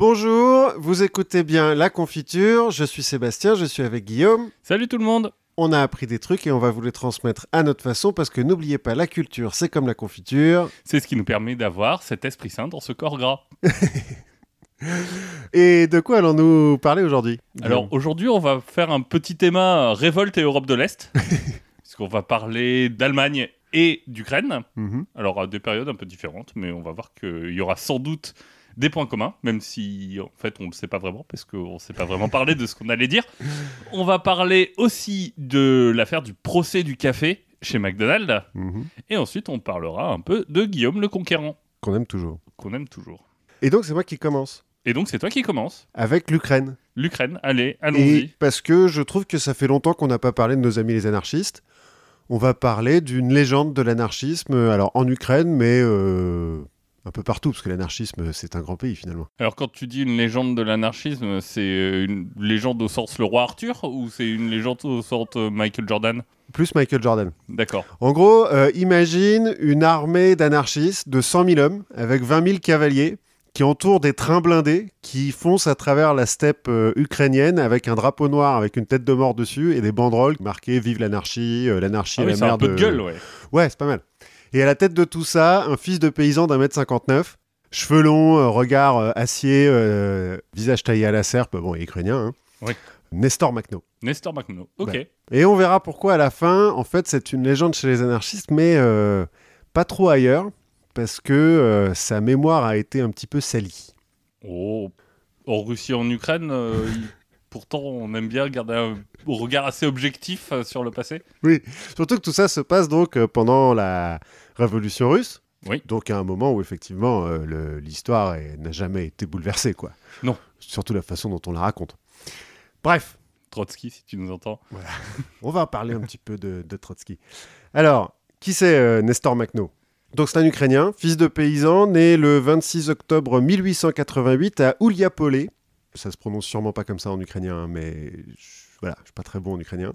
Bonjour, vous écoutez bien La Confiture, je suis Sébastien, je suis avec Guillaume. Salut tout le monde On a appris des trucs et on va vous les transmettre à notre façon parce que n'oubliez pas, la culture, c'est comme la confiture. C'est ce qui nous permet d'avoir cet esprit saint dans ce corps gras. Et de quoi allons-nous parler aujourd'hui? Alors aujourd'hui, on va faire un petit thème révolte et Europe de l'Est. Puisqu'on va parler d'Allemagne et d'Ukraine. Mhm. Alors à des périodes un peu différentes, mais on va voir qu'il y aura sans doute des points communs, même si en fait on ne le sait pas vraiment, parce qu'on ne sait pas vraiment parler de ce qu'on allait dire. On va parler aussi de l'affaire du procès du café chez McDonald's. Mhm. Et ensuite on parlera un peu de Guillaume le Conquérant, Qu'on aime toujours. qu'on aime toujours. Et donc c'est moi qui commence Et donc c'est toi qui commences. avec l'Ukraine. L'Ukraine, allez, allons-y. parce que je trouve que ça fait longtemps qu'on n'a pas parlé de nos amis les anarchistes. On va parler d'une légende de l'anarchisme, alors en Ukraine, mais euh, un peu partout, parce que l'anarchisme, c'est un grand pays finalement. Alors quand tu dis une légende de l'anarchisme, c'est euh, une légende au sens le roi Arthur ou c'est une légende au sens euh, Michael Jordan? Plus Michael Jordan. D'accord. En gros, euh, imagine une armée d'anarchistes de 100 000 hommes avec 20 000 cavaliers qui entourent des trains blindés qui foncent à travers la steppe euh, ukrainienne avec un drapeau noir avec une tête de mort dessus et des banderoles marquées Vive l'anarchie, euh, l'anarchie Ah oui, la c'est un peu de gueule, ouais. Ouais, c'est pas mal. Et à la tête de tout ça, un fils de paysan d'un mètre 59, cheveux longs, euh, regard euh, acier, euh, visage taillé à la serpe, bon, il est ukrainien, hein. Oui. Nestor Makhno. Nestor Makhno. Ok. Ouais. Et on verra pourquoi à la fin, en fait, c'est une légende chez les anarchistes, mais euh, pas trop ailleurs, parce que euh, sa mémoire a été un petit peu salie. Oh. En Russie, en Ukraine, il- pourtant on aime bien garder un regard assez objectif sur le passé. Surtout que tout ça se passe donc pendant la Révolution russe. Oui. Donc à un moment où effectivement euh, l'histoire n'a jamais été bouleversée, quoi. Non. Surtout la façon dont on la raconte. Bref, Trotsky, si tu nous entends. on va parler un petit peu de, de Trotsky. Alors, qui c'est euh, Nestor Makhno Donc c'est un Ukrainien, fils de paysan, né le 26 octobre 1888 à Ouliapolé. Ça se prononce sûrement pas comme ça en ukrainien, hein, mais je, voilà, je suis pas très bon en ukrainien.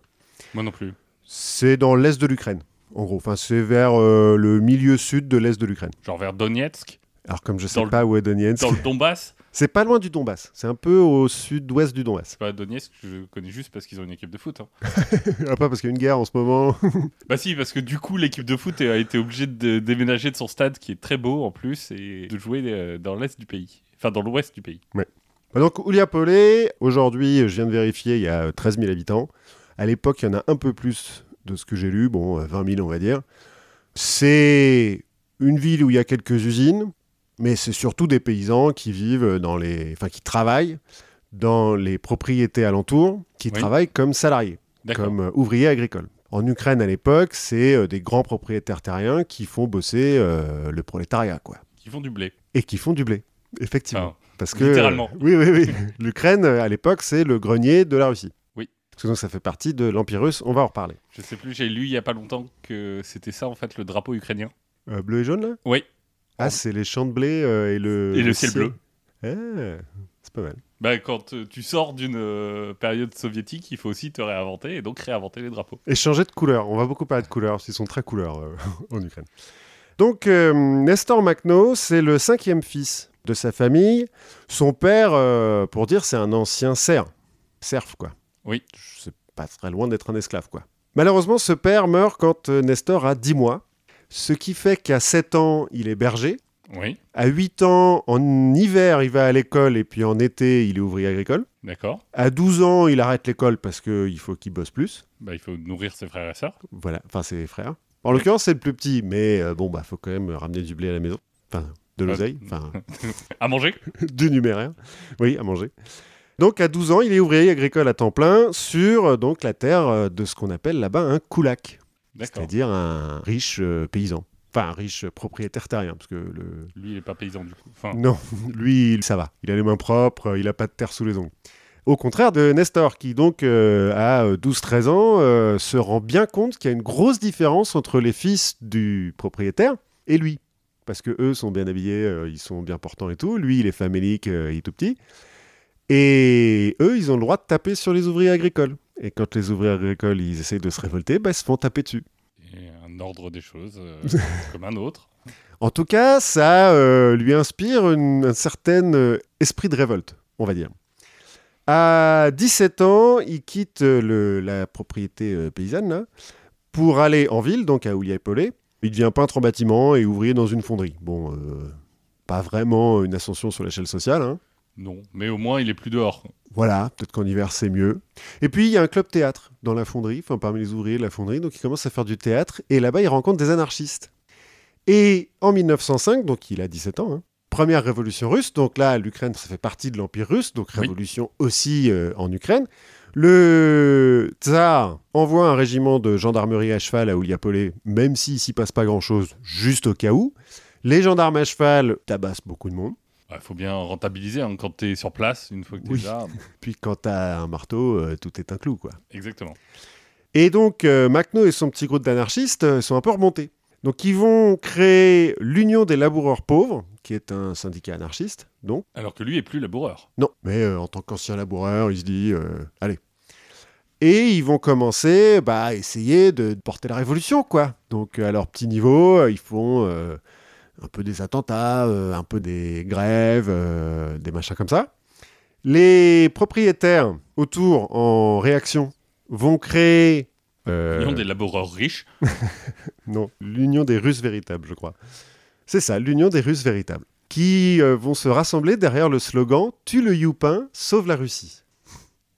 Moi non plus. C'est dans l'est de l'Ukraine, en gros. Enfin, c'est vers euh, le milieu sud de l'est de l'Ukraine. Genre vers Donetsk, Alors comme je sais Dans le- pas où est Donetsk, dans le Donbass. c'est pas loin du Donbass. C'est un peu au sud-ouest du Donbass. C'est pas Donetsk, je connais juste parce qu'ils ont une équipe de foot. hein. Ah, pas parce qu'il y a une guerre en ce moment. Bah si, parce que du coup, l'équipe de foot a été obligée de déménager de son stade, qui est très beau en plus, et de jouer euh, dans l'est du pays. Enfin, dans l'ouest du pays. Donc Ouliapolé, aujourd'hui, je viens de vérifier, il y a euh, 13 000 habitants. À l'époque, il y en a un peu plus de ce que j'ai lu, bon, euh, 20 000 on va dire. C'est une ville où il y a quelques usines, mais c'est surtout des paysans qui vivent dans les... Enfin, qui travaillent dans les propriétés alentours, qui Oui. travaillent comme salariés. Comme euh, ouvriers agricoles. En Ukraine à l'époque, c'est euh, des grands propriétaires terriens qui font bosser euh, le prolétariat, quoi. Qui font du blé. Et qui font du blé, effectivement. Parce que littéralement. euh, oui, oui, oui. L'Ukraine euh, à l'époque, c'est le grenier de la Russie. Parce que donc ça fait partie de l'Empire russe. On va en reparler. je sais plus, j'ai lu il y a pas longtemps que c'était ça en fait le drapeau ukrainien. Euh, bleu et jaune là? Oui. Ah, c'est les champs de blé euh, et le Et le ciel bleu. Ah, c'est pas mal. Bah, quand euh, tu sors d'une période soviétique, il faut aussi te réinventer et donc réinventer les drapeaux. Et changer de couleur. On va beaucoup parler de couleurs, parce qu'ils sont très couleurs euh, en Ukraine. Donc, Nestor Makhno, c'est le cinquième fils de sa famille. Son père, pour dire, c'est un ancien serf. Serf, quoi. Oui. C'est pas très loin d'être un esclave, quoi. Malheureusement, ce père meurt quand euh, Nestor a 10 mois. Ce qui fait qu'à 7 ans, il est berger. Oui, À 8 ans, en hiver, il va à l'école et puis en été, il est ouvrier agricole. d'accord. À 12 ans, il arrête l'école parce qu'il faut qu'il bosse plus. Bah, il faut nourrir ses frères et sœurs. Voilà, enfin ses frères. En l'occurrence, c'est le plus petit, mais euh, bon, bah, faut quand même ramener du blé à la maison. Enfin, de Ouais. l'oseille, enfin, À manger du numéraire. Oui, à manger. Donc, à 12 ans, il est ouvrier agricole à temps plein sur euh, donc la terre euh, de ce qu'on appelle là-bas un koulak, c'est-à-dire un riche euh, paysan. Enfin, un riche propriétaire terrien, parce que le... Lui, il est pas paysan du coup. Enfin, Non, lui, ça va. Il a les mains propres, il a pas de terre sous les ongles. Au contraire de Nestor, qui donc euh, à 12-13 ans euh, se rend bien compte qu'il y a une grosse différence entre les fils du propriétaire et lui. Parce que eux sont bien habillés, euh, ils sont bien portants et tout. Lui, il est famélique, il est tout petit. Et eux, ils ont le droit de taper sur les ouvriers agricoles. Et quand les ouvriers agricoles, ils essayent de se révolter, bah, ils se font taper dessus. et un ordre des choses euh, comme un autre. En tout cas, ça euh, lui inspire une- un certain euh, esprit de révolte, on va dire. À 17 ans, il quitte le- la propriété paysanne là, pour aller en ville, donc à Ouliaipolé. Il devient peintre en bâtiment et ouvrier dans une fonderie. Bon, pas vraiment une ascension sur l'échelle sociale. hein. Non, mais au moins il est plus dehors. Voilà, peut-être qu'en hiver c'est mieux. Et puis il y a un club théâtre dans la fonderie, enfin parmi les ouvriers de la fonderie, donc il commence à faire du théâtre et là-bas il rencontre des anarchistes. Et en 1905, donc il a 17 ans, hein, première révolution russe, donc là l'Ukraine ça fait partie de l'Empire russe, donc Oui. révolution aussi euh, en Ukraine. Le tsar envoie un régiment de gendarmerie à cheval à Ouliapolé, même s'il s'y passe pas grand-chose, juste au cas où. Les gendarmes à cheval tabassent beaucoup de monde. Il faut bien rentabiliser hein, quand tu es sur place, une fois que tu es Oui. là. Puis quand t'as un marteau, euh, tout est un clou, quoi. Exactement. Et donc, euh, Macno et son petit groupe d'anarchistes euh, sont un peu remontés. Donc, ils vont créer l'Union des laboureurs pauvres, qui est un syndicat anarchiste, donc. Alors que lui est plus laboureur. Non, mais euh, en tant qu'ancien laboureur, il se dit, euh, allez. Et ils vont commencer bah, à essayer de porter la révolution, quoi. Donc, à leur petit niveau, ils font un peu des attentats, euh, un peu des grèves, euh, des machins comme ça. Les propriétaires autour, en réaction, vont créer... euh, ont des laboureurs riches. non, l'Union des Russes véritables, je crois. C'est ça, l'Union des Russes véritables. Qui vont se rassembler derrière le slogan Tue le Youpin, sauve la Russie.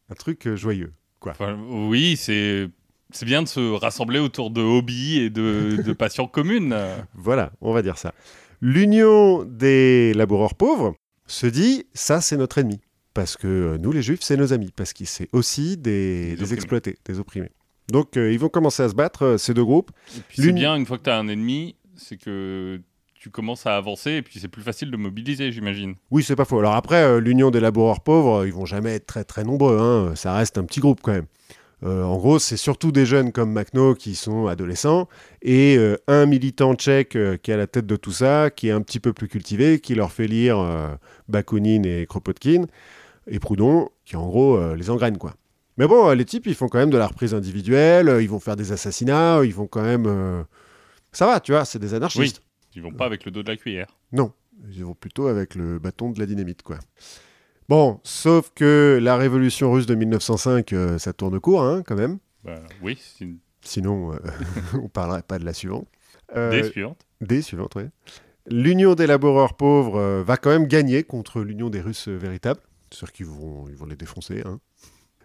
Un truc joyeux. Enfin, oui, c'est c'est bien de se rassembler autour de hobbies et de, de passions communes. Voilà, on va dire ça. L'Union des laboureurs pauvres se dit Ça, c'est notre ennemi. Parce que euh, nous, les juifs, c'est nos amis. Parce que c'est aussi des, exploités, des opprimés. Donc, euh, ils vont commencer à se battre, euh, ces deux groupes. C'est bien, une fois que tu as un ennemi, c'est que tu commences à avancer et puis c'est plus facile de mobiliser, j'imagine. Oui, c'est pas faux. Alors après, euh, l'Union des laboureurs pauvres, ils vont jamais être très très nombreux. hein. Ça reste un petit groupe quand même. Euh, en gros, c'est surtout des jeunes comme Macno qui sont adolescents et euh, un militant tchèque euh, qui est à la tête de tout ça, qui est un petit peu plus cultivé, qui leur fait lire Bakounine et Kropotkin et Proudhon, qui en gros les engraine quoi. Mais bon, les types, ils font quand même de la reprise individuelle, ils vont faire des assassinats, ils vont quand même... Ça va, tu vois, c'est des anarchistes. Ils vont pas avec le dos de la cuillère. Non, ils vont plutôt avec le bâton de la dynamite, quoi. Bon, sauf que la révolution russe de 1905, euh, ça tourne court, hein, quand même. Bah, oui, une Sinon, euh, on parlerait pas de la suivante. Euh, des suivantes. des suivantes, oui. L'Union des laboureurs pauvres euh, va quand même gagner contre l'Union des Russes véritables. C'est-à-dire qu'ils vont, ils vont les défoncer. hein.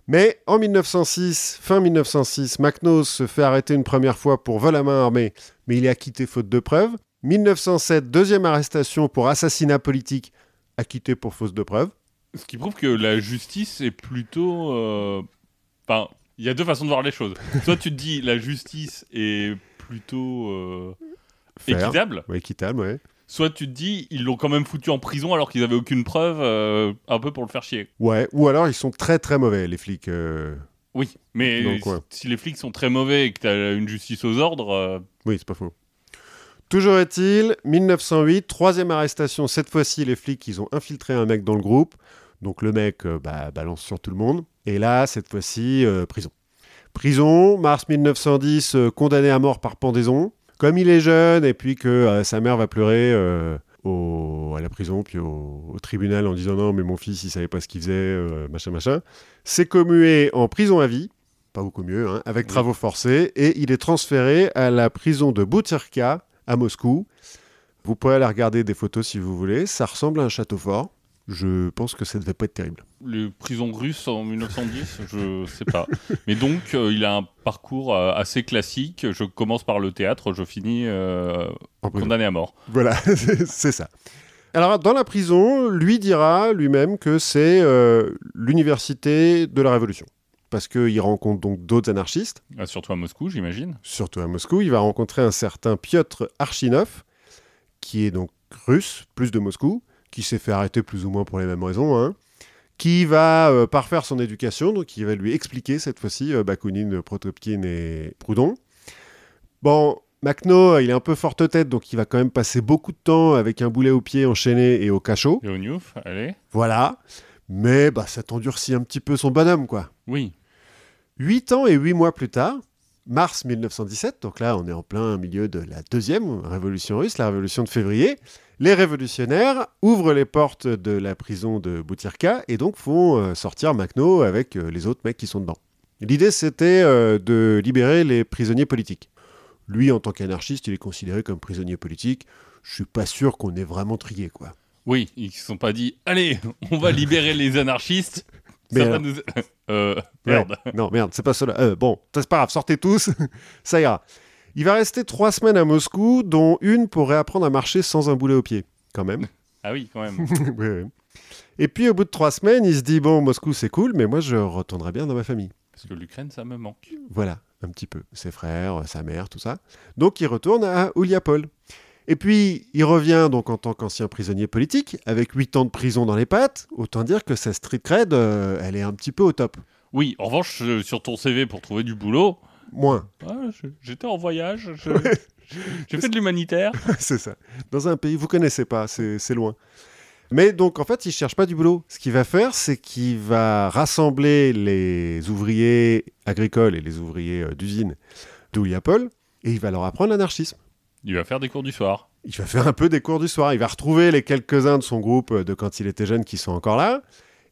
Mais en 1906, fin 1906, Macnos se fait arrêter une première fois pour vol à main armée, mais il est acquitté faute de preuves. 1907, deuxième arrestation pour assassinat politique, acquitté pour fausse de preuves. Ce qui prouve que la justice est plutôt. euh, Enfin, il y a deux façons de voir les choses. Soit tu te dis la justice est plutôt euh, Faire. équitable, Ouais, équitable, ouais. soit tu te dis ils l'ont quand même foutu en prison alors qu'ils avaient aucune preuve, euh, un peu pour le faire chier. Ouais, ou alors ils sont très très mauvais, les flics. euh, Oui, mais Donc, ouais. si les flics sont très mauvais et que tu as une justice aux ordres, euh, Oui, c'est pas faux. Toujours est-il, 1908, troisième arrestation. Cette fois-ci, les flics, ils ont infiltré un mec dans le groupe. Donc le mec euh, bah, balance sur tout le monde. Et là, cette fois-ci, euh, prison. Prison, mars 1910, euh, condamné à mort par pendaison. Comme il est jeune et puis que sa mère va pleurer au- à la prison puis au, au tribunal en disant non mais mon fils il savait pas ce qu'il faisait, euh, machin machin. C'est commué en prison à vie, pas beaucoup mieux, hein, avec Oui. travaux forcés, et il est transféré à la prison de Butyrka à Moscou. Vous pourrez aller regarder des photos si vous voulez, ça ressemble à un château fort. Je pense que ça devait pas être terrible. les prisons russes en 1910, je sais pas. Mais donc, euh, il a un parcours euh, assez classique. Je commence par le théâtre, je finis euh, condamné à mort. Voilà, c'est ça. Alors, dans la prison, lui dira lui-même que c'est l'université de la Révolution. Parce qu'il rencontre donc d'autres anarchistes, Ah, surtout à Moscou, j'imagine. surtout à Moscou. Il va rencontrer un certain Piotr Archinov, qui est donc russe, plus de Moscou, qui s'est fait arrêter plus ou moins pour les mêmes raisons, hein, qui va euh, parfaire son éducation, donc il va lui expliquer cette fois-ci euh, Bakounine, Protopkin et Proudhon. Bon, Macno, il est un peu forte tête, donc il va quand même passer beaucoup de temps avec un boulet au pied enchaîné et au cachot. Et au Newf, allez. Voilà. Mais bah, ça t'endurcit un petit peu son bonhomme, quoi. Oui. Huit ans et huit mois plus tard, mars 1917, donc là on est en plein milieu de la deuxième révolution russe, la révolution de février, les révolutionnaires ouvrent les portes de la prison de Boutirka et donc font euh, sortir Makhno avec euh, les autres mecs qui sont dedans. L'idée c'était euh, de libérer les prisonniers politiques. Lui en tant qu'anarchiste, il est considéré comme prisonnier politique. Je suis pas sûr qu'on ait vraiment trié quoi. Oui, ils ne se sont pas dit allez, on va libérer les anarchistes. Mais nous... Euh, Ouais. merde. Non, merde, c'est pas cela. Euh, bon, c'est pas grave, sortez tous, ça ira. Il va rester trois semaines à Moscou, dont une pour réapprendre à marcher sans un boulet au pied, quand même. Ah oui, quand même. Oui, oui. Et puis au bout de trois semaines, il se dit bon, Moscou c'est cool, mais moi je retournerai bien dans ma famille. Parce que l'Ukraine, ça me manque. Voilà, un petit peu. Ses frères, sa mère, tout ça. Donc il retourne à Ouliapol. Et puis il revient donc en tant qu'ancien prisonnier politique, avec huit ans de prison dans les pattes. Autant dire que sa street cred, euh, elle est un petit peu au top. Oui, en revanche, euh, sur ton CV pour trouver du boulot, Moins. ah, je- j'étais en voyage, je- j'ai fait de l'humanitaire. c'est ça. Dans un pays, vous connaissez pas, c'est c'est loin. Mais donc, en fait, il cherche pas du boulot. Ce qu'il va faire, c'est qu'il va rassembler les ouvriers agricoles et les ouvriers euh, d'usine d'Ouliapol et il va leur apprendre l'anarchisme. Il va faire des cours du soir. Il va faire un peu des cours du soir. Il va retrouver les quelques-uns de son groupe euh, de quand il était jeune qui sont encore là.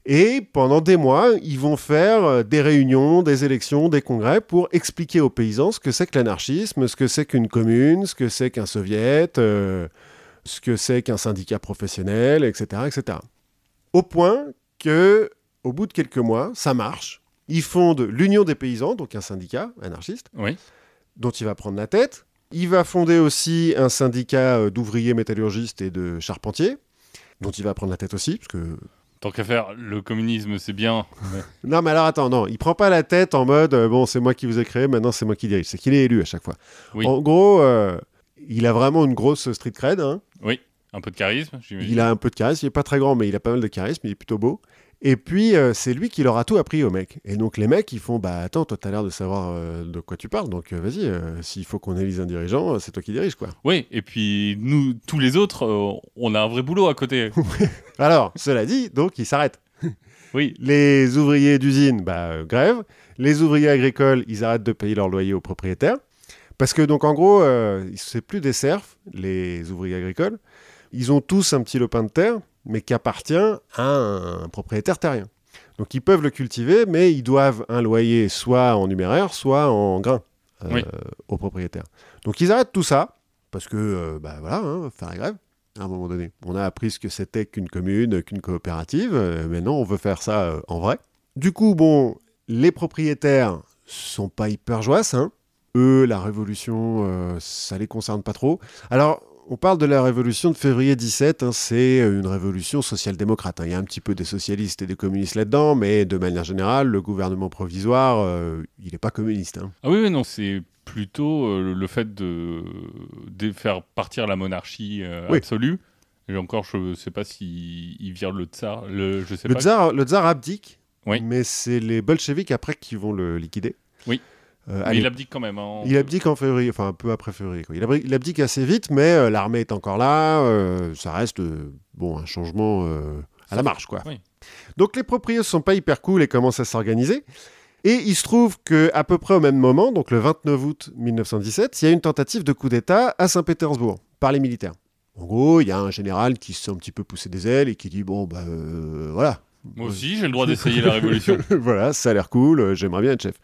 Et pendant des mois, ils vont faire euh, des réunions, des élections, des congrès pour expliquer aux paysans ce que c'est que l'anarchisme, ce que c'est qu'une commune, ce que c'est qu'un soviet, euh, ce que c'est qu'un syndicat professionnel, etc., etc. Au point que, au bout de quelques mois, ça marche. Ils fondent l'Union des paysans, donc un syndicat anarchiste, Oui. dont il va prendre la tête. Il va fonder aussi un syndicat euh, d'ouvriers métallurgistes et de charpentiers, dont il va prendre la tête aussi, parce que Tant qu'à faire, le communisme, c'est bien. mais- non, mais alors attends, non, il prend pas la tête en mode euh, bon, c'est moi qui vous ai créé, maintenant c'est moi qui dirige. C'est qu'il est élu à chaque fois. Oui. En gros, euh, il a vraiment une grosse street cred. hein. Un peu de charisme, j'imagine. Il a un peu de charisme, il est pas très grand, mais il a pas mal de charisme, il est plutôt beau. Et puis, euh, c'est lui qui leur a tout appris aux mecs. Et donc, les mecs, ils font Bah attends, toi, t'as l'air de savoir euh, de quoi tu parles, donc euh, vas-y, s'il faut qu'on élise un dirigeant, c'est toi qui dirige, quoi. Oui, et puis nous, tous les autres, on a un vrai boulot à côté. Alors, cela dit, donc, il s'arrête. Oui. Les ouvriers d'usine, bah, grève. Les ouvriers agricoles, ils arrêtent de payer leur loyer aux propriétaires. Parce que, donc, en gros, c'est plus des serfs, les ouvriers agricoles. Ils ont tous un petit lopin de terre, mais qui appartient à un propriétaire terrien. Donc, ils peuvent le cultiver, mais ils doivent un loyer soit en numéraire, soit en grain euh, Oui. aux propriétaires. Donc, ils arrêtent tout ça, parce que, euh, bah, voilà, hein, faire la grève à un moment donné. On a appris ce que c'était qu'une commune, qu'une coopérative. euh, maintenant, on veut faire ça euh, en vrai. Du coup, bon, les propriétaires sont pas hyper joyeux. Hein. Eux, la révolution, ça les concerne pas trop. Alors, on parle de la révolution de février 17. hein, c'est une révolution social-démocrate. hein. Il y a un petit peu des socialistes et des communistes là-dedans, mais de manière générale, le gouvernement provisoire, euh, il n'est pas communiste. hein. Ah oui, oui, non, c'est plutôt euh, le fait de, de faire partir la monarchie euh, Oui. absolue. Et encore, je ne sais pas si il vire le tsar. Le, je sais Le pas. tsar, le tsar abdique, Oui. mais c'est les bolcheviks après qui vont le liquider. Oui. Euh, Mais il abdique quand même. hein. Il abdique en février, enfin un peu après février. quoi. Il, abdique assez vite, mais euh, l'armée est encore là. euh, ça reste bon un changement à la marche, quoi. Oui. Donc les propriétaires sont pas hyper cool et commencent à s'organiser. Et il se trouve que à peu près au même moment, donc le 29 août 1917, il y a une tentative de coup d'État à Saint-Pétersbourg par les militaires. En gros, il y a un général qui se sent un petit peu poussé des ailes et qui dit bon bah voilà, Moi aussi, j'ai le droit d'essayer la révolution. voilà, ça a l'air cool, j'aimerais bien être chef.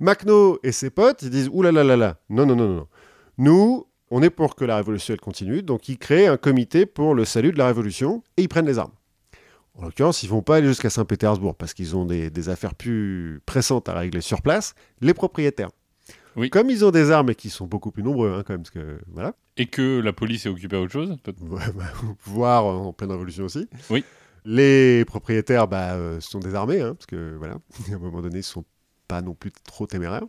Macno et ses potes, ils disent Ouh là là là là, non, non, non, non. Nous, on est pour que la révolution elle continue, donc ils créent un comité pour le salut de la révolution et ils prennent les armes. En l'occurrence, ils vont pas aller jusqu'à Saint-Pétersbourg parce qu'ils ont des, des affaires plus pressantes à régler sur place, les propriétaires. Oui. Comme ils ont des armes et qu'ils sont beaucoup plus nombreux, hein, quand même, parce que voilà, Et que la police est occupée à autre chose. peut-être? Ouais, bah, voire en pleine révolution aussi. Oui. Les propriétaires bah, euh, sont désarmés, hein, parce que voilà, à un moment donné, ils sont pas non plus trop téméraires.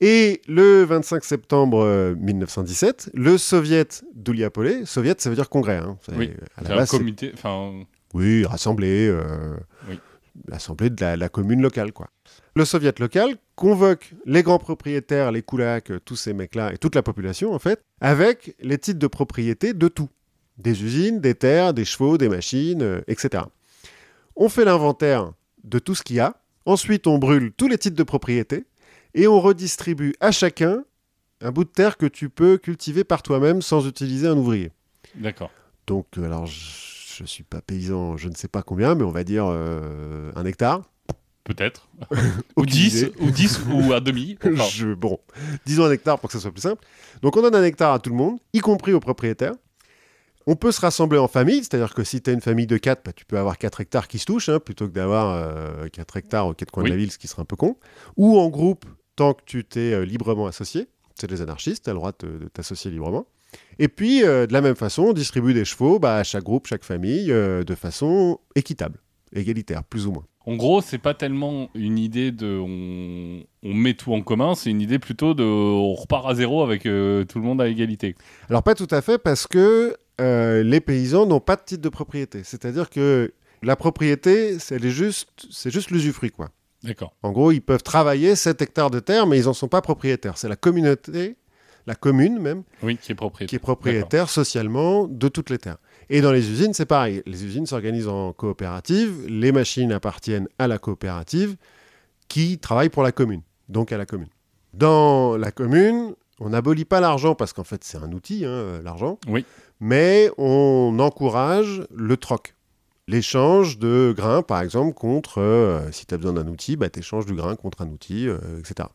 Et le 25 septembre euh, 1917, le soviet d'Ouliapolé, soviet ça veut dire congrès, hein, Oui, à la base, comité. Enfin, oui, rassemblée, euh, Oui. l'assemblée de la, la commune locale, quoi. Le soviet local convoque les grands propriétaires, les koulaks, euh, tous ces mecs-là et toute la population, en fait, avec les titres de propriété de tout. Des usines, des terres, des chevaux, des machines, euh, etc. On fait l'inventaire de tout ce qu'il y a. Ensuite, on brûle tous les titres de propriété. Et on redistribue à chacun un bout de terre que tu peux cultiver par toi-même sans utiliser un ouvrier. D'accord. Donc, euh, alors, je ne suis pas paysan, je ne sais pas combien, mais on va dire euh, un hectare. Peut-être. ou Aucune 10, idée. ou 10, ou un demi. Enfin, Je- bon, disons un hectare pour que ça soit plus simple. Donc, on donne un hectare à tout le monde, y compris aux propriétaires. On peut se rassembler en famille, c'est-à-dire que si tu as une famille de 4, bah, tu peux avoir 4 hectares qui se touchent, hein, plutôt que d'avoir 4 hectares aux quatre coins Oui. de la ville, ce qui serait un peu con. Ou en groupe, tant que tu t'es euh, librement associé. C'est des anarchistes, tu as le droit de de t'associer librement. Et puis, euh, de la même façon, on distribue des chevaux bah, à chaque groupe, chaque famille, euh, de façon équitable, égalitaire, plus ou moins. En gros, c'est pas tellement une idée de on, on met tout en commun, c'est une idée plutôt de on repart à zéro avec euh, tout le monde à égalité. Alors pas tout à fait parce que euh, les paysans n'ont pas de titre de propriété. C'est-à-dire que la propriété, c'est juste, c'est juste l'usufruit quoi. D'accord. En gros, ils peuvent travailler 7 hectares de terre, mais ils n'en sont pas propriétaires. C'est la communauté, la commune même, Oui, qui est propriétaire. qui est propriétaire socialement de toutes les terres. Et dans les usines, c'est pareil. Les usines s'organisent en coopérative. Les machines appartiennent à la coopérative qui travaille pour la commune, donc à la commune. Dans la commune, on n'abolit pas l'argent parce qu'en fait, c'est un outil, hein, l'argent. Oui. Mais on encourage le troc. L'échange de grains, par exemple, contre, euh, si tu as besoin d'un outil, bah, tu échanges du grain contre un outil, euh, etc.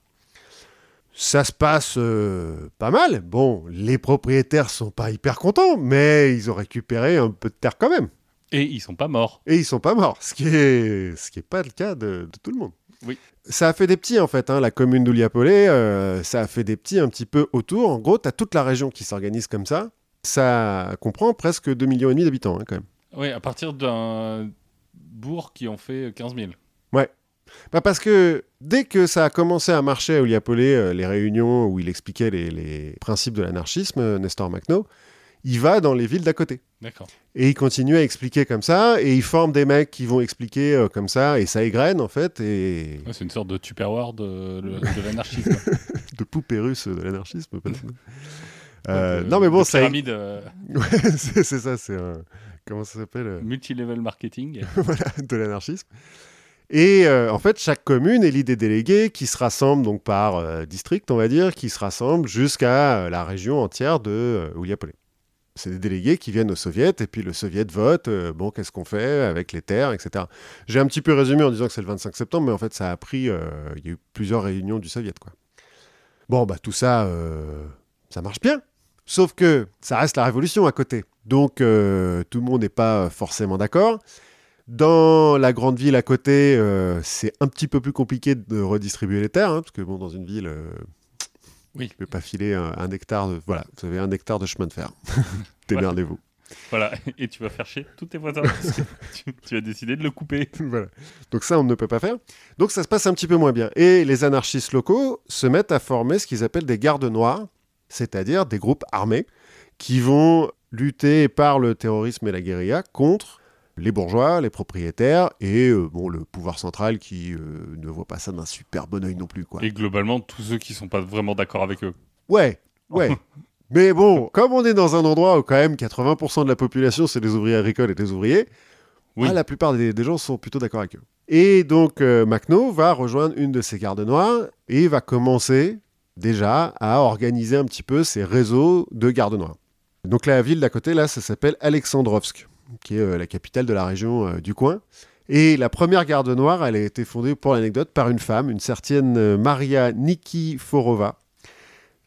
Ça se passe euh, pas mal. Bon, les propriétaires sont pas hyper contents, mais ils ont récupéré un peu de terre quand même. Et ils sont pas morts. Et ils sont pas morts, ce qui est, ce qui est pas le cas de, de tout le monde. Oui. Ça a fait des petits en fait, hein, la commune d'Ouliapolé, euh, ça a fait des petits un petit peu autour. En gros, tu as toute la région qui s'organise comme ça. Ça comprend presque 2,5 millions et demi d'habitants hein, quand même. Oui, à partir d'un bourg qui en fait 15 000. Bah parce que dès que ça a commencé à marcher à Ouliapolé, euh, les réunions où il expliquait les, les principes de l'anarchisme, euh, Nestor Makhno, il va dans les villes d'à côté. D'accord. Et il continue à expliquer comme ça, et il forme des mecs qui vont expliquer euh, comme ça, et ça égrène en fait, et Ouais, c'est une sorte de tupperware de, l'anarchisme. de poupée russe de l'anarchisme. peut-être. De- Euh, non mais bon, pyramide euh, Ouais, c'est c'est ça, c'est un... Comment ça s'appelle multilevel marketing. voilà, de l'anarchisme. Et euh, en fait, chaque commune élit des délégués qui se rassemblent donc par euh, district, on va dire, qui se rassemblent jusqu'à euh, la région entière de Ouliapolé. C'est des délégués qui viennent au soviet et puis le soviet vote, bon, qu'est-ce qu'on fait avec les terres, etc. J'ai un petit peu résumé en disant que c'est le 25 septembre, mais en fait, ça a pris, il y a eu plusieurs réunions du soviet, quoi. Bon, bah tout ça, ça marche bien. Sauf que ça reste la révolution à côté. Donc tout le monde n'est pas forcément d'accord. Dans la grande ville à côté, euh, c'est un petit peu plus compliqué de redistribuer les terres, hein, parce que bon, dans une ville, euh, Oui. tu peux pas filer un, un hectare de... Voilà, vous avez un hectare de chemin de fer. Démerdez-vous. Voilà. Et tu vas faire chier tous tes voisins. parce que tu, tu as décidé de le couper. voilà. Donc ça, on ne peut pas faire. Donc ça se passe un petit peu moins bien. Et les anarchistes locaux se mettent à former ce qu'ils appellent des gardes noirs, c'est-à-dire des groupes armés qui vont lutter par le terrorisme et la guérilla contre les bourgeois, les propriétaires et euh, bon, le pouvoir central qui euh, ne voit pas ça d'un super bon oeil non plus. Quoi. Et globalement, tous ceux qui sont pas vraiment d'accord avec eux. Ouais, ouais. Mais bon, comme on est dans un endroit où quand même 80% de la population c'est des ouvriers agricoles et des ouvriers, Oui. ah, la plupart des, des gens sont plutôt d'accord avec eux. Et donc euh, Macno va rejoindre une de ces gardes noirs et va commencer déjà à organiser un petit peu ses réseaux de gardes noirs. Donc la ville d'à côté, là, ça s'appelle Alexandrovsk, qui est euh, la capitale de la région euh, du coin. Et la première garde noire, elle a été fondée, pour l'anecdote, par une femme, une certaine euh, Maria Nikiforova,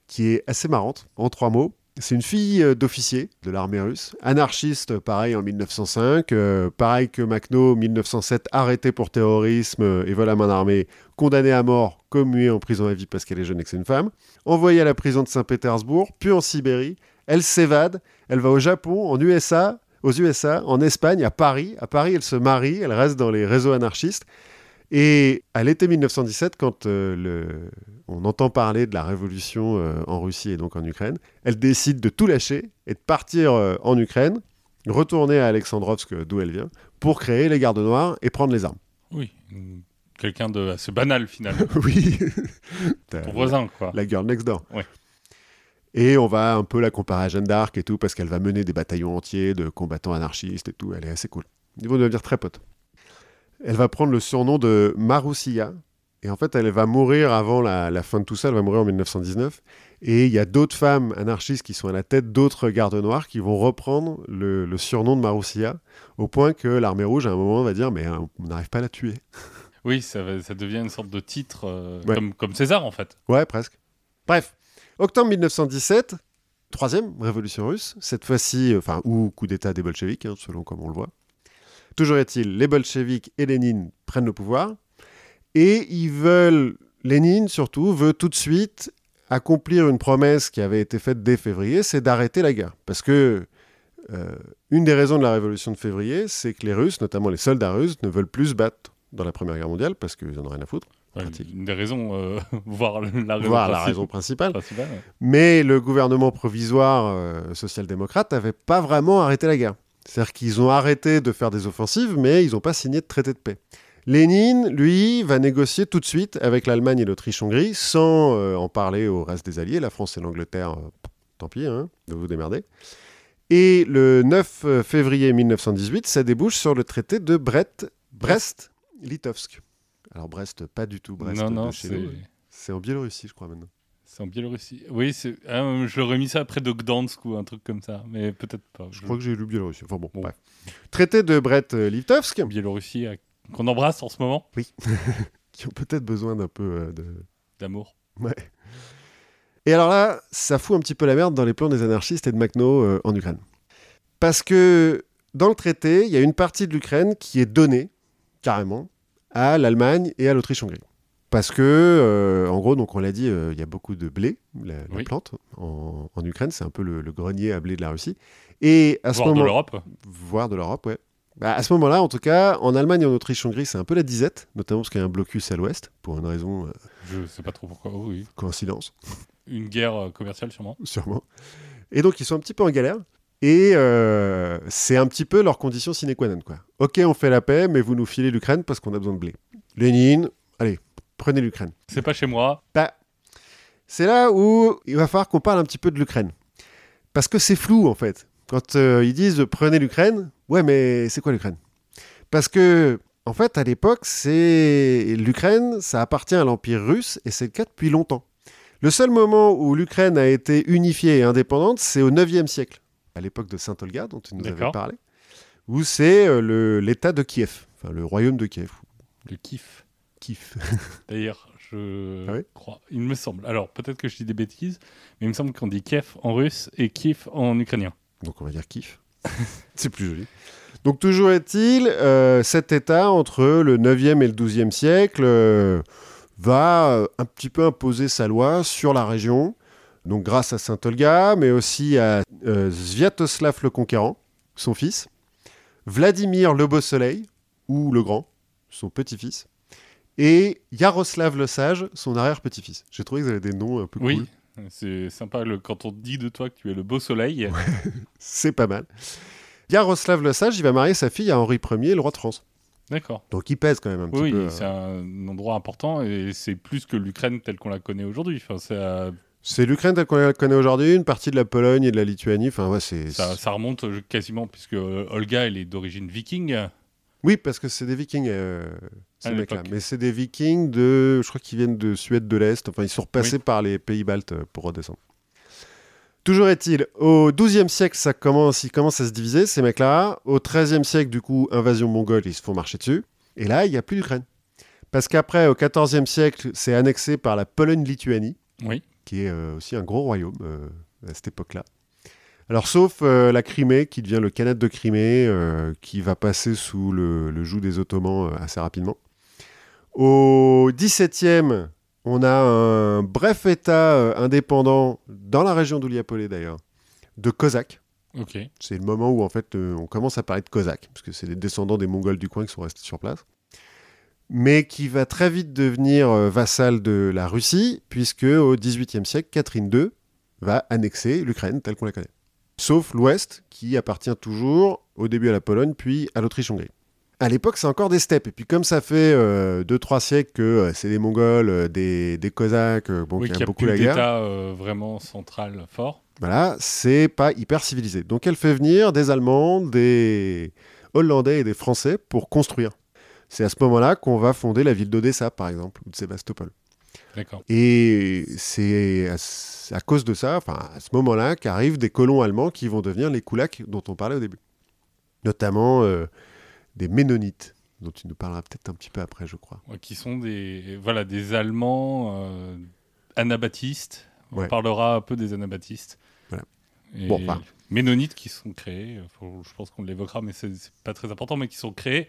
qui est assez marrante, en trois mots. C'est une fille d'officier de l'armée russe, anarchiste, pareil, en 1905, euh, pareil que Makhno, 1907, arrêté pour terrorisme et vol à main armée, condamnée à mort, commuée en prison à vie parce qu'elle est jeune et que c'est une femme, envoyée à la prison de Saint-Pétersbourg, puis en Sibérie. Elle s'évade, elle va au Japon, en USA, aux USA, en Espagne, à Paris. À Paris, elle se marie, elle reste dans les réseaux anarchistes. Et à l'été 1917, quand euh, le- on entend parler de la révolution euh, en Russie et donc en Ukraine, elle décide de tout lâcher et de partir euh, en Ukraine, retourner à Alexandrovsk, d'où elle vient, pour créer les gardes noirs et prendre les armes. Oui. Quelqu'un de assez banal finalement. oui. Ton voisin, quoi. La girl next door. Ouais. Et on va un peu la comparer à Jeanne d'Arc et tout, parce qu'elle va mener des bataillons entiers de combattants anarchistes et tout. Elle est assez cool. Ils vont devenir très potes. Elle va prendre le surnom de Maroussia, Et en fait, elle va mourir avant la, la fin de tout ça, elle va mourir en 1919. Et il y a d'autres femmes anarchistes qui sont à la tête d'autres gardes noirs qui vont reprendre le, le surnom de Marussia, au point que l'armée rouge, à un moment, va dire Mais euh, on n'arrive pas à la tuer. Oui, ça, va- ça devient une sorte de titre euh, Ouais. comme, comme César en fait. Ouais, presque. Bref, octobre 1917, troisième révolution russe, cette fois-ci, enfin, ou coup d'État des bolcheviks, hein, selon comme on le voit. Toujours est-il, les bolcheviks et Lénine prennent le pouvoir, et ils veulent, Lénine surtout, veut tout de suite accomplir une promesse qui avait été faite dès février, c'est d'arrêter la guerre. Parce que euh, une des raisons de la révolution de février, c'est que les Russes, notamment les soldats russes, ne veulent plus se battre dans la Première Guerre mondiale, parce qu'ils en ont rien à foutre, Pratique. une des raisons, euh, voire la raison, voire la principale- raison principale. principale, ouais. Mais le gouvernement provisoire euh, social-démocrate n'avait pas vraiment arrêté la guerre. C'est-à-dire qu'ils ont arrêté de faire des offensives, mais ils n'ont pas signé de traité de paix. Lénine, lui, va négocier tout de suite avec l'Allemagne et l'Autriche-Hongrie, sans euh, en parler au reste des alliés, la France et l'Angleterre, tant pis, hein, de vous démerder. Et le 9 février 1918, ça débouche sur le traité de Brest- Brest-Litovsk. Alors Brest, pas du tout Brest non, non, c'est en Biélorussie, je crois, maintenant. c'est en Biélorussie. Oui, ah, je l'aurais mis ça après de Gdansk ou un truc comme ça, mais peut-être pas. Je crois que j'ai lu Biélorussie. Enfin bon, Bon. bref. Traité de Biélorussie euh, qu'on embrasse en ce moment, qui ont peut-être besoin d'un peu euh, de... d'amour. Ouais. Et alors là, ça fout un petit peu la merde dans les plans des anarchistes et de Makhno euh, en Ukraine. Parce que dans le traité, il y a une partie de l'Ukraine qui est donnée, carrément, à l'Allemagne et à l'Autriche-Hongrie. Parce que, euh, en gros, donc on l'a dit, euh, il y a beaucoup de blé, la, la Oui. plante, en, en Ukraine. C'est un peu le, le grenier à blé de la Russie. Et à ce Voire de moment l'Europe. voire de l'Europe, ouais. Bah, à ce moment-là, en tout cas, en Allemagne et en Autriche-Hongrie, c'est un peu la disette, notamment parce qu'il y a un blocus à l'ouest, pour une raison, euh, Je sais pas trop pourquoi. Oui. coïncidence, Une guerre euh, commerciale sûrement. sûrement. Et donc, ils sont un petit peu en galère. Et euh, c'est un petit peu leur condition sine qua non. Quoi. Ok, on fait la paix, mais vous nous filez l'Ukraine parce qu'on a besoin de blé. Lénine, allez, prenez l'Ukraine. C'est pas chez moi. Bah, c'est là où il va falloir qu'on parle un petit peu de l'Ukraine. Parce que c'est flou, en fait. Quand euh, ils disent prenez l'Ukraine, ouais, mais c'est quoi l'Ukraine? Parce que, en fait, à l'époque, c'est l'Ukraine, ça appartient à l'Empire russe, et c'est le cas depuis longtemps. Le seul moment où l'Ukraine a été unifiée et indépendante, c'est au 9e siècle, à l'époque de Saint-Olga, dont tu nous avais parlé, où c'est euh, l'État de Kiev, enfin le royaume de Kiev. Le kiff. Kiev. D'ailleurs, je Ah oui? crois. Il me semble. Alors, peut-être que je dis des bêtises, mais il me semble qu'on dit Kiev en russe et Kiev en ukrainien. Donc on va dire kiff. c'est plus joli. Donc toujours est-il, euh, cet État, entre le 9e et le 12e siècle, euh, va un petit peu imposer sa loi sur la région, donc grâce à Saint-Olga, mais aussi à euh, Sviatoslav le Conquérant, son fils, Vladimir le Beau Soleil, ou le Grand, son petit-fils, et Yaroslav le Sage, son arrière-petit-fils. J'ai trouvé qu'ils avaient des noms un peu Oui. cool. C'est sympa le, quand on dit de toi que tu es le beau soleil. C'est pas mal. Yaroslav le Sage, il va marier sa fille à Henri Ier, le roi de France. D'accord. Donc il pèse quand même un petit Oui, peu. euh, c'est un endroit important et c'est plus que l'Ukraine telle qu'on la connaît aujourd'hui. Enfin, ça, C'est l'Ukraine telle qu'on la connaît aujourd'hui, une partie de la Pologne et de la Lituanie. Enfin, ouais, c'est. ça, ça remonte quasiment, puisque euh, Olga, elle est d'origine viking. Oui, parce que c'est des Vikings, euh, ces mecs-là. Mais c'est des Vikings de. Je crois qu'ils viennent de Suède de l'Est. Enfin, ils sont repassés Oui. par les pays baltes euh, pour redescendre. Toujours est-il, au XIIe siècle, ça commence, ils commencent à se diviser, ces mecs-là. Au XIIIe siècle, du coup, invasion mongole, ils se font marcher dessus. Et là, il n'y a plus d'Ukraine. Parce qu'après, au XIVe siècle, c'est annexé par la Pologne-Lituanie. Oui. Qui est euh, aussi un gros royaume euh, à cette époque-là. Alors, sauf euh, la Crimée, qui devient le Khanat de Crimée, euh, qui va passer sous le, le joug des Ottomans euh, assez rapidement. Au XVIIe, on a un bref État indépendant, dans la région d'Ouliapolé d'ailleurs, de Cosaques. C'est le moment où en fait on commence à parler de Cosaques, parce que c'est les descendants des Mongols du coin qui sont restés sur place. Mais qui va très vite devenir euh, vassal de la Russie, puisque au XVIIIe siècle, Catherine II va annexer l'Ukraine telle qu'on la connaît. Sauf l'Ouest, qui appartient toujours au début à la Pologne, puis à l'Autriche-Hongrie. À l'époque, c'est encore des steppes. Et puis comme ça fait 2-3 siècles que euh, c'est des Mongols, euh, des, des Cosaques, euh, bon, oui, qu'il qu'il y a n'y a beaucoup plus la guerre. euh, vraiment central fort. Voilà, c'est pas hyper civilisé. Donc elle fait venir des Allemands, des Hollandais et des Français pour construire. C'est à ce moment-là qu'on va fonder la ville d'Odessa, par exemple, ou de Sébastopol. D'accord. Et c'est à, cause de ça, enfin à ce moment-là, qu'arrivent des colons allemands qui vont devenir les koulaks dont on parlait au début. Notamment euh, des Ménonites, dont tu nous parleras peut-être un petit peu après, je crois. Ouais, Qui sont des, voilà, des Allemands euh, anabaptistes. On Ouais. parlera un peu des anabaptistes. Voilà. Et Bon, enfin. Ménonites qui sont créés, euh, faut- je pense qu'on l'évoquera, mais c'est pas très important, mais qui sont créés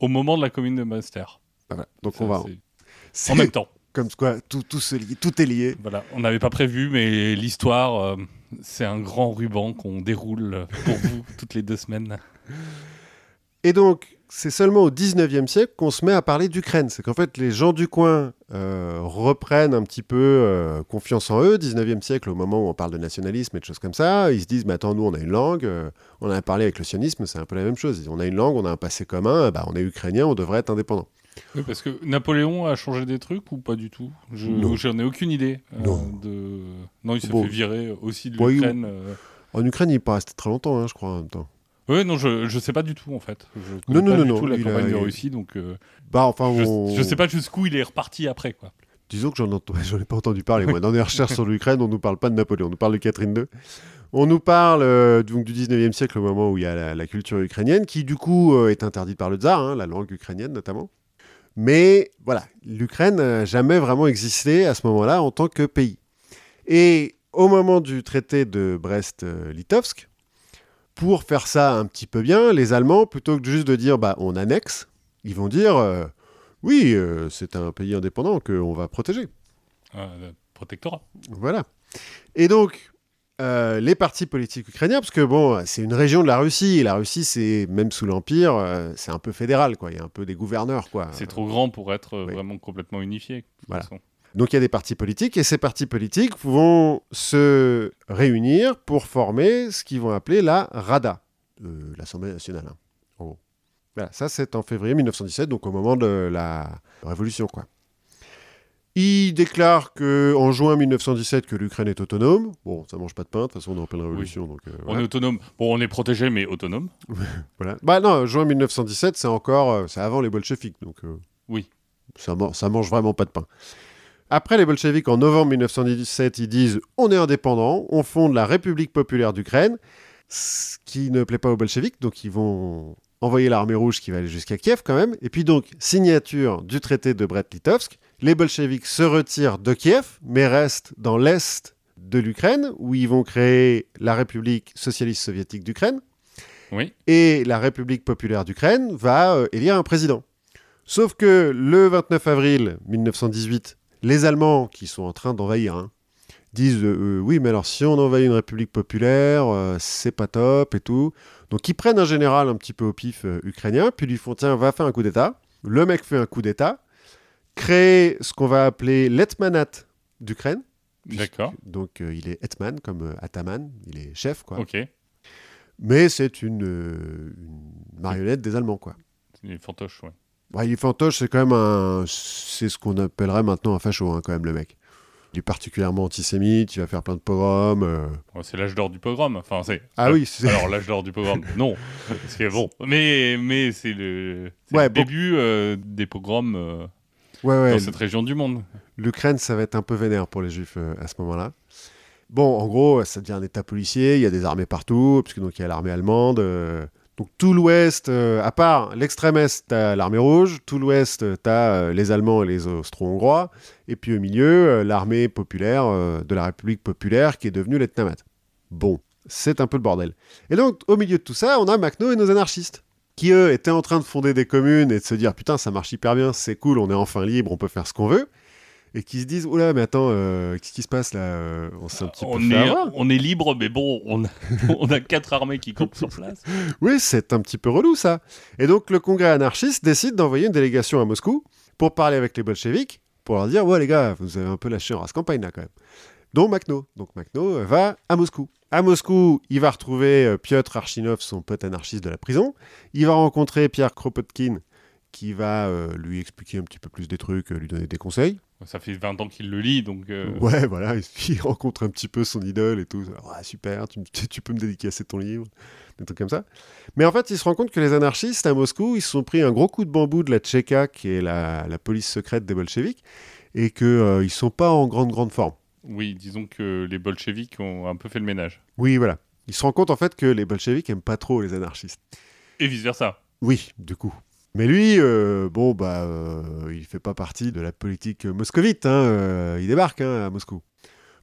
au moment de la commune de Munster. Voilà. Donc Ça, on va. En même temps. Comme quoi, tout, tout, se lie- tout est lié. Voilà, on n'avait pas prévu, mais l'histoire, euh, c'est un grand ruban qu'on déroule pour vous toutes les deux semaines. Et donc, c'est seulement au 19e siècle qu'on se met à parler d'Ukraine. C'est qu'en fait, les gens du coin euh, reprennent un petit peu euh, confiance en eux. 19e siècle, au moment où on parle de nationalisme et de choses comme ça, ils se disent, mais attends, nous, on a une langue, euh, on a parlé avec le sionisme, c'est un peu la même chose. On a une langue, on a un passé commun, bah, on est ukrainien, on devrait être indépendant. Oui, parce que Napoléon a changé des trucs ou pas du tout? Je Non. J'en ai aucune idée. Non. de... non, il s'est Bon. fait virer aussi de Bon, il- l'Ukraine. En Ukraine, il n'est pas resté très longtemps, hein, je crois, en même temps. Ouais, non, je, je sais pas du tout en fait. Je Non, connais non, pas non, du non, tout la campagne a- de Russie, donc euh, Bah, enfin, je, on- je sais pas jusqu'où il est reparti après, quoi. Disons que j'en ent- ai pas entendu parler. Moi. Dans les recherches sur l'Ukraine, on nous parle pas de Napoléon, on nous parle de Catherine II. On nous parle euh, donc du 19e siècle, au moment où il y a la, la culture ukrainienne, qui du coup euh, est interdite par le tsar, hein, la langue ukrainienne notamment. Mais voilà, l'Ukraine n'a jamais vraiment existé à ce moment-là en tant que pays. Et au moment du traité de Brest-Litovsk, pour faire ça un petit peu bien, les Allemands, plutôt que juste de dire bah, on annexe, ils vont dire euh, oui, euh, c'est un pays indépendant qu'on va protéger. Euh, protectorat. Voilà. Et donc, les partis politiques ukrainiens, parce que bon, c'est une région de la Russie, et la Russie, c'est même sous l'Empire, c'est un peu fédéral, quoi. Il y a un peu des gouverneurs, quoi. C'est trop grand pour être oui. vraiment complètement unifié. de toute Voilà. façon. Donc il y a des partis politiques, et ces partis politiques vont se réunir pour former ce qu'ils vont appeler la Rada, euh, l'Assemblée nationale. hein, en gros. Voilà, ça c'est en février 1917, donc au moment de la Révolution, quoi. Il déclare que en juin 1917 que l'Ukraine est autonome. Bon, ça mange pas de pain, de toute façon on est en pleine révolution, donc euh, On est autonome. Bon, on est protégé, mais autonome. Voilà. Bah non, juin 1917, c'est encore, euh, c'est avant les bolcheviks, donc euh, Oui. ça, man- ça mange vraiment pas de pain. Après les bolcheviks, en novembre 1917, ils disent on est indépendant, on fonde la République populaire d'Ukraine, ce qui ne plaît pas aux bolcheviks, donc ils vont envoyer l'armée rouge qui va aller jusqu'à Kiev quand même. Et puis donc signature du traité de Brest-Litovsk, les bolcheviks se retirent de Kiev, mais restent dans l'est de l'Ukraine, où ils vont créer la République socialiste soviétique d'Ukraine Oui. et la République populaire d'Ukraine va euh, élire un président. Sauf que le 29 avril 1918, les Allemands, qui sont en train d'envahir, hein, disent euh, euh, oui, mais alors si on envahit une République populaire, euh, c'est pas top et tout. Donc ils prennent un général un petit peu au pif euh, ukrainien, puis lui font tiens, va faire un coup d'État. Le mec fait un coup d'État, crée ce qu'on va appeler l'Etmanat d'Ukraine. D'accord. Donc il est Hetman comme Ataman, il est chef quoi. Ok. Mais c'est une, une marionnette des Allemands quoi. C'est des fantoches, ouais. Ouais, il est fantoche, c'est quand même un. C'est ce qu'on appellerait maintenant un facho, hein, quand même, le mec. Il est particulièrement antisémite, il va faire plein de pogroms. euh. Ouais, c'est l'âge d'or du pogrom. Enfin, c'est. Ah oui, c'est. Alors, l'âge d'or du pogrom, non. Parce que bon. Mais, mais c'est le, c'est Ouais, le bon. début euh, des pogroms euh, Ouais, ouais. dans cette région du monde. L'Ukraine, ça va être un peu vénère pour les Juifs à ce moment-là. Bon, en gros, ça devient un État policier, il y a des armées partout, puisque donc il y a l'armée allemande. euh, donc tout l'ouest, euh, à part l'extrême est, t'as l'armée rouge, tout l'ouest, euh, t'as euh, les Allemands et les Austro-Hongrois, et puis au milieu, l'armée populaire de la République populaire qui est devenue l'Etnamat. Bon, c'est un peu le bordel. Et donc, au milieu de tout ça, on a Macno et nos anarchistes, qui eux étaient en train de fonder des communes et de se dire putain, ça marche hyper bien, c'est cool, on est enfin libre, on peut faire ce qu'on veut. Et qui se disent, oula, mais attends, euh, qu'est-ce qui se passe là euh, On s'est un petit peu On fait est, on est libre, mais bon, on a, on a quatre armées qui campent sur place. Oui, c'est un petit peu relou ça. Et donc le congrès anarchiste décide d'envoyer une délégation à Moscou pour parler avec les bolcheviks, pour leur dire ouais les gars, vous avez un peu lâché en race campagne là quand même. Dont Makhno. Donc Makhno euh, va à Moscou. À Moscou, il va retrouver Piotr Archinov, son pote anarchiste de la prison. Il va rencontrer Pierre Kropotkin, qui va euh, lui expliquer un petit peu plus des trucs, euh, lui donner des conseils. Ça fait 20 ans qu'il le lit, donc. euh, Ouais, voilà, il rencontre un petit peu son idole et tout. Ouais, super, tu, peux me dédicacer ton livre, des trucs comme ça. Mais en fait, il se rend compte que les anarchistes à Moscou, ils se sont pris un gros coup de bambou de la Tchéka, qui est la, la police secrète des bolcheviks, et qu'ils euh, ils sont pas en grande, grande forme. Oui, disons que les bolcheviks ont un peu fait le ménage. Oui, voilà. Il se rend compte en fait que les bolcheviks aiment pas trop les anarchistes. Et vice-versa. Oui, du coup. Mais lui, euh, bon, bah, euh, il fait pas partie de la politique moscovite. hein, euh, il débarque hein, à Moscou.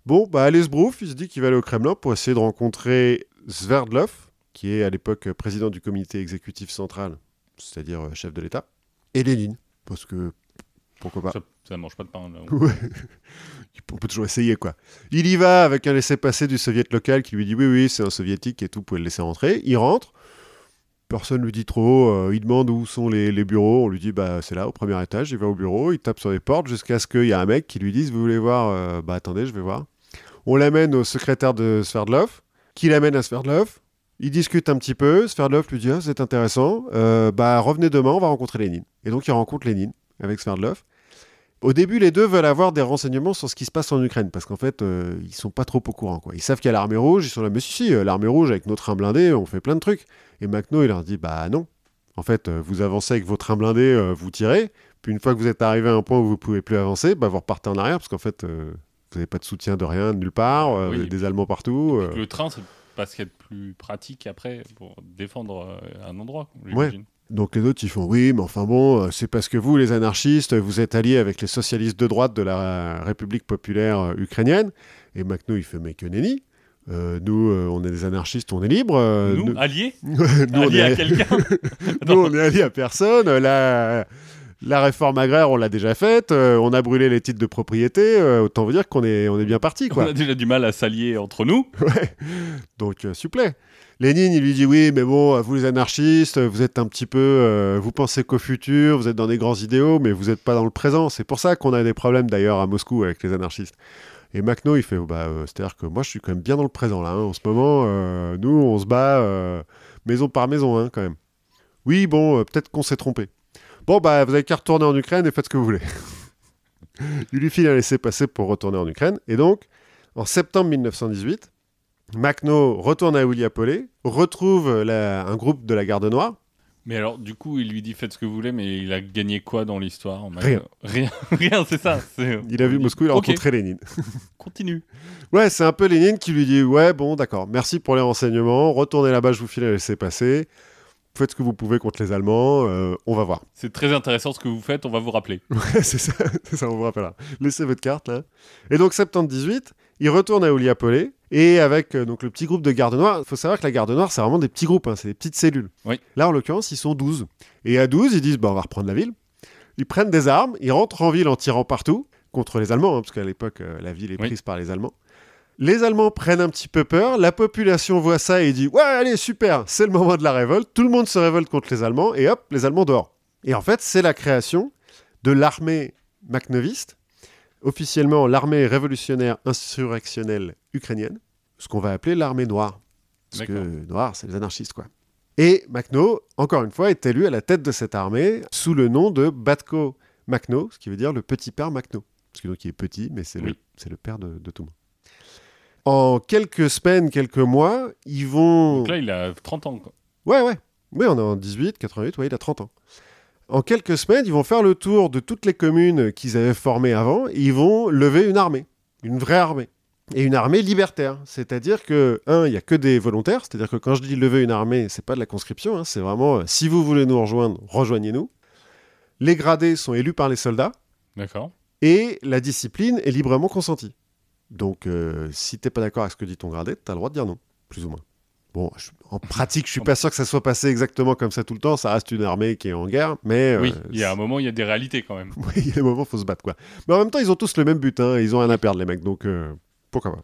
Bon, bah, allez, Sbrouf, il se dit qu'il va aller au Kremlin pour essayer de rencontrer Sverdlov, qui est à l'époque président du comité exécutif central, c'est-à-dire euh, chef de l'État, et Lénine, parce que pourquoi pas. Ça, ça mange pas de pain, là. Ouais. On peut toujours essayer, quoi. Il y va avec un laissez-passer du soviet local qui lui dit oui, oui, c'est un soviétique et tout, vous pouvez le laisser rentrer. Il rentre. Personne lui dit trop. euh, il demande où sont les, bureaux. On lui dit bah c'est là, au premier étage. Il va au bureau, il tape sur les portes jusqu'à ce qu'il y ait un mec qui lui dise vous voulez voir euh, Bah attendez, je vais voir. On l'amène au secrétaire de Sverdlov, qui l'amène à Sverdlov? Ils discutent un petit peu. Sverdlov lui dit ah, c'est intéressant. Euh, bah revenez demain, on va rencontrer Lénine. Et donc il rencontre Lénine avec Sverdlov. Au début, les deux veulent avoir des renseignements sur ce qui se passe en Ukraine, parce qu'en fait, euh, ils sont pas trop au courant. Quoi. Ils savent qu'il y a l'armée rouge, ils sont là, mais si, si, euh, l'armée rouge, avec nos trains blindés, on fait plein de trucs. Et Macno, il leur dit, bah non. En fait, euh, vous avancez avec vos trains blindés, euh, vous tirez, puis une fois que vous êtes arrivé à un point où vous pouvez plus avancer, bah vous repartez en arrière, parce qu'en fait, euh, vous n'avez pas de soutien de rien, de nulle part, Oui. des Allemands partout. Le train, c'est pas ce qu'il y a de plus pratique après pour défendre un endroit, j'imagine. Donc les autres, ils font oui, mais enfin bon, euh, c'est parce que vous, les anarchistes, vous êtes alliés avec les socialistes de droite de la République populaire euh, ukrainienne. Et Macno, il fait mais que nenni. Euh, nous, euh, on est des anarchistes, on est libres. euh, Nous, nous, alliés nous, on Alliés à est, quelqu'un nous, on est alliés à personne. La, la réforme agraire, on l'a déjà faite. on a brûlé les titres de propriété. autant vous dire qu'on est, on est bien parti, On a déjà du mal à s'allier entre nous. Ouais. Donc, s'il vous plaît. Lénine, il lui dit oui, mais bon, vous les anarchistes, vous êtes un petit peu, euh, vous pensez qu'au futur, vous êtes dans des grands idéaux, mais vous n'êtes pas dans le présent. C'est pour ça qu'on a des problèmes d'ailleurs à Moscou avec les anarchistes. Et Macno, il fait, bah, euh, c'est-à-dire que moi, je suis quand même bien dans le présent là. hein. En ce moment, euh, nous, on se bat maison par maison, hein, quand même. Oui, bon, peut-être qu'on s'est trompé. Bon, bah, vous avez qu'à retourner en Ukraine et faites ce que vous voulez. il lui file un laisser-passer pour retourner en Ukraine. Et donc, en septembre 1918, Macno retourne à Ouliapolé, retrouve la- un groupe de la Garde Noire. Mais alors, du coup, il lui dit faites ce que vous voulez, mais il a gagné quoi dans l'histoire en Rien. Rien, rien c'est ça. Il a vu Moscou, il a rencontré Lénine. Continue. Ouais, c'est un peu Lénine qui lui dit Ouais, bon, d'accord, merci pour les renseignements, retournez là-bas, je vous file à laisser passer. Faites ce que vous pouvez contre les Allemands, euh, on va voir. C'est très intéressant ce que vous faites, on va vous rappeler. Ouais, c'est ça, ça, on vous rappellera. Laissez votre carte là. Et donc, septembre 18, il retourne à Ouliapolé, et avec euh, donc, le petit groupe de garde noire, il faut savoir que la garde noire, c'est vraiment des petits groupes, hein, c'est des petites cellules. Oui. Là, en l'occurrence, ils sont 12. Et à 12, ils disent bah, on va reprendre la ville. Ils prennent des armes, ils rentrent en ville en tirant partout, contre les Allemands, hein, parce qu'à l'époque, euh, la ville est Oui. prise par les Allemands. Les Allemands prennent un petit peu peur, la population voit ça et dit Ouais, allez, super, c'est le moment de la révolte, tout le monde se révolte contre les Allemands, et hop, les Allemands dehors. Et en fait, c'est la création de l'armée macnoviste, officiellement l'armée révolutionnaire insurrectionnelle ukrainienne, ce qu'on va appeler l'armée noire. Parce que noir, c'est les anarchistes, quoi. Et Makhno, encore une fois, est élu à la tête de cette armée sous le nom de Batko Makhno, ce qui veut dire le petit père Makhno. Parce que donc il est petit, mais c'est le, Oui. c'est le père de, de tout le monde. En quelques semaines, quelques mois, ils vont... Donc là, il a 30 ans. quoi. Ouais, ouais. Oui, on est en 18, 88, ouais, il a 30 ans. En quelques semaines, ils vont faire le tour de toutes les communes qu'ils avaient formées avant et ils vont lever une armée, une vraie armée. Et une armée libertaire. C'est-à-dire que, un, il n'y a que des volontaires. C'est-à-dire que quand je dis lever une armée, c'est pas de la conscription. hein, c'est vraiment, euh, si vous voulez nous rejoindre, rejoignez-nous. Les gradés sont élus par les soldats D'accord. et la discipline est librement consentie. Donc, euh, si t'es pas d'accord avec ce que dit ton gradé, t'as le droit de dire non, plus ou moins. Bon, je- en pratique, je suis pas sûr que ça soit passé exactement comme ça tout le temps. Ça reste une armée qui est en guerre, mais oui, euh, il y a un moment, il y a des réalités quand même. oui, il y a des moments, faut se battre quoi. Mais en même temps, ils ont tous le même but. Hein, ils ont rien à perdre, les mecs. Donc, euh, pourquoi pas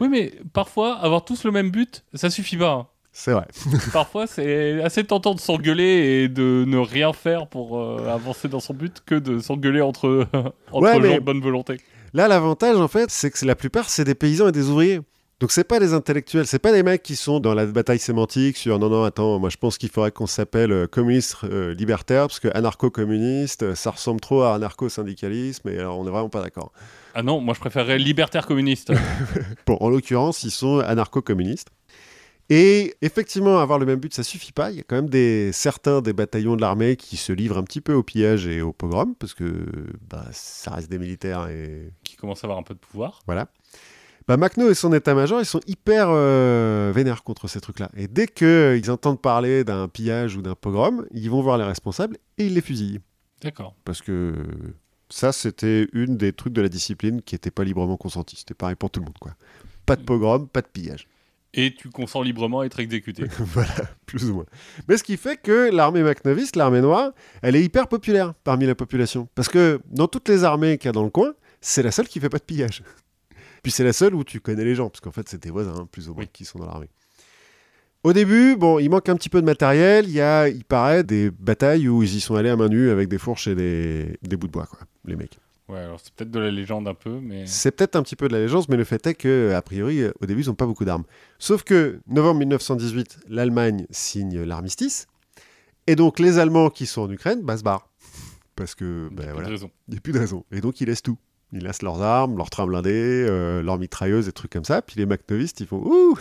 Oui, mais parfois, avoir tous le même but, ça suffit pas. hein. C'est vrai. Parfois, c'est assez tentant de s'engueuler et de ne rien faire pour euh, avancer dans son but que de s'engueuler entre, entre Ouais, gens mais- de bonne volonté. Là, l'avantage, en fait, c'est que la plupart, c'est des paysans et des ouvriers. Donc c'est pas des intellectuels, c'est pas des mecs qui sont dans la bataille sémantique sur non non attends moi je pense qu'il faudrait qu'on s'appelle euh, communiste euh, libertaire parce que anarcho-communiste euh, ça ressemble trop à anarcho-syndicalisme et alors on est vraiment pas d'accord. Ah non, moi je préférerais libertaire communiste. Bon en l'occurrence ils sont anarcho-communistes. Et effectivement, avoir le même but, ça suffit pas. Il y a quand même des, certains des bataillons de l'armée qui se livrent un petit peu au pillage et au pogrom, parce que bah, ça reste des militaires et qui commence à avoir un peu de pouvoir. voilà. Bah, Macno et son état-major, ils sont hyper euh, vénères contre ces trucs-là. Et dès qu'ils entendent parler d'un pillage ou d'un pogrom, ils vont voir les responsables et ils les fusillent. D'accord. Parce que ça, c'était une des trucs de la discipline qui n'était pas librement consentie. C'était pareil pour tout le monde, quoi. Pas de pogrom, pas de pillage. Et tu consens librement à être exécuté. voilà, plus ou moins. Mais ce qui fait que l'armée macnoviste, l'armée noire, elle est hyper populaire parmi la population. Parce que dans toutes les armées qu'il y a dans le coin, c'est la seule qui fait pas de pillage. Puis c'est la seule où tu connais les gens, parce qu'en fait, c'est tes voisins, hein, plus ou moins, Oui. qui sont dans l'armée. Au début, bon, il manque un petit peu de matériel. Il y a, il paraît, des batailles où ils y sont allés à main nue avec des fourches et des, des bouts de bois, quoi, les mecs. Ouais, alors c'est peut-être de la légende un peu, mais. C'est peut-être un petit peu de la légende, mais le fait est que, a priori, euh, au début, ils n'ont pas beaucoup d'armes. Sauf que, novembre 1918, l'Allemagne signe l'armistice. Et donc, les Allemands qui sont en Ukraine, bah, se barrent. Parce que, ben pas voilà, il n'y a plus de raison. Et donc, ils laissent tout. Ils laissent leurs armes, leurs trains blindés, euh, leurs mitrailleuses et trucs comme ça. Puis les McNovistes, ils font Ouh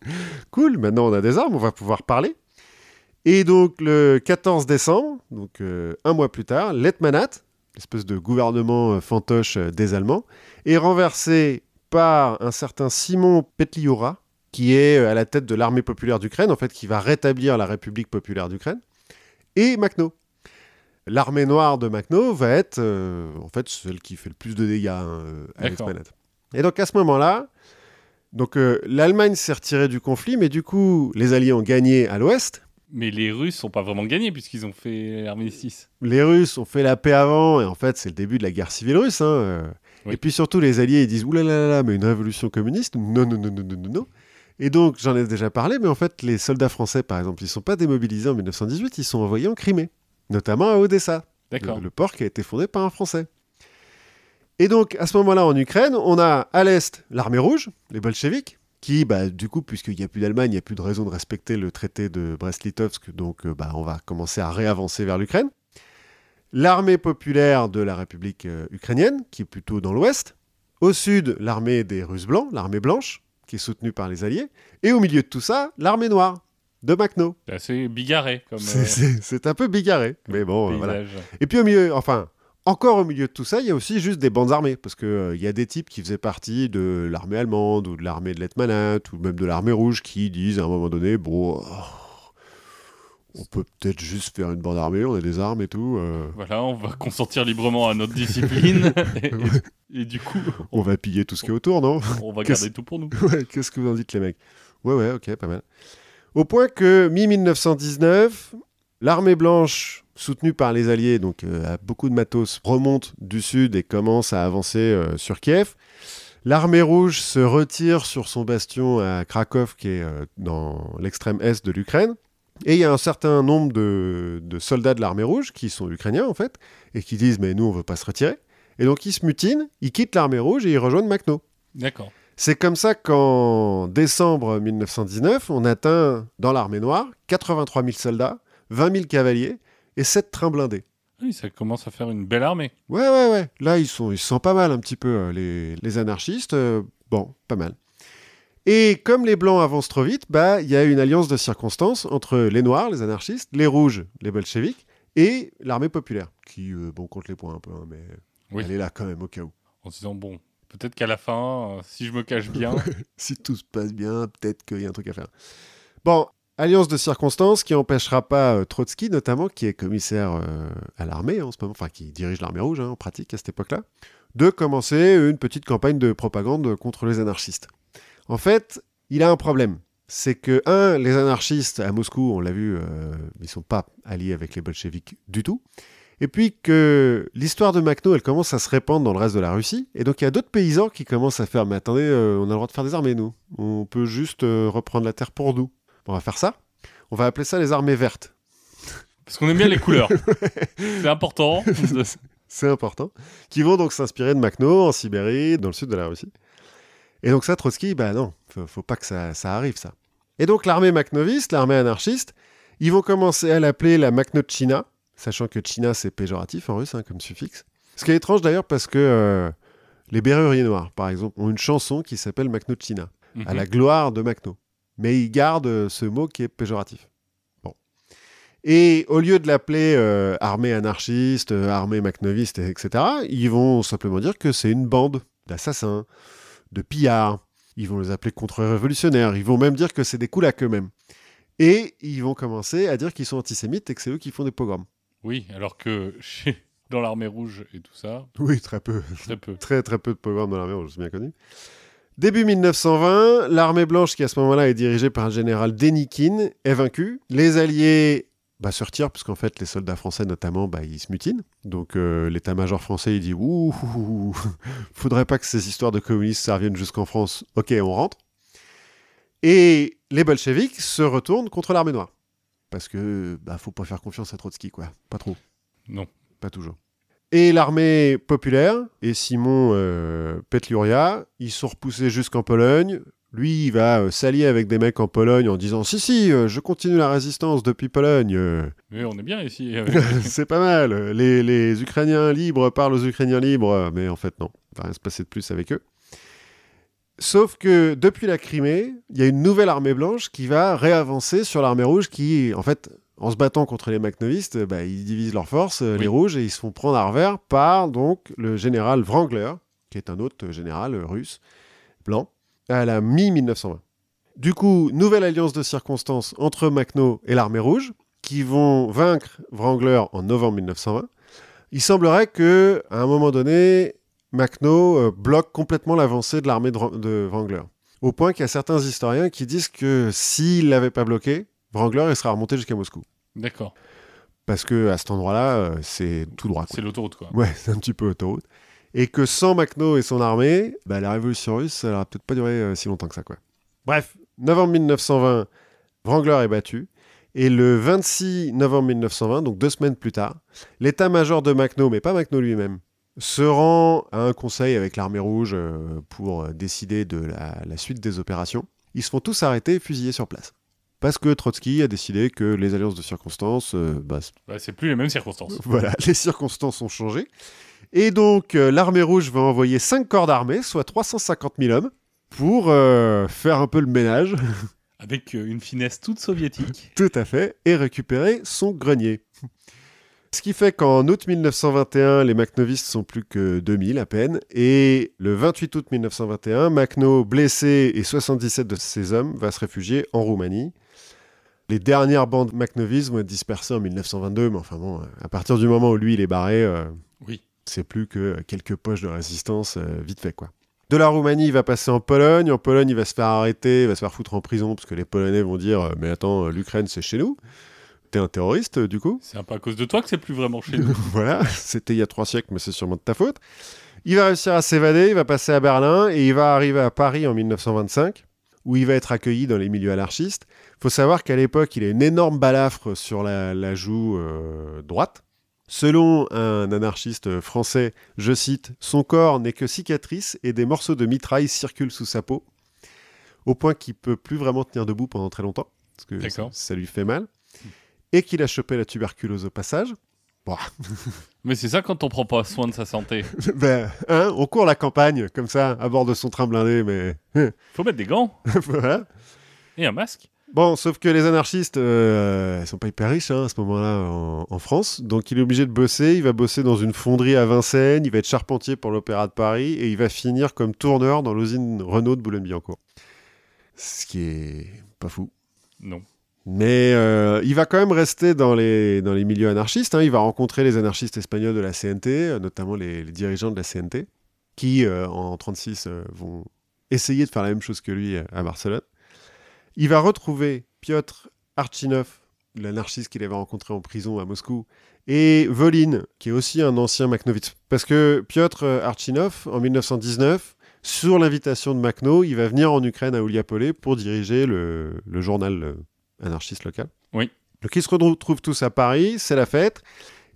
Cool, maintenant on a des armes, on va pouvoir parler. Et donc, le 14 décembre, donc euh, un mois plus tard, l'Etmanat, l'espèce de gouvernement euh, fantoche des Allemands, est renversé par un certain Simon Petliura, qui est à la tête de l'armée populaire d'Ukraine, en fait, qui va rétablir la République populaire d'Ukraine, et Makhno. L'armée noire de Makhno va être, euh, en fait, celle qui fait le plus de dégâts hein, euh, à D'accord. l'Etmanat. Et donc, à ce moment-là, donc euh, l'Allemagne s'est retirée du conflit, mais du coup, les Alliés ont gagné à l'ouest. Mais les Russes n'ont pas vraiment gagné puisqu'ils ont fait l'armistice. Les Russes ont fait la paix avant, et en fait, c'est le début de la guerre civile russe. hein, euh. Oui. Et puis surtout, les Alliés, ils disent Ouh là là là là, mais une révolution communiste? Non, non, non, non, non, non, non. Et donc, j'en ai déjà parlé, mais en fait, les soldats français, par exemple, ils sont pas démobilisés en 1918, ils sont envoyés en Crimée, notamment à Odessa, le port qui a été fondé par un Français. Et donc, à ce moment-là, en Ukraine, on a à l'est l'armée rouge, les bolcheviks, qui, bah, du coup, puisqu'il n'y a plus d'Allemagne, il n'y a plus de raison de respecter le traité de Brest-Litovsk, donc euh, bah, on va commencer à réavancer vers l'Ukraine. L'armée populaire de la République euh, ukrainienne, qui est plutôt dans l'ouest. Au sud, l'armée des Russes blancs, l'armée blanche, qui est soutenue par les Alliés. Et au milieu de tout ça, l'armée noire, de Makhno. C'est assez bigarré comme C'est- euh, C'est un peu bigarré, mais bon, euh, voilà. Et puis au milieu, enfin, encore au milieu de tout ça, il y a aussi juste des bandes armées, parce qu'il il y a des types qui faisaient partie de l'armée allemande, ou de l'armée de l'Etmanat, ou même de l'armée rouge, qui disent à un moment donné, bon, oh, on peut peut-être juste faire une bande armée, on a des armes et tout, euh, Voilà, on va consentir librement à notre discipline. et, et- et du coup, on va piller tout ce qui est autour, non? on va garder tout pour nous. Ouais, qu'est-ce que vous en dites, les mecs? Ouais, ouais, ok, pas mal. Au point que, mi-1919, l'armée blanche, soutenue par les Alliés, donc euh, beaucoup de matos, remonte du sud et commence à avancer euh, sur Kiev. L'armée rouge se retire sur son bastion à Krakow, qui est euh, dans l'extrême est de l'Ukraine. Et il y a un certain nombre de, soldats de l'armée rouge, qui sont ukrainiens en fait, et qui disent Mais nous, on veut pas se retirer. Et donc ils se mutinent, ils quittent l'armée rouge et ils rejoignent Makhno. D'accord. C'est comme ça qu'en décembre 1919, on atteint dans l'armée noire 83 000 soldats, 20 000 cavaliers et 7 trains blindés. Oui, ça commence à faire une belle armée. Ouais, ouais, ouais. Là, ils, sont, ils se sentent pas mal un petit peu, euh, les, les anarchistes. euh, bon, pas mal. Et comme les blancs avancent trop vite, bah, il y a une alliance de circonstances entre les noirs, les anarchistes, les rouges, les bolcheviks, et l'armée populaire, qui, euh, bon, compte les points un peu, hein, mais Oui. elle est là quand même au cas où. En se disant, bon, peut-être qu'à la fin, euh, si je me cache bien, si tout se passe bien, peut-être qu'il y a un truc à faire. Bon, alliance de circonstances qui empêchera pas euh, Trotsky, notamment, qui est commissaire euh, à l'armée en ce moment, enfin qui dirige l'armée rouge hein, en pratique à cette époque-là, de commencer une petite campagne de propagande contre les anarchistes. En fait, il a un problème. C'est que, un, les anarchistes à Moscou, on l'a vu, ils sont pas alliés avec les bolcheviks du tout. Et puis que l'histoire de Makhno, elle commence à se répandre dans le reste de la Russie. Et donc il y a d'autres paysans qui commencent à faire, mais attendez, euh, on a le droit de faire des armées, nous. On peut juste euh, reprendre la terre pour nous. On va faire ça. On va appeler ça les armées vertes. parce qu'on aime bien les couleurs. C'est important. C'est important. Qui vont donc s'inspirer de Makhno en Sibérie, dans le sud de la Russie. Et donc ça, Trotsky, bah non, faut, faut pas que ça, ça arrive, ça. Et donc l'armée macnoviste, l'armée anarchiste, ils vont commencer à l'appeler la Macnochina, sachant que China, c'est péjoratif en russe hein, comme suffixe. Ce qui est étrange d'ailleurs parce que euh, les Béruriers Noirs, par exemple, ont une chanson qui s'appelle Macnochina, à Mhm. la gloire de Macno. Mais ils gardent euh, ce mot qui est péjoratif. Bon. Et au lieu de l'appeler euh, armée anarchiste, armée macnoviste, etc., ils vont simplement dire que c'est une bande d'assassins, de pillards. Ils vont les appeler contre-révolutionnaires. Ils vont même dire que c'est des coulacs eux-mêmes. Et ils vont commencer à dire qu'ils sont antisémites et que c'est eux qui font des pogroms. Oui, alors que chez... dans l'armée rouge et tout ça, Oui, très peu. très peu. Très très peu de pogroms dans l'armée rouge, c'est bien connu. Début 1920, l'armée blanche qui à ce moment-là est dirigée par un général Denikin est vaincue. Les alliés bah, se retirent puisqu'en fait les soldats français notamment bah, ils se mutinent. Donc euh, l'état-major français il dit ouh, faudrait pas que ces histoires de communistes ça revienne jusqu'en France. Ok, on rentre. Et les bolcheviks se retournent contre l'armée noire parce que bah faut pas faire confiance à Trotsky quoi, pas trop. Non. Pas toujours. Et l'armée populaire et Simon euh, Petliuria, ils sont repoussés jusqu'en Pologne. Lui, il va euh, s'allier avec des mecs en Pologne en disant Si, si, euh, je continue la résistance depuis Pologne. euh, Mais on est bien ici. euh. c'est pas mal. Les, les Ukrainiens libres parlent aux Ukrainiens libres. Mais en fait, non. Il va rien se passer de plus avec eux. Sauf que depuis la Crimée, il y a une nouvelle armée blanche qui va réavancer sur l'armée rouge qui, en fait, en se battant contre les Macnovistes, bah, ils divisent leurs forces, euh, Oui. les rouges, et ils se font prendre à revers par donc le général Wrangler, qui est un autre général russe, blanc, à la mi-1920. Du coup, nouvelle alliance de circonstances entre Macno et l'armée rouge, qui vont vaincre Wrangler en novembre 1920. Il semblerait que, à un moment donné, Macno euh, bloque complètement l'avancée de l'armée de, de Wrangler. Au point qu'il y a certains historiens qui disent que s'il l'avait pas bloqué, Wrangler il serait remonté jusqu'à Moscou. D'accord. Parce que à cet endroit-là, euh, c'est tout droit. C'est l'autoroute, quoi. Ouais, c'est un petit peu autoroute. Et que sans Macno et son armée, bah, la révolution russe, ça n'aurait peut-être pas duré euh, si longtemps que ça. Quoi. Bref, novembre 1920, Wrangler est battu. Et le 26 novembre 1920, donc deux semaines plus tard, l'état-major de Macno, mais pas Macno lui-même, se rend à un conseil avec l'armée rouge euh, pour euh, décider de la, la suite des opérations. Ils se font tous arrêter et fusillés sur place. Parce que Trotsky a décidé que les alliances de circonstances, euh, bah, Bah, c'est plus les mêmes circonstances. voilà, les circonstances ont changé. Et donc, euh, l'armée rouge va envoyer 5 corps d'armée, soit 350 000 hommes, pour euh, faire un peu le ménage, Avec une finesse toute soviétique. tout à fait, et récupérer son grenier. Ce qui fait qu'en août 1921, les Macnovistes sont plus que 2000 à peine, et le 28 août 1921, Macno, blessé et 77 de ses hommes, va se réfugier en Roumanie. Les dernières bandes Macnovistes vont être dispersées en 1922, mais enfin bon, à partir du moment où lui il est barré, euh, Oui. c'est plus que quelques poches de résistance euh, vite fait quoi. De la Roumanie, il va passer en Pologne. En Pologne, il va se faire arrêter, il va se faire foutre en prison parce que les Polonais vont dire euh, Mais attends, euh, l'Ukraine, c'est chez nous. T'es un terroriste, du coup C'est un peu à cause de toi que c'est plus vraiment chez nous. Voilà, c'était il y a trois siècles, mais c'est sûrement de ta faute. Il va réussir à s'évader, il va passer à Berlin et il va arriver à Paris en 1925, où il va être accueilli dans les milieux anarchistes. Il faut savoir qu'à l'époque, il a une énorme balafre sur la, la joue euh, droite. Selon un anarchiste français, je cite, son corps n'est que cicatrice et des morceaux de mitraille circulent sous sa peau, au point qu'il peut plus vraiment tenir debout pendant très longtemps, parce que ça lui fait mal, et qu'il a chopé la tuberculose au passage. Mais c'est ça quand on prend pas soin de sa santé. ben, hein, on court la campagne comme ça, à bord de son train blindé, mais Faut mettre des gants voilà. et un masque. Bon, sauf que les anarchistes, euh, ils sont pas hyper riches hein, à ce moment-là en, en France, donc il est obligé de bosser. Il va bosser dans une fonderie à Vincennes, il va être charpentier pour l'Opéra de Paris et il va finir comme tourneur dans l'usine Renault de Boulogne-Billancourt. Ce qui est pas fou. Non. Mais euh, il va quand même rester dans les, dans les milieux anarchistes. hein. Il va rencontrer les anarchistes espagnols de la CNT, euh, notamment les, dirigeants de la CNT, qui euh, en 36 euh, vont essayer de faire la même chose que lui à Barcelone. Il va retrouver Piotr Archinov, l'anarchiste qu'il avait rencontré en prison à Moscou, et Volin, qui est aussi un ancien Makhnovitz. Parce que Piotr Archinov, en 1919, sur l'invitation de Makhno, il va venir en Ukraine à Ouliapolé pour diriger le, journal anarchiste local. Oui. Donc ils se retrouvent tous à Paris, c'est la fête.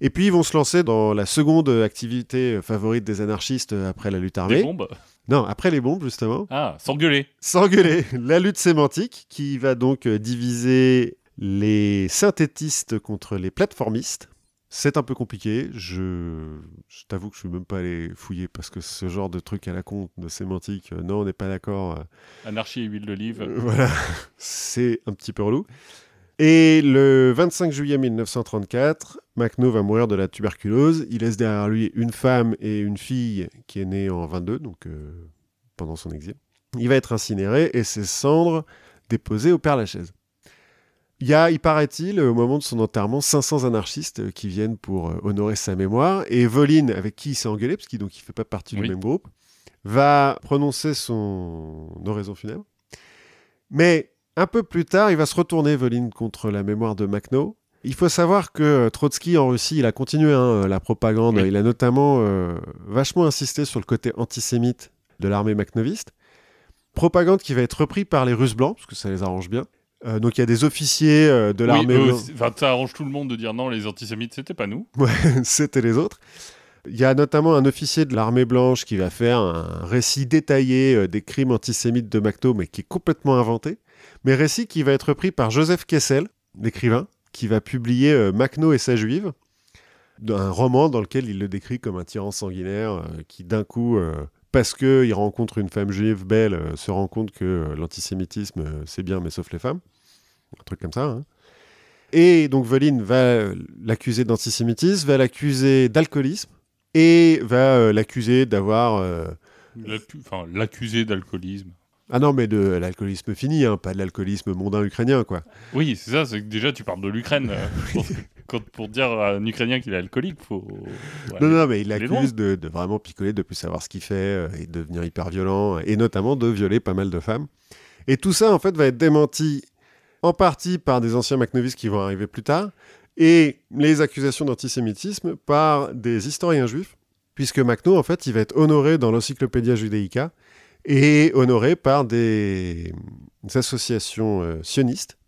Et puis ils vont se lancer dans la seconde activité favorite des anarchistes après la lutte Des armée. bombes Non, après les bombes justement. Ah, s'engueuler. S'engueuler, la lutte sémantique qui va donc diviser les synthétistes contre les plateformistes. C'est un peu compliqué, je, je t'avoue que je suis même pas allé fouiller parce que ce genre de truc à la con de sémantique, euh, non, on n'est pas d'accord. euh, Anarchie et huile d'olive. euh, voilà, c'est un petit peu relou. Et le 25 juillet 1934, Macno va mourir de la tuberculose. Il laisse derrière lui une femme et une fille qui est née en 22, donc pendant son exil. Il va être incinéré et ses cendres déposées au Père Lachaise. Il y a, il paraît-il, au moment de son enterrement, 500 anarchistes euh, qui viennent pour euh, honorer sa mémoire. Et Voline, avec qui il s'est engueulé, parce qu'il ne fait pas partie Oui. du même groupe, va prononcer son oraison funèbre. Mais un peu plus tard, il va se retourner, Voline, contre la mémoire de Makhno. Il faut savoir que euh, Trotsky en Russie, il a continué hein, la propagande. Oui. Il a notamment euh, vachement insisté sur le côté antisémite de l'armée makhnoviste. Propagande qui va être repris par les Russes blancs, parce que ça les arrange bien. Euh, donc il y a des officiers euh, de Oui, l'armée aussi. Enfin, ça arrange tout le monde de dire non, les antisémites, c'était pas nous. c'était les autres. Il y a notamment un officier de l'armée blanche qui va faire un récit détaillé euh, des crimes antisémites de Makhno, mais qui est complètement inventé. Mais récit qui va être repris par Joseph Kessel, l'écrivain, qui va publier euh, Makhno et sa juive, un roman dans lequel il le décrit comme un tyran sanguinaire euh, qui d'un coup, euh, parce qu'il rencontre une femme juive belle, euh, se rend compte que euh, l'antisémitisme, euh, c'est bien, mais sauf les femmes. Un truc comme ça. hein. Et donc Voline va l'accuser d'antisémitisme, va l'accuser d'alcoolisme et va l'accuser d'avoir... Enfin, l'accusé d'alcoolisme. Ah non, mais de l'alcoolisme fini, hein, pas de l'alcoolisme mondain ukrainien, quoi. Oui, c'est ça, c'est que déjà tu parles de l'Ukraine. Pour dire à un Ukrainien qu'il est alcoolique, faut. ouais. non, non, mais il l'accuse de, de vraiment picoler, de plus savoir ce qu'il fait euh, et de devenir hyper violent, et notamment de violer pas mal de femmes. Et tout ça, en fait, va être démenti en partie par des anciens McNovis qui vont arriver plus tard, et les accusations d'antisémitisme par des historiens juifs, puisque Macno, en fait, il va être honoré dans l'Encyclopédia Judaica et honoré par des, des associations euh, sionistes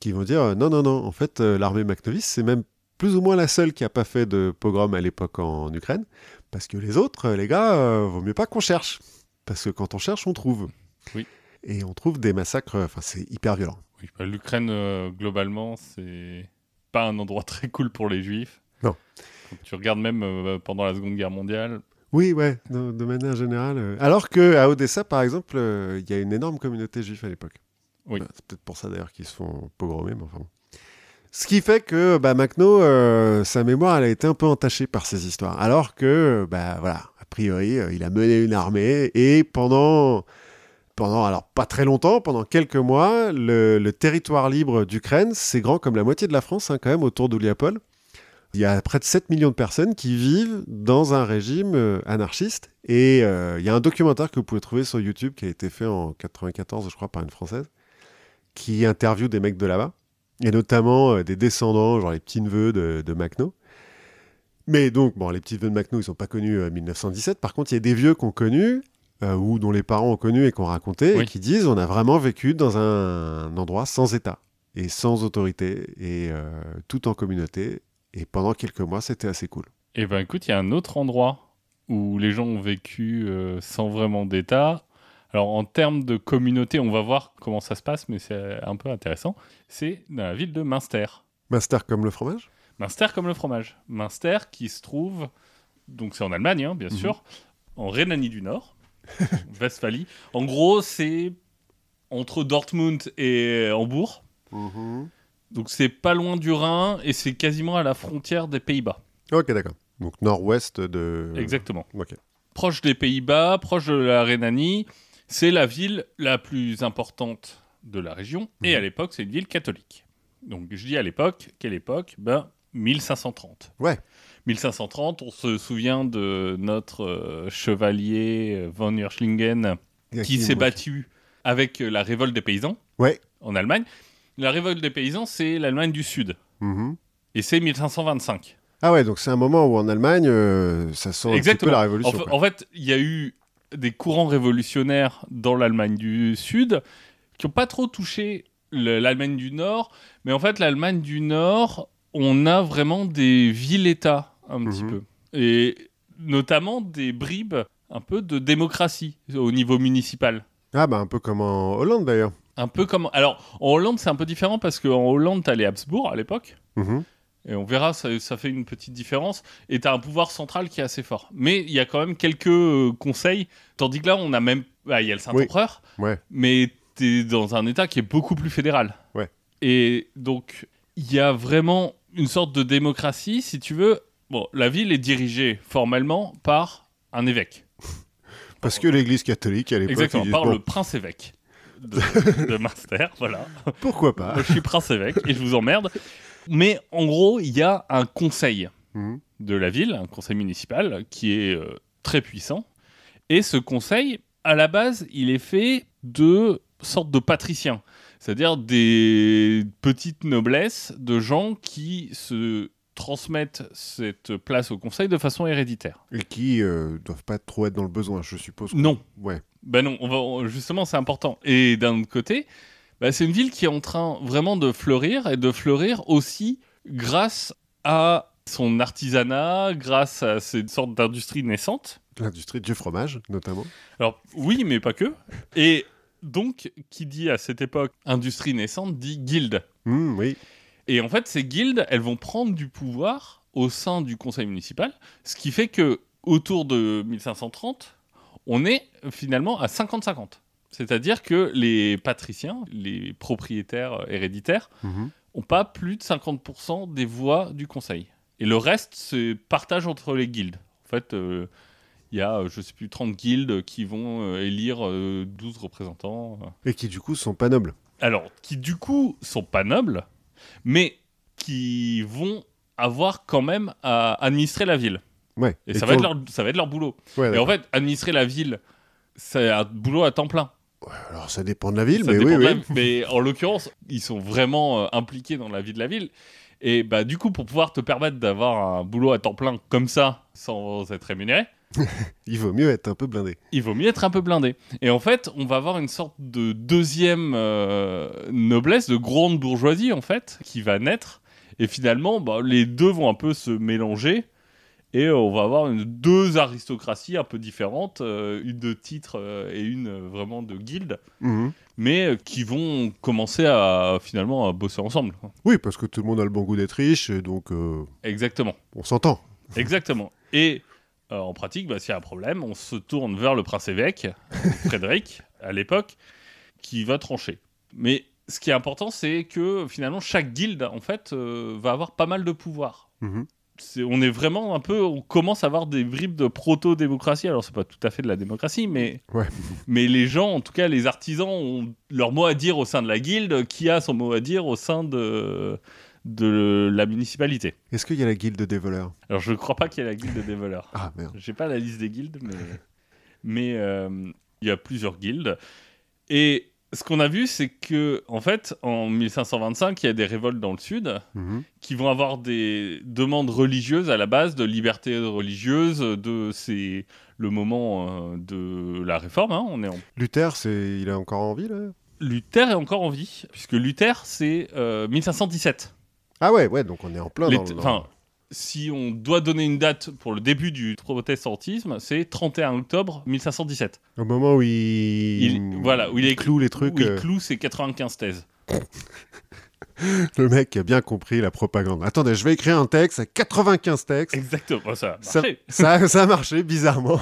qui vont dire euh, non, non, non, en fait, euh, l'armée McNovis, c'est même plus ou moins la seule qui n'a pas fait de pogrom à l'époque en Ukraine, parce que les autres, euh, les gars, euh, vaut mieux pas qu'on cherche, parce que quand on cherche, on trouve. Oui. Et on trouve des massacres, enfin, c'est hyper violent. Oui, bah, L'Ukraine, euh, globalement, c'est pas un endroit très cool pour les juifs. Non. Quand tu regardes même euh, pendant la Seconde Guerre mondiale, Oui, ouais, de, de manière générale. euh. Alors que à Odessa, par exemple, euh, il y a une énorme communauté juive à l'époque. Euh, C'est peut-être pour ça d'ailleurs qu'ils se font pogromer, enfin. bon. Ce qui fait que bah, Macno, euh, sa mémoire, elle a été un peu entachée par ces histoires. Alors que, bah voilà, a priori, euh, il a mené une armée et pendant, pendant, alors pas très longtemps, pendant quelques mois, le, territoire libre d'Ukraine, c'est grand comme la moitié de la France, hein, quand même, autour d'Ouliapol. Il y a près de 7 millions de personnes qui vivent dans un régime euh, anarchiste. Et il y a un documentaire que vous pouvez trouver sur YouTube qui a été fait en 94, je crois, par une Française, qui interviewe des mecs de là-bas, et notamment euh, des descendants, genre les petits-neveux de, de Macno. Mais donc, bon, les petits-neveux de Macno, ils sont pas connus en 1917. Par contre, il y a des vieux qu'on connu, euh, ou dont les parents ont connu et qu'on raconté, Oui. et qui disent on a vraiment vécu dans un, endroit sans État, et sans autorité, et euh, tout en communauté. Et pendant quelques mois, c'était assez cool. eh ben écoute, il y a un autre endroit où les gens ont vécu euh, sans vraiment d'État. Alors en termes de communauté, on va voir comment ça se passe, mais c'est un peu intéressant. C'est dans la ville de Münster. Master comme le fromage? Münster comme le fromage. Münster qui se trouve, donc c'est en Allemagne, hein, bien Mhm. sûr, en Rhénanie du Nord, Westphalie. En gros, c'est entre Dortmund et Hambourg. Donc c'est pas loin du Rhin et c'est quasiment à la frontière des Pays-Bas. Ok, d'accord. Donc nord-ouest de... Exactement. Ok. Proche des Pays-Bas, proche de la Rhénanie, c'est la ville la plus importante de la région et Mhm. à l'époque c'est une ville catholique. Donc je dis à l'époque, quelle époque? Ben 1530. Ouais. 1530, on se souvient de notre euh, chevalier euh, von Urschlingen qui s'est battu avec euh, la révolte des paysans Ouais. en Allemagne. La révolte des paysans, c'est l'Allemagne du Sud. Mhm. Et c'est 1525. Ah ouais, donc c'est un moment où en Allemagne, euh, ça sent un petit peu la En, révolution. quoi. en fait, il y a eu des courants révolutionnaires dans l'Allemagne du Sud qui n'ont pas trop touché le- l'Allemagne du Nord. Mais en fait, l'Allemagne du Nord on a vraiment des villes-États un petit Mhm. peu. Et notamment des bribes un peu de démocratie au niveau municipal. Ah, bah un peu comme en Hollande d'ailleurs. Un peu comme. Alors, en Hollande, c'est un peu différent parce qu'en Hollande, t'as les Habsbourg à l'époque. Mhm. Et on verra, ça, ça fait une petite différence. Et tu as un pouvoir central qui est assez fort. Mais il y a quand même quelques euh, conseils. Tandis que là, on a même. bah, Il y a le Saint-Empereur. Ouais. Mais tu es dans un État qui est beaucoup plus fédéral. Ouais. Et donc, il y a vraiment une sorte de démocratie, si tu veux. Bon, la ville est dirigée formellement par un évêque. Parce que l'Église catholique à l'époque, Exactement, par bon, le prince-évêque de, de Munster. Voilà. pourquoi pas? Moi, je suis prince-évêque et je vous emmerde. Mais en gros, il y a un conseil Mhm. de la ville, un conseil municipal, qui est euh, très puissant. Et ce conseil, à la base, il est fait de sortes de patriciens, c'est-à-dire des petites noblesses de gens qui se transmettent cette place au conseil de façon héréditaire. Et qui euh, doivent pas trop être dans le besoin, je suppose. Non, Ouais. Ben non, on va, on- justement, c'est important. Et d'un autre côté, bah, c'est une ville qui est en train vraiment de fleurir et de fleurir aussi grâce à son artisanat, grâce à ces sortes d'industries naissantes. L'industrie du fromage, notamment. Alors oui, mais pas que. Et donc, qui dit à cette époque industrie naissante dit guilde. Mhm, oui. Et en fait, ces guildes, elles vont prendre du pouvoir au sein du conseil municipal, ce qui fait que autour de 1530, on est finalement à 50-50. C'est-à-dire que les patriciens, les propriétaires héréditaires, n'ont pas plus de 50% des voix du conseil. Et le reste se partage entre les guildes. En fait, euh, il y a, euh, je sais plus, 30 guildes qui vont euh, élire euh, 12 représentants. Et qui du coup sont pas nobles. Alors, qui du coup sont pas nobles, mais qui vont avoir quand même à administrer la ville. Ouais. Et, ça, va être leur, ça va être leur boulot. Ouais, Et en fait, administrer la ville, c'est un boulot à temps plein. Alors ça dépend de la ville, Ça mais oui, la- oui. Mais en l'occurrence, ils sont vraiment euh, impliqués dans la vie de la ville. Et bah, du coup, pour pouvoir te permettre d'avoir un boulot à temps plein comme ça, sans être rémunéré, Il vaut mieux être un peu blindé. il vaut mieux être un peu blindé. Et en fait, on va avoir une sorte de deuxième euh, noblesse, de grande bourgeoisie, en fait, qui va naître. Et finalement, bah, les deux vont un peu se mélanger. Et euh, on va avoir une- deux aristocraties un peu différentes, euh, une de titre euh, et une euh, vraiment de guilde, Mhm. mais qui vont commencer à finalement à bosser ensemble. Oui, parce que tout le monde a le bon goût d'être riche, et donc Exactement. on s'entend. Exactement. Et en pratique, bah, s'il y a un problème, on se tourne vers le prince-évêque, Frédéric, à l'époque, qui va trancher. Mais ce qui est important, c'est que finalement, chaque guilde, en fait, va avoir pas mal de pouvoir. Mhm. On est vraiment un peu, on commence à avoir des bribes de proto-démocratie. Alors, c'est pas tout à fait de la démocratie, mais, Ouais. mais les gens, en tout cas, les artisans, ont leur mot à dire au sein de la guilde, qui a son mot à dire au sein de, de la municipalité. Est-ce qu'il y a la guilde des voleurs Alors, je ne crois pas qu'il y ait la guilde des voleurs. Ah merde. J'ai pas la liste des guildes, mais mais euh, il y a plusieurs guildes. Et ce qu'on a vu, c'est que en fait, en 1525, il y a des révoltes dans le sud Mhm. qui vont avoir des demandes religieuses à la base, de liberté religieuse, de c'est le moment euh, de la réforme. hein, on est en Luther, c'est, il est encore en vie là? Luther est encore en vie, puisque Luther, c'est euh, 1517. Ah ouais, ouais, donc on est en plein dans, le- dans- Enfin, si on doit donner une date pour le début du protestantisme, c'est 31 octobre 1517. au moment où il, Il- voilà, où il cloue les trucs. Où il euh, cloue ses 95 thèses. le mec a bien compris la propagande. Attendez, je vais écrire un texte à 95 textes. Exactement, ça a Ça, ça, ça a marché bizarrement.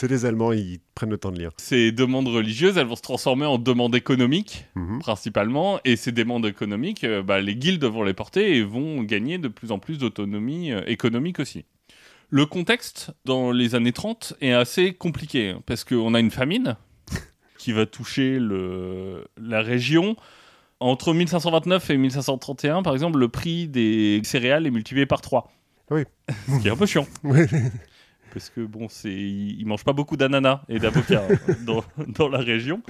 C'est les Allemands, ils prennent le temps de lire. Ces demandes religieuses, elles vont se transformer en demandes économiques, Mhm. principalement. Et ces demandes économiques, euh, bah, les guildes vont les porter et vont gagner de plus en plus d'autonomie euh, économique aussi. Le contexte dans les années 30 est assez compliqué, hein, parce qu'on a une famine qui va toucher le, la région. Entre 1529 et 1531, par exemple, le prix des céréales est multiplié par 3. Oui. Ce qui est un peu chiant. Ouais. Parce que bon, c'est ils mangent pas beaucoup d'ananas et d'avocats hein, dans, dans la région.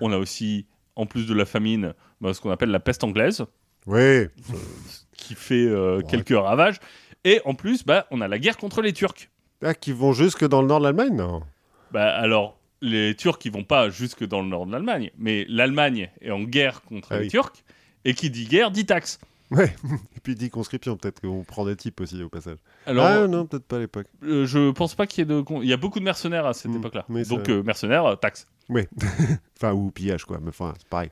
On a aussi, en plus de la famine, bah, ce qu'on appelle la peste anglaise, Ouais. qui fait euh, Ouais. quelques ravages. Et en plus, bah, on a la guerre contre les Turcs. Ah, qui vont jusque dans le nord de l'Allemagne Non? Bah, alors, les Turcs, ils vont pas jusque dans le nord de l'Allemagne, mais l'Allemagne est en guerre contre Ah les oui. Turcs, et qui dit guerre dit taxe. Ouais. Et puis dit conscription, peut-être qu'on prend des types aussi au passage. Alors, ah non, peut-être pas à l'époque. euh, je pense pas qu'il y ait de. con- Il y a beaucoup de mercenaires à cette Mm. époque-là. Donc, euh, mercenaires, euh, taxe. Oui. enfin, ou pillage, quoi. Mais enfin, c'est pareil.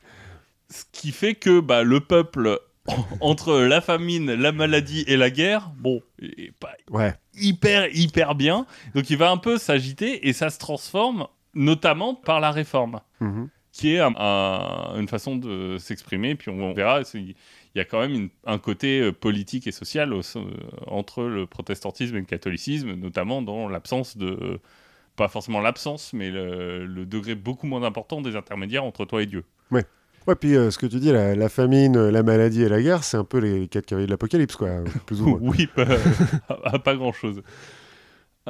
Ce qui fait que bah, le peuple, entre la famine, la maladie et la guerre, bon, est pas Ouais. hyper, hyper bien. Donc, il va un peu s'agiter et ça se transforme notamment par la réforme. Mhm. qui est un- un- une façon de s'exprimer. Puis on, on verra, c'est- il y a quand même une- un côté euh, politique et social au euh, entre le protestantisme et le catholicisme, notamment dans l'absence de. Pas forcément l'absence, mais le, le degré beaucoup moins important des intermédiaires entre toi et Dieu. Ouais, puis euh, ce que tu dis, la, la famine, euh, la maladie et la guerre, c'est un peu les quatre cavaliers de l'apocalypse, quoi. euh, Plus ou moins. oui, pas, grand-chose.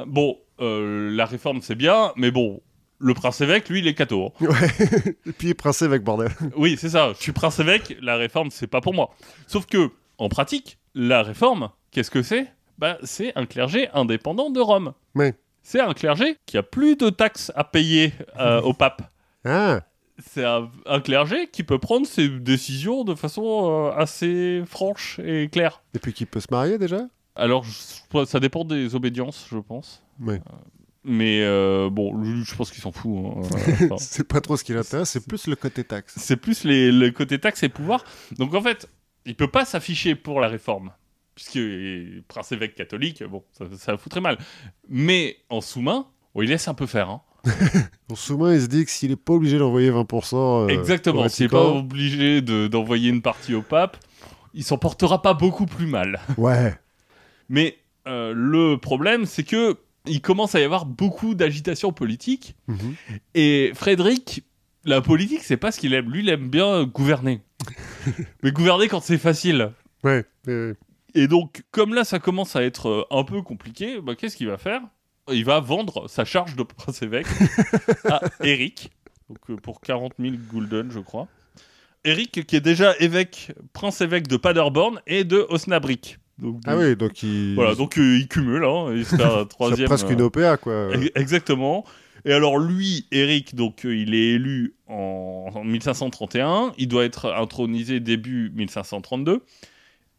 Bon, euh, la réforme c'est bien, mais bon, le prince-évêque, lui, il est catho. hein. Ouais. et puis prince évêque, bordel. Oui, c'est ça. Je suis prince-évêque, la réforme, c'est pas pour moi. Sauf que, en pratique, la réforme, qu'est-ce que c'est? Bah, c'est un clergé indépendant de Rome. Ouais. C'est un clergé qui a plus de taxes à payer euh, au pape. Ah, C'est un, un clergé qui peut prendre ses décisions de façon euh, assez franche et claire. et puis qui peut se marier déjà? Alors, je- ça dépend des obédiences, je pense. Ouais. Mais euh, bon, je pense qu'il s'en fout. hein. Euh, enfin, C'est pas trop ce qui l'intéresse, c'est plus le côté taxe. C'est plus les, le côté taxe et pouvoir. Donc en fait, il peut pas s'afficher pour la réforme. Puisque euh, prince-évêque catholique, bon, ça, ça foutrait mal. Mais en sous-main, il laisse un peu faire. hein. En sous-main, il se dit que s'il est pas obligé d'envoyer 20%. euh, Exactement. S'il n'est pas obligé de- d'envoyer une partie au pape, il s'en portera pas beaucoup plus mal. Ouais. Mais euh, le problème, c'est que il commence à y avoir beaucoup d'agitation politique. Mhm. Et Frédéric, la politique, c'est pas ce qu'il aime. Lui, il aime bien gouverner. Mais gouverner quand c'est facile. Ouais. Et donc, comme là, ça commence à être euh, un peu compliqué, bah, qu'est-ce qu'il va faire? Il va vendre sa charge de prince-évêque à Eric, donc, euh, pour 40 000 gulden, je crois. Eric, qui est déjà évêque, prince-évêque de Paderborn et de Osnabrück. Donc, Ah oui, donc il. Voilà, donc euh, il cumule, hein, il se fait un c'est troisième. presque une euh, OPA, quoi. Ex- Exactement. Et alors lui, Eric, donc euh, il est élu en, en 1531. Il doit être intronisé début 1532.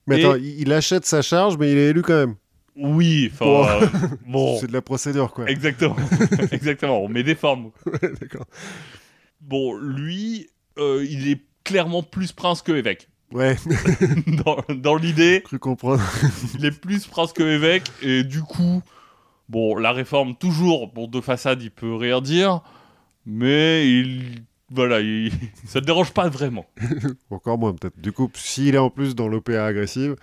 Mais et- attends, il il achète sa charge, mais il est élu quand même. Oui, enfin Bon. euh, bon, C'est de la procédure, quoi. exactement, exactement. On met des formes. Ouais, D'accord. Bon, lui, euh, il est clairement plus prince que évêque. Ouais, dans dans l'idée, cru comprendre. il est plus prince que évêque et du coup, bon, la réforme toujours, bon, de façade, il peut rien dire, mais il, voilà, il, ça ne dérange pas vraiment. Encore moins, peut-être. Du coup, s'il est en plus dans l'OPA agressive.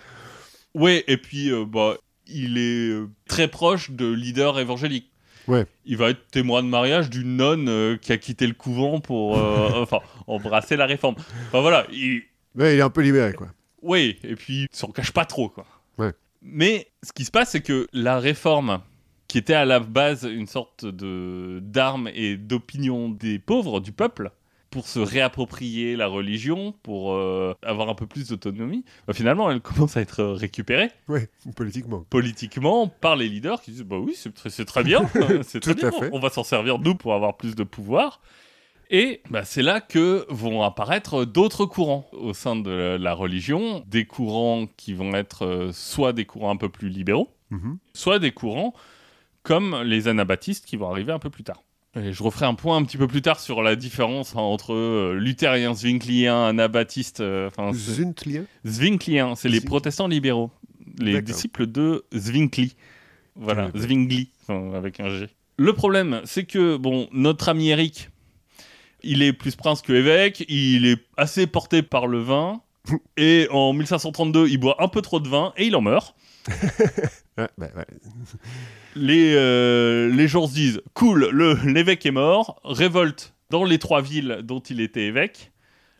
Ouais, et puis, euh, bah, il est euh, très proche de leader évangélique. Ouais. Il va être témoin de mariage d'une nonne euh, qui a quitté le couvent pour, euh, enfin, embrasser la réforme. Enfin voilà, il, Ouais, il est un peu libéré, quoi. Oui, et puis il s'en cache pas trop, quoi. Ouais. Mais ce qui se passe, c'est que la réforme, qui était à la base une sorte de d'arme et d'opinion des pauvres, du peuple, pour se réapproprier la religion, pour euh, avoir un peu plus d'autonomie, bah, finalement, elle commence à être récupérée Ouais, politiquement. politiquement par les leaders qui disent bah oui, c'est très, bien, c'est très Tout à bien, fait. on va s'en servir nous pour avoir plus de pouvoir. Et bah, c'est là que vont apparaître d'autres courants au sein de la, religion, des courants qui vont être euh, soit des courants un peu plus libéraux, Mhm. soit des courants comme les anabaptistes qui vont arriver un peu plus tard. Et je referai un point un petit peu plus tard sur la différence hein, entre euh, luthériens, zwingliens, anabaptistes, euh, Zuntlien Zwingliens, c'est les protestants libéraux, les disciples de Zwingli. Voilà. Zwingli, avec un G. Le problème, c'est que, bon, notre ami Eric, il est plus prince que évêque, il est assez porté par le vin, et en 1532, il boit un peu trop de vin, et il en meurt. Ouais, bah, ouais. Les, euh, les gens se disent, cool, l'évêque est mort, révolte dans les trois villes dont il était évêque,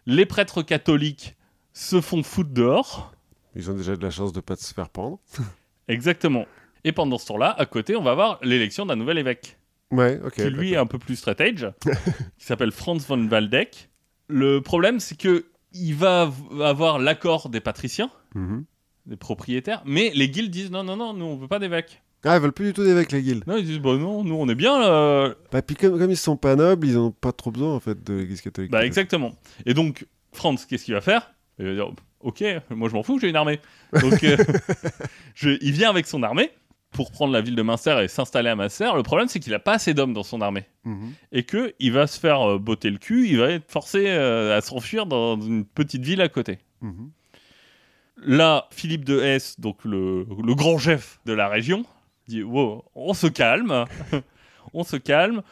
les prêtres catholiques se font foutre dehors, Ils ont déjà de la chance de pas se faire prendre. Exactement. Et pendant ce temps-là, à côté, on va avoir l'élection d'un nouvel évêque, Ouais, ok. qui lui est un peu plus straight edge, qui s'appelle Franz von Waldeck. Le problème, c'est que il va avoir l'accord des patriciens. Mhm. des propriétaires, mais les guildes disent non, non, non, nous on veut pas d'évêque. Ah, ils veulent plus du tout d'évêques, les guildes. Non, ils disent bah non, nous on est bien là. Bah, puis comme, comme ils sont pas nobles, ils ont pas trop besoin, en fait, de l'église catholique. Bah exactement. Et donc, Franz, qu'est-ce qu'il va faire? Il va dire Ok, moi je m'en fous, j'ai une armée. Donc euh, je- il vient avec son armée pour prendre la ville de Münster et s'installer à Münster. Le problème, c'est qu'il n'a pas assez d'hommes dans son armée Mhm. et que il va se faire euh, botter le cul, il va être forcé euh, à s'enfuir dans une petite ville à côté. Mhm. Là, Philippe de Hesse, donc le, le grand chef de la région, dit wow, on se calme, on se calme.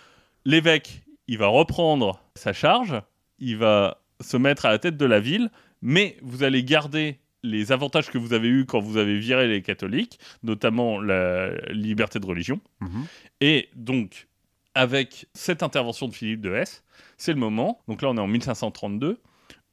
L'évêque, il va reprendre sa charge, il va se mettre à la tête de la ville, mais vous allez garder les avantages que vous avez eus quand vous avez viré les catholiques, notamment la liberté de religion. Mhm. Et donc, avec cette intervention de Philippe de Hesse, c'est le moment, donc là on est en 1532,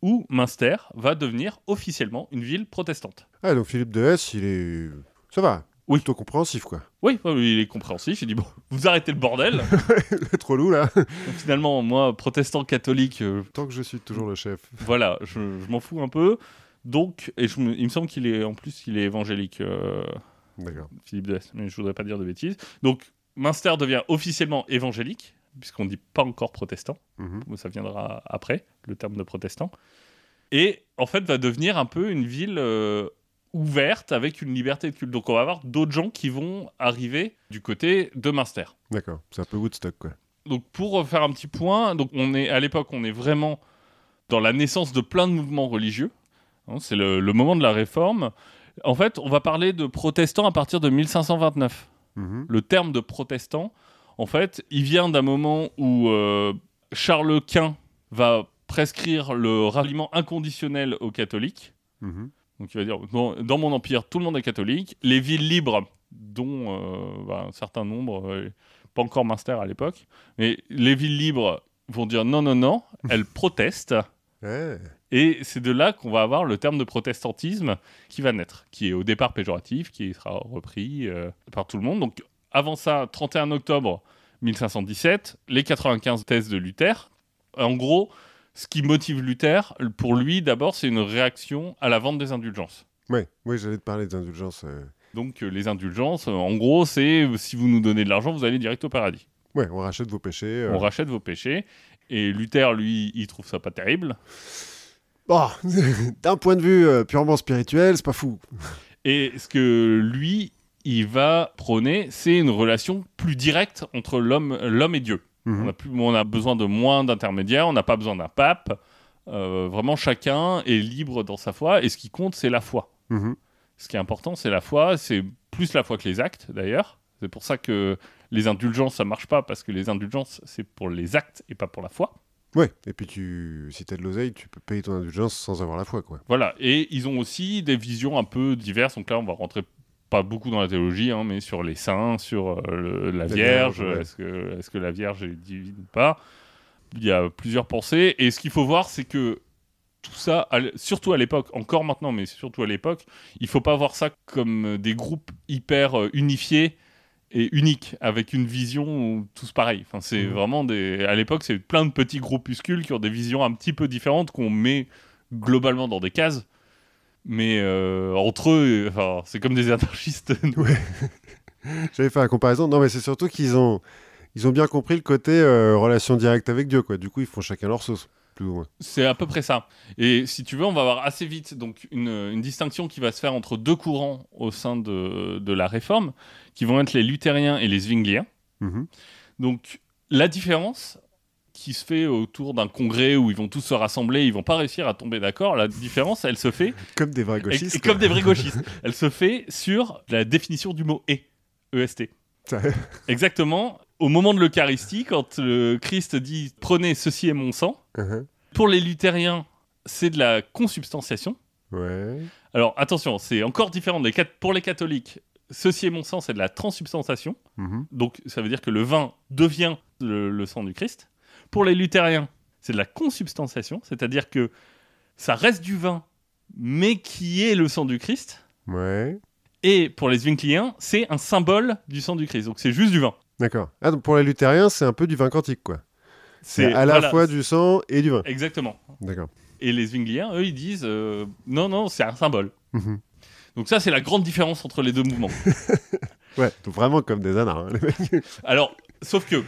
où Münster va devenir officiellement une ville protestante. Ah, donc Philippe de Hesse, il est. Ça va. Oui. Plutôt compréhensif, quoi. Oui, oui, il est compréhensif, il dit bon, vous arrêtez le bordel. Trop lourd, là. Donc, finalement, moi, protestant catholique, euh, Tant que je suis toujours le chef. voilà, je, je m'en fous un peu. Donc, et je me- il me semble qu'il est, en plus, il est évangélique, euh. Philippe de Hesse, mais je voudrais pas dire de bêtises. Donc, Münster devient officiellement évangélique, puisqu'on ne dit pas encore protestant. Mhm. ça viendra après, le terme de protestant. Et en fait, va devenir un peu une ville euh, ouverte avec une liberté de culte. Donc, on va avoir d'autres gens qui vont arriver du côté de Münster. D'accord. C'est un peu Woodstock, quoi. Donc, pour faire un petit point, donc on est à l'époque, on est vraiment dans la naissance de plein de mouvements religieux. Hein, C'est le, le moment de la réforme. En fait, on va parler de protestants à partir de 1529 Mhm. le terme de protestant, en fait, il vient d'un moment où euh, Charles Quint va prescrire le ralliement inconditionnel aux catholiques. Mhm. Donc il va dire, dans, dans mon empire, tout le monde est catholique. Les villes libres, dont euh, bah, un certain nombre, euh, pas encore Münster à l'époque, mais les villes libres vont dire non, non, non, elles protestent. Ouais. Et c'est de là qu'on va avoir le terme de protestantisme qui va naître, qui est au départ péjoratif, qui sera repris euh, par tout le monde. Donc avant ça, 31 octobre 1517, les 95 thèses de Luther. En gros, ce qui motive Luther, pour lui d'abord, c'est une réaction à la vente des indulgences. Ouais. Oui, j'allais te parler des indulgences. euh. Donc euh, les indulgences, en gros, c'est si vous nous donnez de l'argent, vous allez direct au paradis. Ouais, on rachète vos péchés. euh. On rachète vos péchés. Et Luther, lui, il trouve ça pas terrible. Bon, d'un point de vue euh, purement spirituel, c'est pas fou. Et ce que lui, il va prôner, c'est une relation plus directe entre l'homme l'homme et Dieu. Mhm. On, a plus, on a besoin de moins d'intermédiaires, on n'a pas besoin d'un pape. Euh, vraiment, chacun est libre dans sa foi. Et ce qui compte, c'est la foi. Mhm. Ce qui est important, c'est la foi. C'est plus la foi que les actes, d'ailleurs. C'est pour ça que les indulgences, ça marche pas, parce que les indulgences, c'est pour les actes et pas pour la foi. Ouais, et puis tu, si t'as de l'oseille, tu peux payer ton indulgence sans avoir la foi, quoi. Voilà, et ils ont aussi des visions un peu diverses. Donc là, on va rentrer pas beaucoup dans la théologie, hein, mais sur les saints, sur euh, le- la, La Vierge, Vierge, ouais. est-ce que, la Vierge est divine ou pas? Il y a plusieurs pensées, et ce qu'il faut voir, c'est que tout ça, surtout à l'époque, encore maintenant, mais surtout à l'époque, il faut pas voir ça comme des groupes hyper euh, unifiés et uniques, avec une vision tous pareils. Enfin, c'est Mhm. vraiment des. À l'époque, c'est plein de petits groupuscules qui ont des visions un petit peu différentes qu'on met globalement dans des cases. Mais euh, entre eux, enfin, c'est comme des anarchistes. J'avais fait la comparaison. Non, mais c'est surtout qu'ils ont, ils ont bien compris le côté euh, relation directe avec Dieu, quoi. Du coup, ils font chacun leur sauce, plus ou moins. c'est à peu près ça. Et si tu veux, on va avoir assez vite donc une, une distinction qui va se faire entre deux courants au sein de, de la réforme, qui vont être les luthériens et les zwingliens. Mhm. Donc la différence qui se fait autour d'un congrès où ils vont tous se rassembler, ils vont pas réussir à tomber d'accord. La différence, elle se fait Comme des vrais gauchistes. et comme des vrais gauchistes. elle se fait sur la définition du mot et, EST. Exactement. Au moment de l'Eucharistie, quand le Christ dit prenez ceci est mon sang, Mhm. pour les luthériens, c'est de la consubstantiation. Ouais. Alors attention, c'est encore différent pour les catholiques. Ceci est mon sang, c'est de la transsubstantiation. Mhm. Donc ça veut dire que le vin devient le, le sang du Christ. Pour les luthériens, c'est de la consubstantiation, c'est-à-dire que ça reste du vin, mais qui est le sang du Christ. Ouais. Et pour les zwingliens, c'est un symbole du sang du Christ. Donc c'est juste du vin. D'accord. Ah, donc pour les luthériens, c'est un peu du vin quantique, quoi. C'est à la voilà, fois du sang et du vin. Exactement. D'accord. Et les zwingliens, eux, ils disent euh, non, non, c'est un symbole. Mhm. Donc ça, c'est la grande différence entre les deux mouvements. Ouais, vraiment comme des anards, hein, les mecs. Alors, sauf que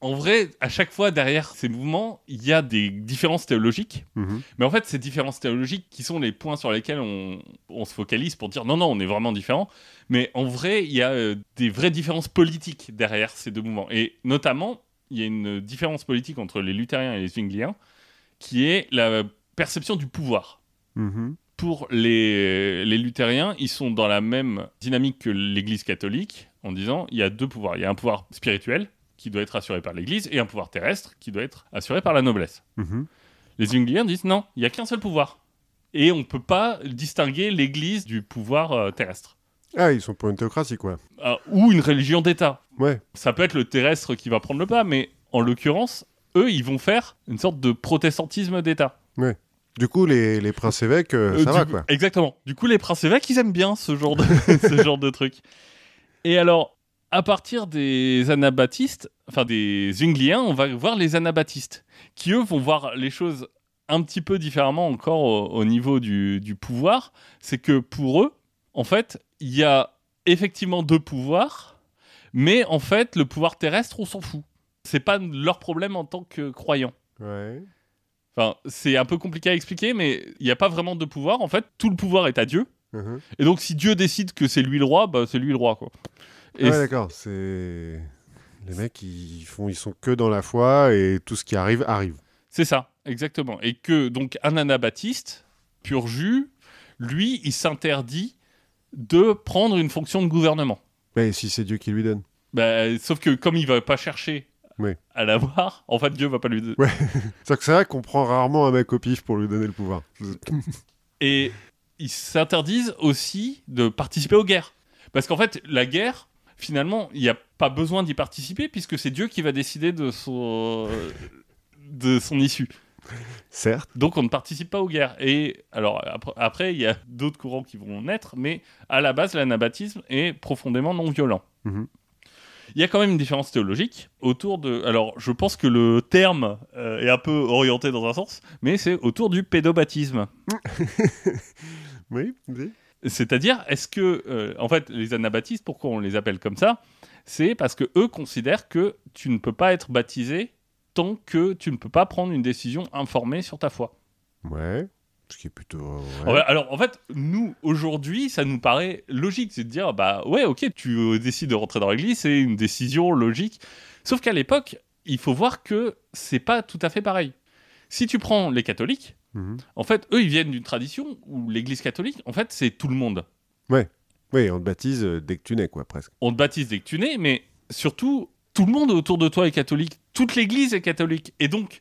en vrai, à chaque fois derrière ces mouvements, il y a des différences théologiques. Mhm. Mais en fait, ces différences théologiques qui sont les points sur lesquels on, on se focalise pour dire non, non, on est vraiment différents. Mais en vrai, il y a euh, des vraies différences politiques derrière ces deux mouvements. Et notamment, il y a une différence politique entre les luthériens et les zwingliens qui est la perception du pouvoir. Mhm. Pour les, les luthériens, ils sont dans la même dynamique que l'Église catholique en disant il y a deux pouvoirs. Il y a un pouvoir spirituel qui doit être assuré par l'Église et un pouvoir terrestre qui doit être assuré par la noblesse. Mhm. Les Zwingliens disent non, il n'y a qu'un seul pouvoir. Et on ne peut pas distinguer l'Église du pouvoir euh, terrestre. Ah, ils sont pour une théocratie, quoi. Ah, ou une religion d'État. Ouais. Ça peut être le terrestre qui va prendre le pas, mais en l'occurrence, eux, ils vont faire une sorte de protestantisme d'État. Du coup, les, les princes évêques, euh, Euh, ça va, coup- quoi. Exactement. Du coup, les princes évêques, ils aiment bien ce genre de, ce genre de truc. Et alors, à partir des anabaptistes, enfin des Zwingliens, on va voir les anabaptistes, qui eux vont voir les choses un petit peu différemment encore au, au niveau du, du pouvoir. C'est que pour eux, en fait, il y a effectivement deux pouvoirs, mais en fait, le pouvoir terrestre, on s'en fout. C'est pas leur problème en tant que croyants. Ouais. Enfin, c'est un peu compliqué à expliquer, mais il n'y a pas vraiment de pouvoir. En fait, tout le pouvoir est à Dieu. Mhm. Et donc, si Dieu décide que c'est lui le roi, bah, c'est lui le roi, quoi. Et ouais, d'accord. C'est. Les mecs, ils, font, ils sont que dans la foi et tout ce qui arrive, arrive. c'est ça, exactement. Et que, donc, un anabaptiste, pur jus, lui, il s'interdit de prendre une fonction de gouvernement. Mais si c'est Dieu qui lui donne. Bah, sauf que, comme il va pas chercher Oui. à l'avoir, en fait, Dieu va pas lui donner. C'est que c'est vrai qu'on prend rarement un mec au pif pour lui donner le pouvoir. Et ils s'interdisent aussi de participer aux guerres. Parce qu'en fait, la guerre, finalement, il n'y a pas besoin d'y participer puisque c'est Dieu qui va décider de son, de son issue. Certes. Donc on ne participe pas aux guerres. Et alors après- il y a d'autres courants qui vont naître, mais à la base, l'anabaptisme est profondément non violent. Mhm. Il y a quand même une différence théologique autour de. Alors, je pense que le terme euh, est un peu orienté dans un sens, mais c'est autour du pédobaptisme. Oui, oui. C'est-à-dire, est-ce que, euh, en fait, les anabaptistes, pourquoi on les appelle comme ça? C'est parce que eux considèrent que tu ne peux pas être baptisé tant que tu ne peux pas prendre une décision informée sur ta foi. Ouais. Ce qui est plutôt. ouais. Fait- Alors, en fait, nous, aujourd'hui, ça nous paraît logique. C'est de dire, bah ouais, ok, tu euh, décides de rentrer dans l'église, c'est une décision logique. Sauf qu'à l'époque, il faut voir que c'est pas tout à fait pareil. Si tu prends les catholiques, Mhm. en fait, eux, ils viennent d'une tradition où l'église catholique, en fait, c'est tout le monde. Oui, on te baptise euh, dès que tu nais, quoi, presque. On te baptise dès que tu nais, mais surtout, tout le monde autour de toi est catholique. Toute l'église est catholique. Et donc,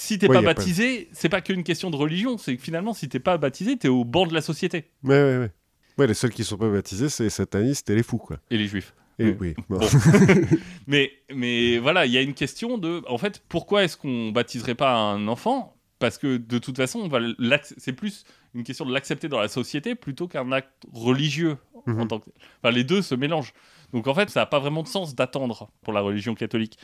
si t'es Ouais, pas a pas- baptisé, c'est pas qu'une question de religion, c'est que finalement, si t'es pas baptisé, t'es au banc de la société. Ouais, ouais, ouais. Ouais, les seuls qui sont pas baptisés, c'est les satanistes et les fous, quoi. Et les juifs. Et Oui. oui. bon. Bon. mais, mais voilà, il y a une question de, en fait, pourquoi est-ce qu'on baptiserait pas un enfant? Parce que de toute façon, on va l'acc- c'est plus une question de l'accepter dans la société plutôt qu'un acte religieux. en Mhm. tant que... Enfin, les deux se mélangent. Donc en fait, ça n'a pas vraiment de sens d'attendre pour la religion catholique.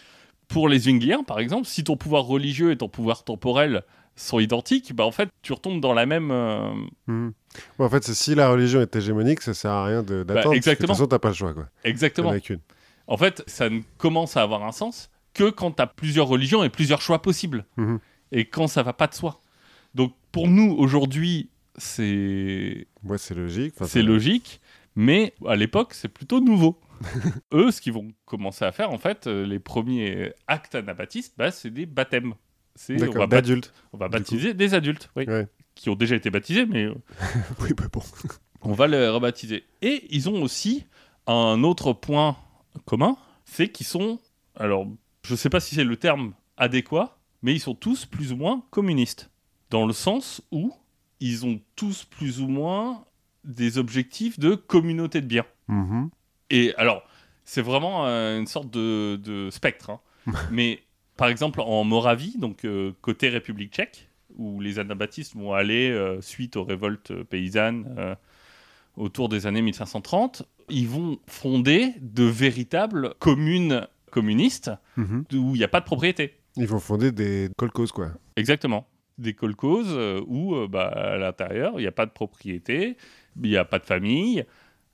Pour les Zwingliens, par exemple, si ton pouvoir religieux et ton pouvoir temporel sont identiques, bah en fait, tu retombes dans la même. euh. Ouais, en fait, si la religion est hégémonique, ça sert à rien de- d'attendre. que De toute façon, t'as pas le choix, quoi. En Exactement. a qu'une. En fait, ça ne commence à avoir un sens que quand tu as plusieurs religions et plusieurs choix possibles. Mhm. Et quand ça va pas de soi. Donc pour nous, aujourd'hui, c'est Ouais, c'est logique. Enfin, c'est logique, mais à l'époque, c'est plutôt nouveau. Eux, ce qu'ils vont commencer à faire, en fait, euh, les premiers actes anabaptistes, bah, c'est des baptêmes. C'est on va, d'adulte. on va baptiser des adultes, oui, Ouais. qui ont déjà été baptisés, mais euh, Oui, bah bon. on va les rebaptiser. Et ils ont aussi un autre point commun, c'est qu'ils sont, alors je sais pas si c'est le terme adéquat, mais ils sont tous plus ou moins communistes. Dans le sens où ils ont tous plus ou moins des objectifs de communauté de biens. Mhm. Et alors, c'est vraiment euh, une sorte de, de spectre. hein. Mais par exemple, en Moravie, donc euh, côté République tchèque, où les anabaptistes vont aller euh, suite aux révoltes paysannes euh, autour des années 1530, ils vont fonder de véritables communes communistes Mhm. où il n'y a pas de propriété. Ils vont fonder des colcos, quoi. Exactement. Des euh, où euh, bah, à l'intérieur, il n'y a pas de propriété, il n'y a pas de famille,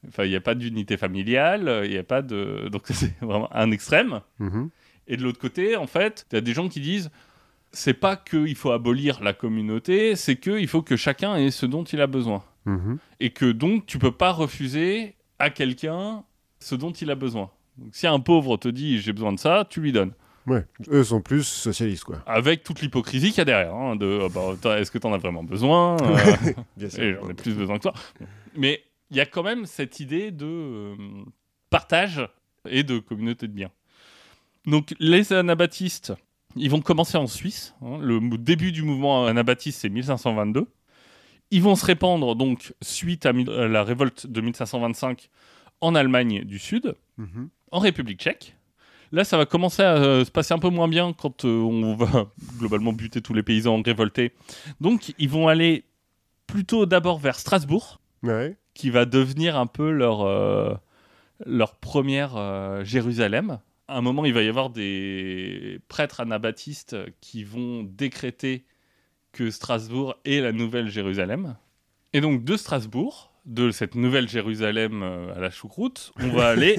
enfin, il n'y a pas d'unité familiale, il n'y a pas de. Donc, c'est vraiment un extrême. Mhm. Et de l'autre côté, en fait, tu as des gens qui disent c'est pas qu'il faut abolir la communauté, c'est qu'il faut que chacun ait ce dont il a besoin. Mhm. Et que donc, tu peux pas refuser à quelqu'un ce dont il a besoin. Donc, si un pauvre te dit j'ai besoin de ça, tu lui donnes. Ouais. Eux sont plus socialistes, quoi. Avec toute l'hypocrisie qu'il y a derrière. hein, de ah bah, est-ce que tu en as vraiment besoin Euh, Bien sûr. J'en ai plus besoin que toi. Mais il y a quand même cette idée de euh, partage et de communauté de biens. Donc les anabaptistes, ils vont commencer en Suisse. hein. le début du mouvement anabaptiste, c'est 1522. Ils vont se répandre donc suite à, à la révolte de 1525 en Allemagne du Sud, Mhm. en République tchèque. Là, ça va commencer à euh, se passer un peu moins bien quand euh, on va globalement buter tous les paysans révoltés. Donc, ils vont aller plutôt d'abord vers Strasbourg, Ouais. Qui va devenir un peu leur, euh, leur première euh, Jérusalem. À un moment, il va y avoir des prêtres anabaptistes qui vont décréter que Strasbourg est la nouvelle Jérusalem. Et donc, de Strasbourg, de cette nouvelle Jérusalem euh, à la choucroute, on va aller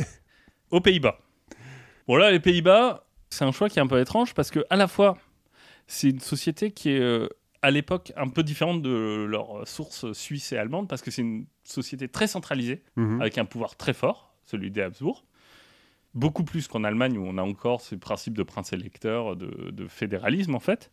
aux Pays-Bas. Bon, là, les Pays-Bas, c'est un choix qui est un peu étrange parce que, à la fois, c'est une société qui est à l'époque un peu différente de leurs sources suisses et allemandes parce que c'est une société très centralisée Mhm. avec un pouvoir très fort, celui des Habsbourg. Beaucoup plus qu'en Allemagne où on a encore ce principe de prince électeur, de, de fédéralisme en fait,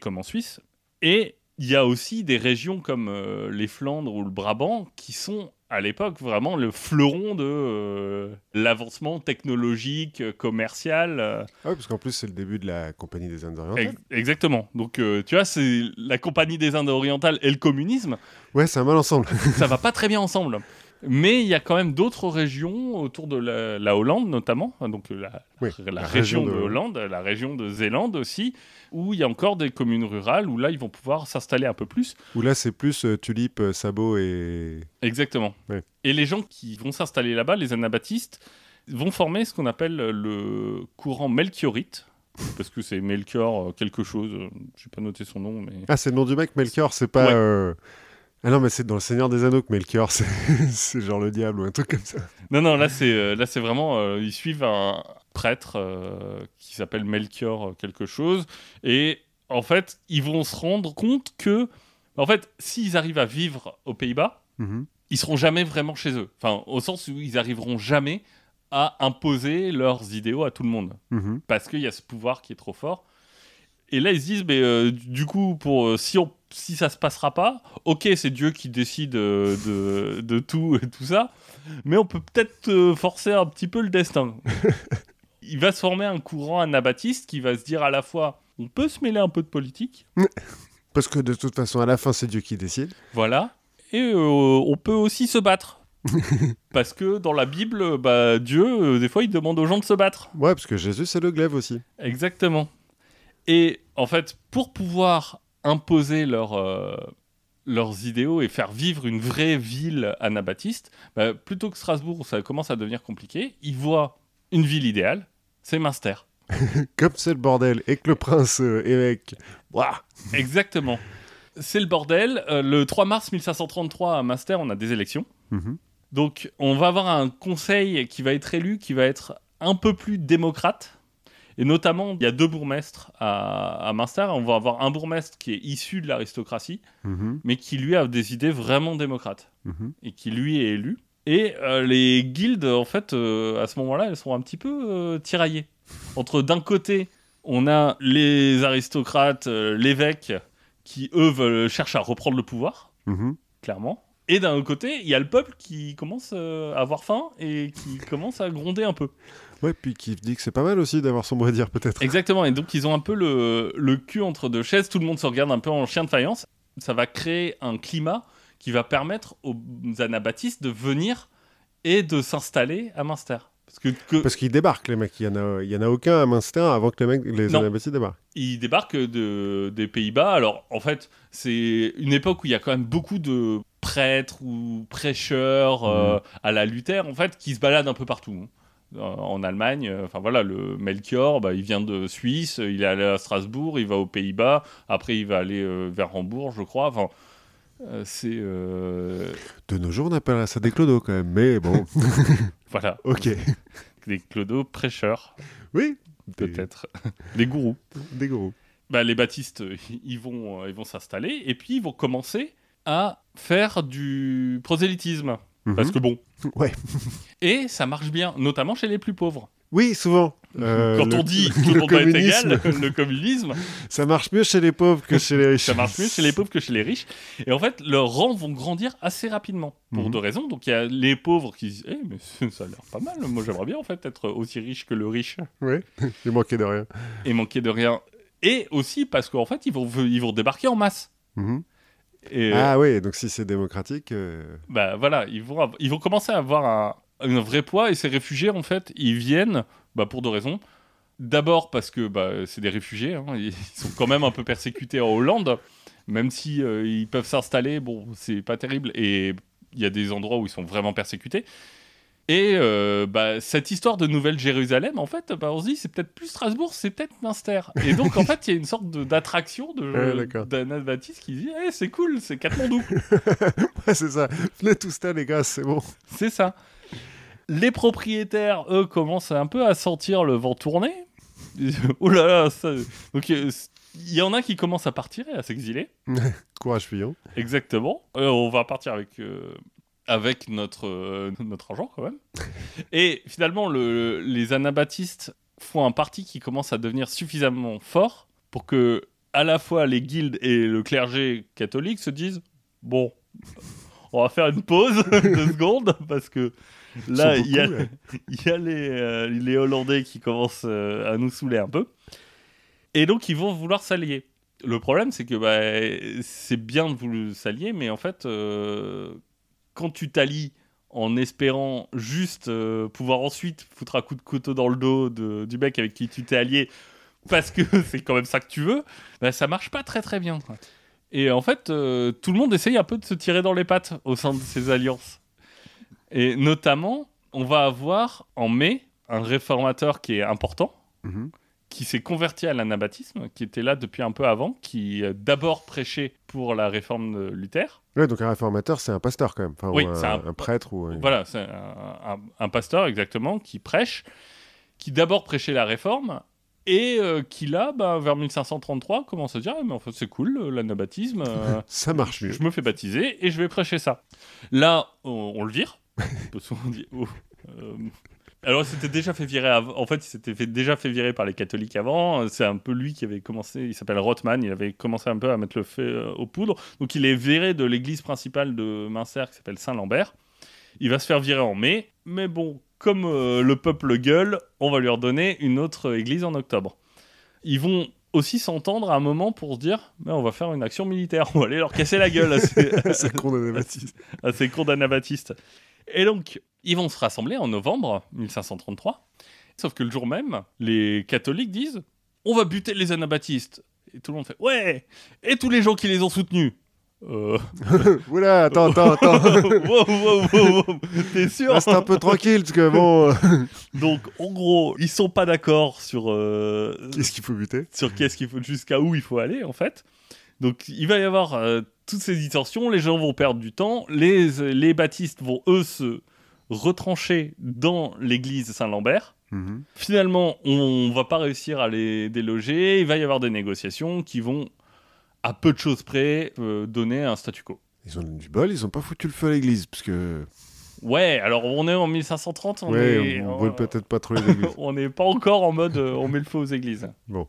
comme en Suisse. Et il y a aussi des régions comme euh, les Flandres ou le Brabant qui sont à l'époque vraiment le fleuron de euh, l'avancement technologique, euh, commercial. euh, Ah ouais, parce qu'en plus, c'est le début de la Compagnie des Indes orientales. ex- exactement. Donc euh, tu vois, c'est la Compagnie des Indes orientales et le communisme Ouais, c'est un mal ensemble. ça va pas très bien ensemble. Mais il y a quand même d'autres régions autour de la, la Hollande notamment, donc la, Oui, la la région, région de de- Hollande, la région de Zélande aussi, où il y a encore des communes rurales où là ils vont pouvoir s'installer un peu plus. Où là, c'est plus euh, tulipe, euh, sabot et. Exactement. Et les gens qui vont s'installer là-bas, les anabaptistes, vont former ce qu'on appelle le courant melchiorite. Parce que c'est Melchior euh, quelque chose, j'ai pas noté son nom, mais Ah, c'est le nom du mec, Melchior, c'est pas. Ouais. euh, Ah non, mais c'est dans le Seigneur des Anneaux que Melchior, c'est genre le diable ou un truc comme ça. Non, non, là c'est euh, là c'est vraiment euh, ils suivent un prêtre euh, qui s'appelle Melchior quelque chose et en fait ils vont se rendre compte que en fait s'ils arrivent à vivre aux Pays-Bas Mhm. ils seront jamais vraiment chez eux enfin au sens où ils arriveront jamais à imposer leurs idéaux à tout le monde Mhm. parce qu'il y a ce pouvoir qui est trop fort. Et là, ils se disent, mais euh, du coup, pour si on si ça se passera pas, ok, c'est Dieu qui décide euh, de, de tout et tout ça, mais on peut peut-être euh, forcer un petit peu le destin. Il va se former un courant anabaptiste qui va se dire à la fois, on peut se mêler un peu de politique, Parce que de toute façon, à la fin, c'est Dieu qui décide. voilà, et euh, on peut aussi se battre. Parce que dans la Bible, bah, Dieu, euh, des fois, il demande aux gens de se battre. Ouais, parce que Jésus, c'est le glaive aussi. Exactement. Et en fait, pour pouvoir imposer leur, euh, leurs idéaux et faire vivre une vraie ville anabaptiste, bah, plutôt que Strasbourg, où ça commence à devenir compliqué, ils voient une ville idéale, c'est Münster. Comme c'est le bordel et que le prince euh, évêque. Ouah Exactement. C'est le bordel. Euh, le 3 mars 1533 à Münster, on a des élections. Mhm. Donc, on va avoir un conseil qui va être élu, qui va être un peu plus démocrate. Et notamment, il y a deux bourgmestres à, à Münster. On va avoir un bourgmestre qui est issu de l'aristocratie, Mhm. mais qui lui a des idées vraiment démocrates Mhm. et qui lui est élu. Et euh, les guildes, en fait, euh, à ce moment-là, elles sont un petit peu euh, tiraillées. Entre d'un côté, on a les aristocrates, l'évêque, qui eux veulent, cherchent à reprendre le pouvoir Mhm. clairement. Et d'un autre côté, il y a le peuple qui commence à avoir faim et qui commence à gronder un peu. Ouais, puis qui dit que c'est pas mal aussi d'avoir son mot à dire, peut-être. Exactement, et donc ils ont un peu le, le cul entre deux chaises, tout le monde se regarde un peu en chien de faïence. Ça va créer un climat qui va permettre aux anabaptistes de venir et de s'installer à Münster. Parce que, que Parce qu'ils débarquent, les mecs. Il y en a, il y en a aucun à Münster avant que les, mecs, les anabaptistes débarquent. ils débarquent de, des Pays-Bas. Alors, en fait, c'est une époque où il y a quand même beaucoup de prêtres ou prêcheurs euh, à la Luther, en fait, qui se baladent un peu partout. hein. Euh, En Allemagne, euh, enfin voilà, le Melchior, bah, il vient de Suisse, il est allé à Strasbourg, il va aux Pays-Bas, après il va aller euh, vers Hambourg, je crois. Enfin, euh, c'est euh, De nos jours, on appellerait ça des clodos quand même. Mais bon, voilà, ok. des clodos prêcheurs. Oui, Des- peut-être. Des gourous. Des gros. Bah, les baptistes, euh, ils vont, euh, ils vont s'installer et puis ils vont commencer à faire du prosélytisme. Parce que bon. Mhm. Ouais. Et ça marche bien, notamment chez les plus pauvres. Oui, souvent. Euh, Quand le- on dit tout le monde doit être égal, le communisme, Ça marche mieux chez les pauvres que chez les riches. ça marche mieux chez les pauvres que chez les riches. Et en fait, leurs rangs vont grandir assez rapidement, pour Mhm. deux raisons. Donc il y a les pauvres qui disent Eh, mais ça a l'air pas mal, moi j'aimerais bien en fait être aussi riche que le riche Ouais, il manquait de rien. et manquer de rien. Et aussi parce qu'en fait, ils vont, ils vont débarquer en masse. Mhm. Et, Ah oui, donc si c'est démocratique. euh, bah voilà, ils vont, ils vont commencer à avoir un, un vrai poids et ces réfugiés, en fait, ils viennent bah, pour deux raisons. D'abord parce que bah, c'est des réfugiés, hein, ils sont quand même un peu persécutés en Hollande, même si euh, ils peuvent s'installer, bon, c'est pas terrible et il y a des endroits où ils sont vraiment persécutés. Et euh, bah, cette histoire de Nouvelle-Jérusalem, en fait, bah, on se dit c'est peut-être plus Strasbourg, c'est peut-être Münster. Et donc, en fait, il y a une sorte d'attraction de, Ouais, d'Anabaptiste qui dit Eh, c'est cool, c'est Katmandou. Ouais, c'est ça. Venez tous là, les gars, c'est bon. C'est ça. Les propriétaires, eux, commencent un peu à sentir le vent tourner. oh là là, ça... Donc, euh, il y en a qui commencent à partir et à s'exiler. Courage, fillon. Exactement. Euh, on va partir avec, euh, avec notre, euh, notre argent, quand même. Et finalement, le- les anabaptistes font un parti qui commence à devenir suffisamment fort pour que, à la fois, les guildes et le clergé catholique se disent Bon, on va faire une pause de secondes parce que là, il y a, y les, euh, les Hollandais qui commencent euh, à nous saouler un peu. Et donc, ils vont vouloir s'allier. Le problème, c'est que bah, c'est bien de vouloir s'allier, mais en fait, euh, quand tu t'allies en espérant juste euh, pouvoir ensuite foutre un coup de couteau dans le dos de- du mec avec qui tu t'es allié, parce que c'est quand même ça que tu veux, bah, ça marche pas très très bien. Et en fait, euh, tout le monde essaye un peu de se tirer dans les pattes au sein de ces alliances. Et notamment, on va avoir en mai un réformateur qui est important, Mhm. Qui s'est converti à l'anabaptisme, qui était là depuis un peu avant, qui euh, d'abord prêchait pour la réforme de Luther. Ouais, donc un réformateur, c'est un pasteur quand même. Enfin, Oui, c'est un- un prêtre ou. Voilà, c'est un, un- un pasteur exactement qui prêche, qui d'abord prêchait la réforme. Et euh, qui là, bah, vers 1533, commence à dire Ah, mais en fait c'est cool euh, l'anabaptisme, euh, Ça marche mieux. je me fais baptiser et je vais prêcher ça. Là, on, on le vire. Qu'on dit, oh, euh, alors, il s'était déjà fait virer avant. En fait, il s'était fait, déjà fait virer par les catholiques avant. C'est un peu lui qui avait commencé. Il s'appelle Rothman. Il avait commencé un peu à mettre le feu euh, aux poudres. Donc, il est viré de l'église principale de Münster qui s'appelle Saint-Lambert. Il va se faire virer en mai. Mais bon, comme euh, le peuple gueule, on va lui redonner une autre église en octobre. Ils vont aussi s'entendre à un moment pour se dire mais on va faire une action militaire, on va aller leur casser la gueule à ces, d'anabaptiste. à ces cours d'anabaptistes. Et donc, ils vont se rassembler en novembre 1533. Sauf que le jour même, les catholiques disent on va buter les anabaptistes. Et tout le monde fait ouais Et tous les gens qui les ont soutenus euh... Oula, attends, attends, attends. wow, wow, wow, wow. T'es sûr Reste un peu tranquille, parce que bon. euh, Donc, en gros, ils sont pas d'accord sur, euh, Qu'est-ce qu'il faut buter? sur qu'est-ce qu'il faut, jusqu'à où il faut aller, en fait. Donc, il va y avoir euh, toutes ces distorsions, les gens vont perdre du temps, les, les baptistes vont, eux, se retrancher dans l'église Saint-Lambert. Mhm. Finalement, on va pas réussir à les déloger, il va y avoir des négociations qui vont, à peu de choses près, euh, donner un statu quo. Ils ont du bol, ils ont pas foutu le feu à l'église, parce que. Ouais, alors on est en 1530, on ouais, est... on on- brûle peut-être pas trop les églises. on n'est pas encore en mode euh, on met le feu aux églises. Bon.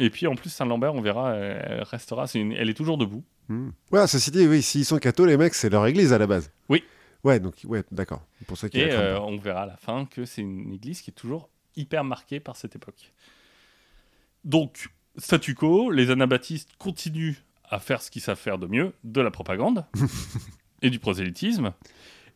Et puis en plus, Saint-Lambert, on verra, elle elle restera, une- elle est toujours debout. Hmm. Ouais, ceci dit, oui, s'ils sont cathos, les mecs, c'est leur église à la base. Oui. Ouais, donc, ouais, d'accord. Pour ça Et euh, on verra à la fin que c'est une église qui est toujours hyper marquée par cette époque. Donc, statu quo, les anabaptistes continuent à faire ce qu'ils savent faire de mieux, de la propagande et du prosélytisme.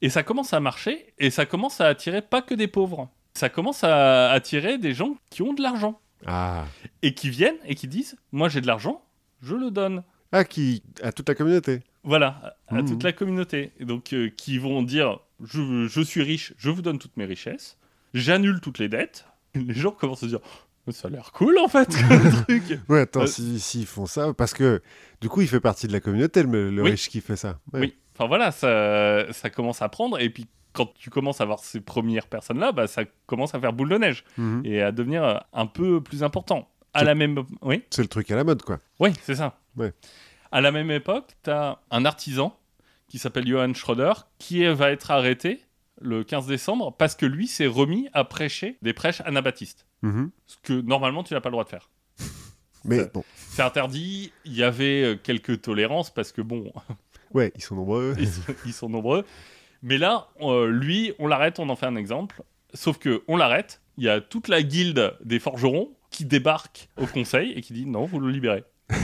Et ça commence à marcher, et ça commence à attirer pas que des pauvres. Ça commence à attirer des gens qui ont de l'argent. Ah. Et qui viennent et qui disent Moi j'ai de l'argent, je le donne. Ah, qui. à toute la communauté. Voilà, à, à Mhm. toute la communauté. Et donc, euh, qui vont dire je, je suis riche, je vous donne toutes mes richesses, j'annule toutes les dettes. Les gens commencent à se dire Oh, Ça a l'air cool en fait, truc. Ouais, attends, Euh, si- s'ils font ça, parce que du coup, il fait partie de la communauté, le, le Oui. riche qui fait ça. Ouais. Oui, enfin voilà, ça, ça commence à prendre. Et puis, quand tu commences à voir ces premières personnes-là, bah, ça commence à faire boule de neige Mhm. et à devenir euh, un peu plus important. À C'est- la même... Oui C'est le truc à la mode, quoi. Oui, c'est ça. Ouais. À la même époque, tu as un artisan qui s'appelle Johann Schroeder qui va être arrêté le 15 décembre parce que lui s'est remis à prêcher des prêches anabaptistes. Mhm. Ce que normalement tu n'as pas le droit de faire. Mais bon, C'est interdit, il y avait euh, quelques tolérances parce que bon, ouais, ils sont nombreux. ils, sont, ils sont nombreux. Mais là, euh, lui, on l'arrête, on en fait un exemple. Sauf que on l'arrête, il y a toute la guilde des forgerons qui débarque au conseil et qui dit non, vous le libérez.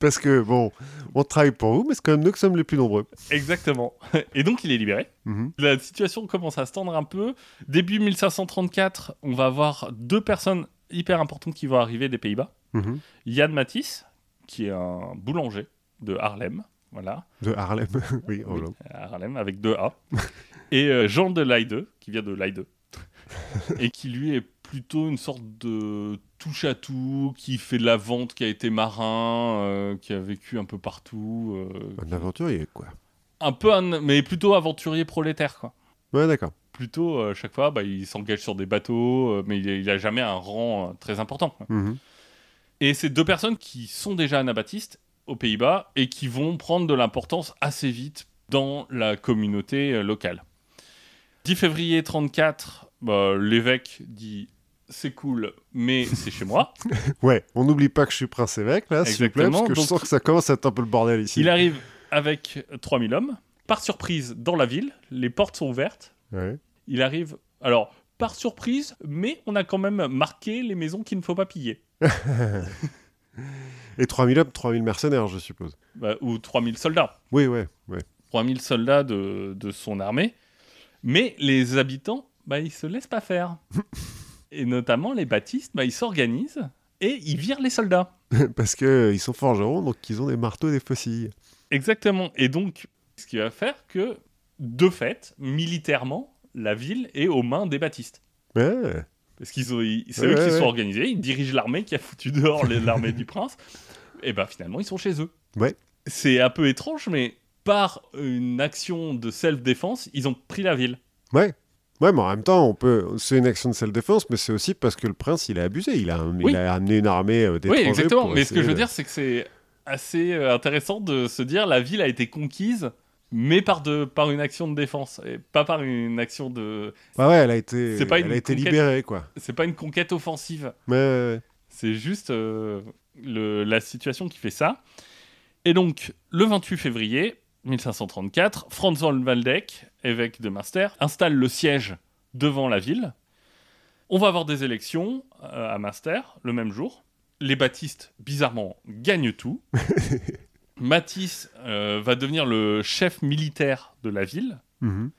Parce que, bon, on travaille pour vous, mais c'est quand même nous qui sommes les plus nombreux. Exactement. Et donc il est libéré. Mhm. La situation commence à se tendre un peu. Début 1534, on va avoir deux personnes hyper importantes qui vont arriver des Pays-Bas. Mhm. Jan Matisse, qui est un boulanger de Haarlem, voilà, De Harlem. oui, Oui, Haarlem avec deux A, et euh, Jean de Leyde, qui vient de Leyde, et qui lui est plutôt une sorte de touche à tout, qui fait de la vente, qui a été marin, euh, qui a vécu un peu partout, euh, Un aventurier, quoi. un peu, un- mais plutôt aventurier prolétaire, quoi. Ouais, d'accord. plutôt euh, chaque fois bah, il s'engage sur des bateaux mais il, il a jamais un rang très important quoi. Mhm. et c'est deux personnes qui sont déjà anabaptistes aux Pays-Bas et qui vont prendre de l'importance assez vite dans la communauté euh, locale. 10 février 34 bah, l'évêque dit c'est cool mais c'est chez moi. Ouais, on n'oublie pas que je suis là, s'il vous plaît, Exactement, parce que je donc- sens que ça commence à être un peu le bordel ici. il arrive avec 3000 hommes. Par surprise dans la ville les portes sont ouvertes. Ouais. il arrive alors par surprise mais on a quand même marqué les maisons qu'il ne faut pas piller Et 3000 hommes, 3000 mercenaires, je suppose. Bah, ou 3000 soldats. Oui, ouais, ouais. 3000 soldats de, de son armée. Mais les habitants, bah, ils se laissent pas faire. et notamment les baptistes, bah, ils s'organisent et ils virent les soldats. Parce qu'ils sont forgerons, donc ils ont des marteaux et des faucilles. Exactement. Et donc, ce qui va faire que, de fait, militairement, la ville est aux mains des baptistes. Ouais. Parce qu'ils c'est Ouais, eux qui ouais, sont organisés, ils dirigent l'armée qui a foutu dehors l'armée du prince. Et bah finalement, ils sont chez eux. Ouais. C'est un peu étrange, mais par une action de self-défense, ils ont pris la ville. Ouais. Ouais, mais en même temps, on peut. C'est une action de self-défense, mais c'est aussi parce que le prince, il a abusé. Il a, Oui. il a amené une armée euh, Oui, d'étrangers. exactement. pour Mais ce que je veux de- dire, c'est que c'est assez euh, intéressant de se dire la ville a été conquise, mais par, de, par une action de défense, et pas par une action de. Ouais, ouais, elle a été, C'est pas elle une a été conquête. libérée, quoi. C'est pas une conquête offensive. Ouais, ouais, ouais. C'est juste euh, le- la situation qui fait ça. Et donc, le 28 février 1534, Franz von Waldeck, évêque de Münster, installe le siège devant la ville. On va avoir des élections euh, à Münster le même jour. Les baptistes, bizarrement, gagnent tout. Matisse euh, va devenir le chef militaire de la ville. Mhm.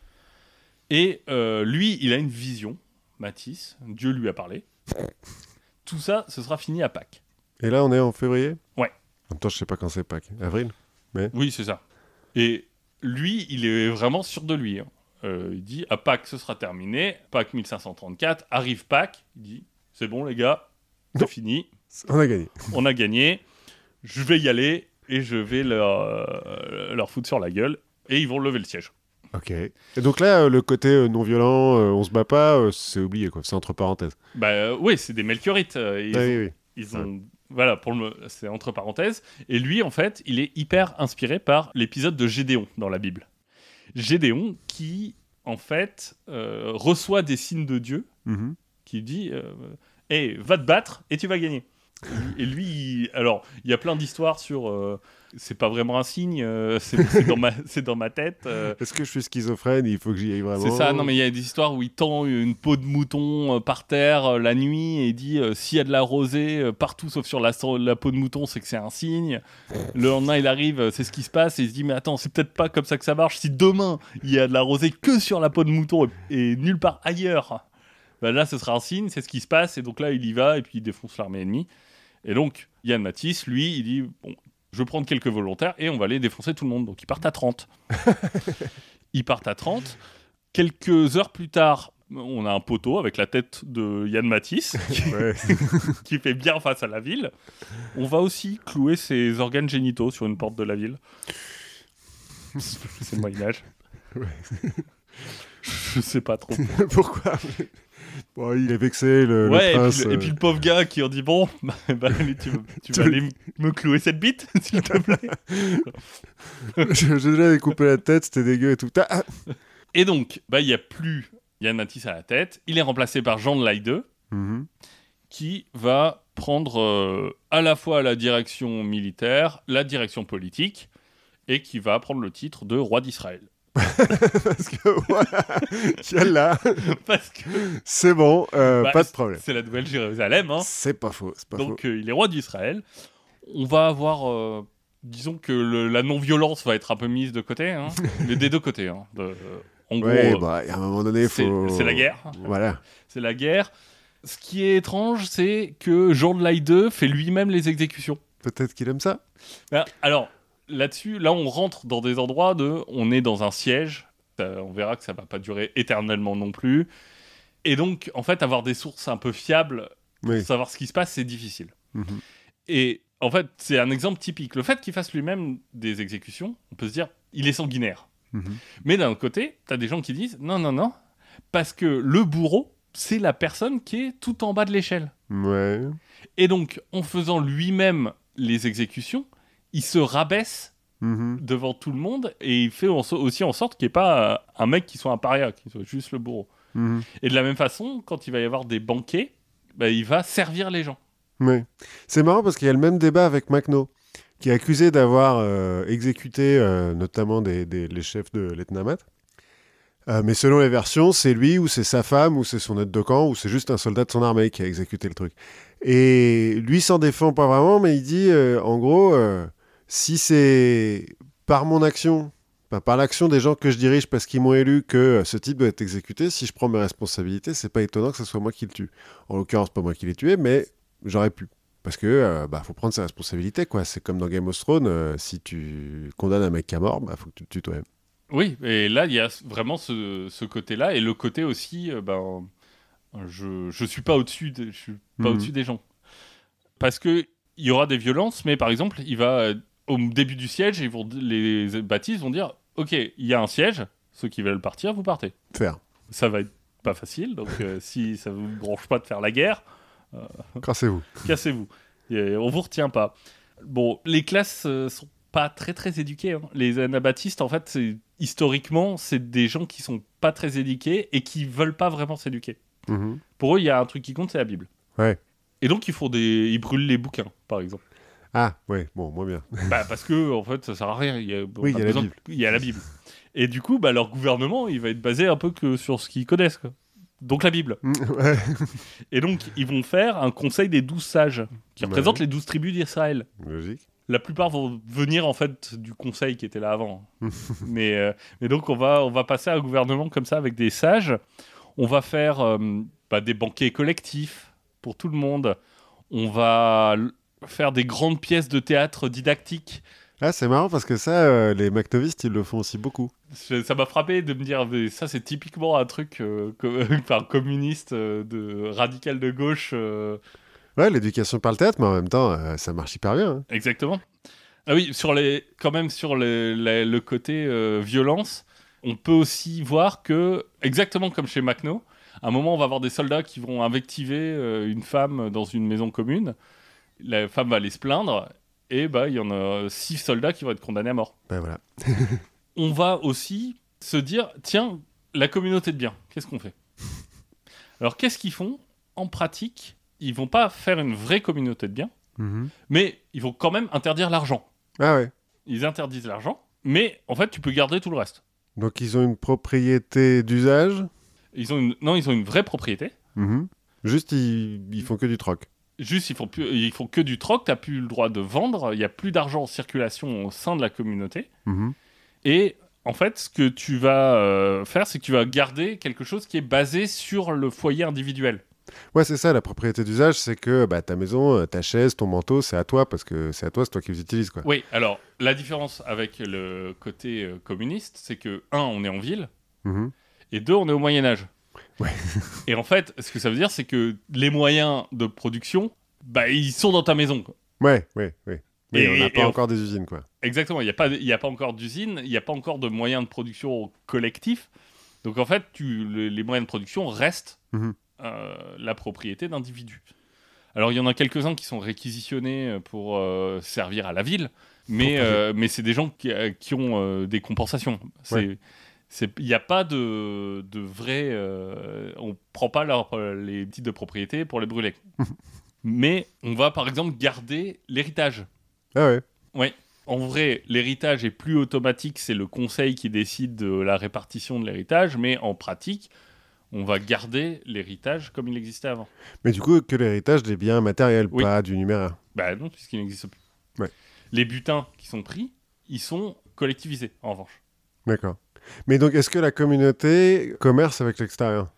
Et euh, lui, il a une vision, Matisse, Dieu lui a parlé. Tout ça, ce sera fini à Pâques. Et là, on est en février Ouais. En même temps, je sais pas quand c'est Pâques. Avril Oui, c'est ça. Et lui, il est vraiment sûr de lui. hein. Euh, il dit à Pâques, ce sera terminé. Pâques 1534, arrive Pâques. Il dit c'est bon, les gars, c'est fini. On a gagné. On a gagné. Je vais y aller et je vais leur, euh, leur foutre sur la gueule. Et ils vont lever le siège. Ok. Et donc là, euh, le côté euh, non violent, euh, on se bat pas, c'est oublié, quoi. C'est entre parenthèses. Bah oui, c'est des Melchiorites. ils Ah ont- oui, oui. Ils ont. Voilà, pour le... c'est entre parenthèses. Et lui, en fait, il est hyper inspiré par l'épisode de Gédéon dans la Bible. Gédéon qui, en fait, euh, reçoit des signes de Dieu Mhm. qui dit euh, Hey, va te battre et tu vas gagner. Et lui, il- alors, il y a plein d'histoires sur. euh, c'est pas vraiment un signe, euh, c'est dans, ma... c'est dans ma tête. euh, Est-ce que je suis schizophrène? Il faut que j'y aille vraiment. c'est ça, non mais il y a des histoires où il tend une peau de mouton euh, par terre la nuit et il dit s'il y a de la rosée partout sauf sur la, peau de mouton, c'est que c'est un signe. Le lendemain il arrive, c'est ce qui se passe et il se dit mais attends, c'est peut-être pas comme ça que ça marche. Si demain il y a de la rosée que sur la peau de mouton et, et nulle part ailleurs, bah là ce sera un signe, c'est ce qui se passe et donc là il y va et puis il défonce l'armée ennemie. Et donc Yann Matisse, lui, il dit bon, je vais prendre quelques volontaires et on va aller défoncer tout le monde. Donc ils partent à 30. ils partent à 30. Quelques heures plus tard, on a un poteau avec la tête de Yann Matisse qui, Ouais. qui fait bien face à la ville. On va aussi clouer ses organes génitaux sur une porte de la ville. C'est le Moyen-Âge. Je sais pas trop. Pourquoi? Bon, il est vexé, le, le ouais, et, puis, le- et euh, puis le pauvre gars qui en dit Bon, bah, bah, tu, tu vas aller me clouer cette bite, s'il te plaît. J'ai déjà découpé la tête, c'était dégueu et tout. Ah, ah. Et donc, bah, il n'y a plus Yann Matisse à la tête. Il est remplacé par Jean de Laïde, Mhm. qui va prendre euh, à la fois la direction militaire, la direction politique, et qui va prendre le titre de roi d'Israël. Parce que voilà, Yallah, Parce que c'est bon, euh, Bah, pas de problème. c'est la nouvelle Jérusalem, hein. C'est pas faux, c'est pas faux. donc euh, il est roi d'Israël. On va avoir, euh, disons que le- la non-violence va être un peu mise de côté, hein. mais des deux côtés. hein. De- en gros, Ouais, bah, à un moment donné, c'est faut. c'est la guerre. Voilà. C'est la guerre. Ce qui est étrange, c'est que Jean de Laïde fait lui-même les exécutions. Peut-être qu'il aime ça. Ben, Alors, là-dessus, là, on rentre dans des endroits de. On est dans un siège. Ça- on verra que ça va pas durer éternellement non plus. Et donc, en fait, avoir des sources un peu fiables Oui. pour savoir ce qui se passe, c'est difficile. Mhm. Et en fait, c'est un exemple typique. Le fait qu'il fasse lui-même des exécutions, on peut se dire, il est sanguinaire. Mhm. Mais d'un autre côté, tu as des gens qui disent, non, non, non, parce que le bourreau, c'est la personne qui est tout en bas de l'échelle. Ouais. Et donc, en faisant lui-même les exécutions, il se rabaisse Mhm. devant tout le monde et il fait aussi en sorte qu'il n'y ait pas un mec qui soit un paria, qui soit juste le bourreau. Mhm. Et de la même façon, quand il va y avoir des banquets, bah, il va servir les gens. Ouais. C'est marrant parce qu'il y a le même débat avec Macno, qui est accusé d'avoir euh, exécuté euh, notamment des, des- les chefs de l'Etnamat. Euh, mais selon les versions, c'est lui ou c'est sa femme ou c'est son aide de camp ou c'est juste un soldat de son armée qui a exécuté le truc. Et lui s'en défend pas vraiment, mais il dit euh, en gros, si c'est par mon action, par l'action des gens que je dirige parce qu'ils m'ont élu que euh, ce type doit être exécuté, si je prends mes responsabilités, c'est pas étonnant que ce soit moi qui le tue. En l'occurrence, pas moi qui l'ai tué, mais j'aurais pu. Parce que euh, bah, faut prendre ses responsabilités, quoi. C'est comme dans Game of Thrones, euh, si tu condamnes un mec à mort, bah faut que tu le tues toi-même. Oui, et là, il y a vraiment ce, ce côté-là, et le côté aussi, euh, ben, je, je suis pas au-dessus de- je suis pas Mhm. au-dessus des gens. Parce que il y aura des violences, mais par exemple, il va, au début du siège, ils vont, les baptistes vont dire, ok, il y a un siège, ceux qui veulent partir, vous partez. Faire. Ça va être pas facile, donc euh, si ça vous branche pas de faire la guerre, Crassez-vous. cassez-vous. Et on vous retient pas. Bon, les classes euh, sont pas très très éduquées. hein. Les anabaptistes, en fait, historiquement, c'est des gens qui sont pas très éduqués et qui veulent pas vraiment s'éduquer. Mhm. Pour eux, il y a un truc qui compte, c'est la Bible. Ouais. Et donc, ils font des, ils brûlent les bouquins, par exemple. Ah, ouais, bon, moins bien. bah, parce que en fait, ça sert à rien. Il y a, Oui, il y a la Bible. Il y a la Bible. Et du coup, bah, leur gouvernement, il va être basé un peu que sur ce qu'ils connaissent. quoi. Donc la Bible. Mm, ouais. Et donc, ils vont faire un conseil des douze sages, qui Ouais. représentent les douze tribus d'Israël. Logique. La plupart vont venir en fait du conseil qui était là avant. mais, euh, mais donc on va, on va passer à un gouvernement comme ça avec des sages. On va faire euh, bah, des banquets collectifs pour tout le monde. On va faire des grandes pièces de théâtre didactiques. Ah, c'est marrant parce que ça, euh, les McNovistes, ils le font aussi beaucoup. Ça m'a frappé de me dire, mais ça c'est typiquement un truc euh, co- enfin, communiste, euh, de radical de gauche. euh, Ouais, l'éducation par le théâtre, mais en même temps, ça marche hyper bien. hein. Exactement. Ah oui, sur les, quand même sur les- les- le côté violence, on peut aussi voir que, exactement comme chez Macno, à un moment, on va avoir des soldats qui vont invectiver une femme dans une maison commune. La femme va aller se plaindre, et bah, il y en a six soldats qui vont être condamnés à mort. Ben voilà. On va aussi se dire, tiens, la communauté de biens, qu'est-ce qu'on fait? Alors, qu'est-ce qu'ils font? En pratique, ils vont pas faire une vraie communauté de biens, Mhm. mais ils vont quand même interdire l'argent. Ah ouais. ils interdisent l'argent, mais en fait, tu peux garder tout le reste. Donc ils ont une propriété d'usage? Ils ont une... Non, ils ont une vraie propriété. Mhm. Juste, ils, ils font que du troc. Juste, ils font, plus... ils font que du troc, tu n'as plus le droit de vendre, il n'y a plus d'argent en circulation au sein de la communauté. Mhm. Et en fait, ce que tu vas euh, faire, c'est que tu vas garder quelque chose qui est basé sur le foyer individuel. Ouais, c'est ça, la propriété d'usage, c'est que bah, ta maison, euh, ta chaise, ton manteau, c'est à toi parce que c'est à toi, c'est toi qui les utilises. Quoi. Oui, alors, la différence avec le côté euh, communiste, c'est que, un, on est en ville, Mhm. et deux, on est au Moyen-Âge. Ouais. et en fait, ce que ça veut dire, c'est que les moyens de production, bah, ils sont dans ta maison. quoi. Ouais, ouais, ouais. Mais Et- on n'a pas encore des usines, quoi. Exactement, il n'y a, pas- y a pas encore d'usine, il n'y a pas encore de moyens de production collectifs. Donc en fait, tu, le- les moyens de production restent Mhm. euh, la propriété d'individus. Alors il y en a quelques-uns qui sont réquisitionnés euh, pour euh, servir à la ville, mais, euh, mais c'est des gens qui, qui ont des compensations. C'est- Ouais. Il n'y a pas de, de vrai... euh, on prend pas leur- euh, les titres de propriété pour les brûler. mais on va par exemple garder l'héritage. Ah ouais. Oui. En vrai, l'héritage est plus automatique, c'est le conseil qui décide de la répartition de l'héritage, mais en pratique, on va garder l'héritage comme il existait avant. Mais du coup, que l'héritage des biens matériels, Oui. pas du numéraire. Bah non, puisqu'il n'existe plus. Ouais. Les butins qui sont pris, ils sont collectivisés, en revanche. D'accord. Mais donc, est-ce que la communauté commerce avec l'extérieur?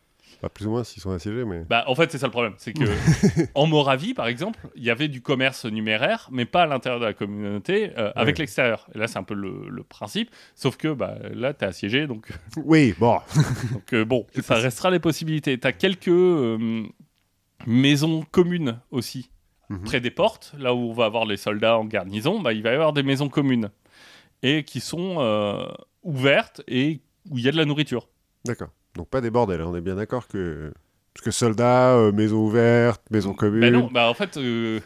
Pas plus ou moins s'ils sont assiégés, mais. Bah, en fait, c'est ça le problème. C'est que en Moravie, par exemple, il y avait du commerce numéraire, mais pas à l'intérieur de la communauté, euh, avec Ouais. l'extérieur. Et là, c'est un peu le, le principe. Sauf que bah, là, t'es assiégé, donc Oui, bon. Donc euh, bon, ça restera les possibilités. Tu as quelques euh, maisons communes aussi. Mhm. Près des portes, là où on va avoir les soldats en garnison, bah, il va y avoir des maisons communes. Et qui sont ouvertes et où il y a de la nourriture. D'accord. Donc, pas des bordels, hein, on est bien d'accord que. Parce que soldats, euh, maison ouverte, maison commune. Bah non, bah en fait, euh,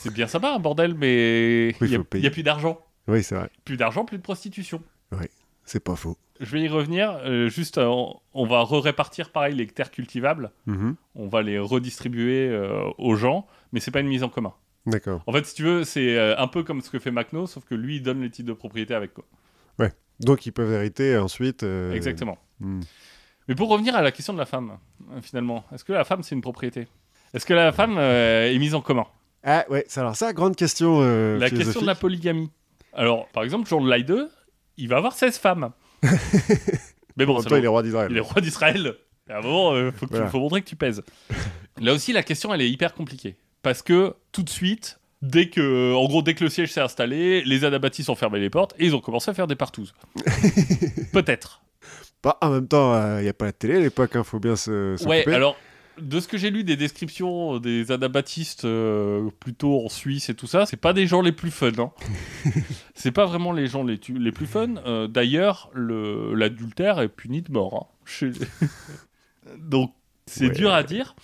c'est bien sympa un bordel, mais Oui, il n'y a, plus d'argent. Oui, c'est vrai. Plus d'argent, plus de prostitution. C'est pas faux. Je vais y revenir. euh, juste, euh, on- on va re-répartir pareil les terres cultivables. Mhm. On va les redistribuer aux gens, mais c'est pas une mise en commun. D'accord. En fait, si tu veux, c'est un peu comme ce que fait Macno, sauf que lui, il donne les titres de propriété avec quoi. Donc, ils peuvent hériter ensuite. euh, Exactement. hmm. Mais pour revenir à la question de la femme, euh, finalement, est-ce que la femme, c'est une propriété? Est-ce que la femme euh, est mise en commun? Ah, ouais, c'est- alors ça, grande question. euh, La question de la polygamie. Alors, par exemple, Jean de Laïde, il va avoir 16 femmes. Mais En bon, temps, le- il est roi d'Israël. il est roi d'Israël. À un moment, faut, Voilà. faut montrer que tu pèses. Là aussi, la question, elle est hyper compliquée. Parce que tout de suite, dès que, en gros, dès que le siège s'est installé, les anabaptistes ont fermé les portes et ils ont commencé à faire des partouzes. Peut-être. Bah, en même temps, il n'y a pas la télé à l'époque, il faut bien se. Ouais, alors, de ce que j'ai lu des descriptions des anabaptistes euh, plutôt en Suisse et tout ça, c'est pas des gens les plus fun. Hein. c'est pas vraiment les gens les, plus fun. Euh, D'ailleurs, le- l'adultère est puni de mort. hein. Chez- Donc, c'est Ouais. dur à dire.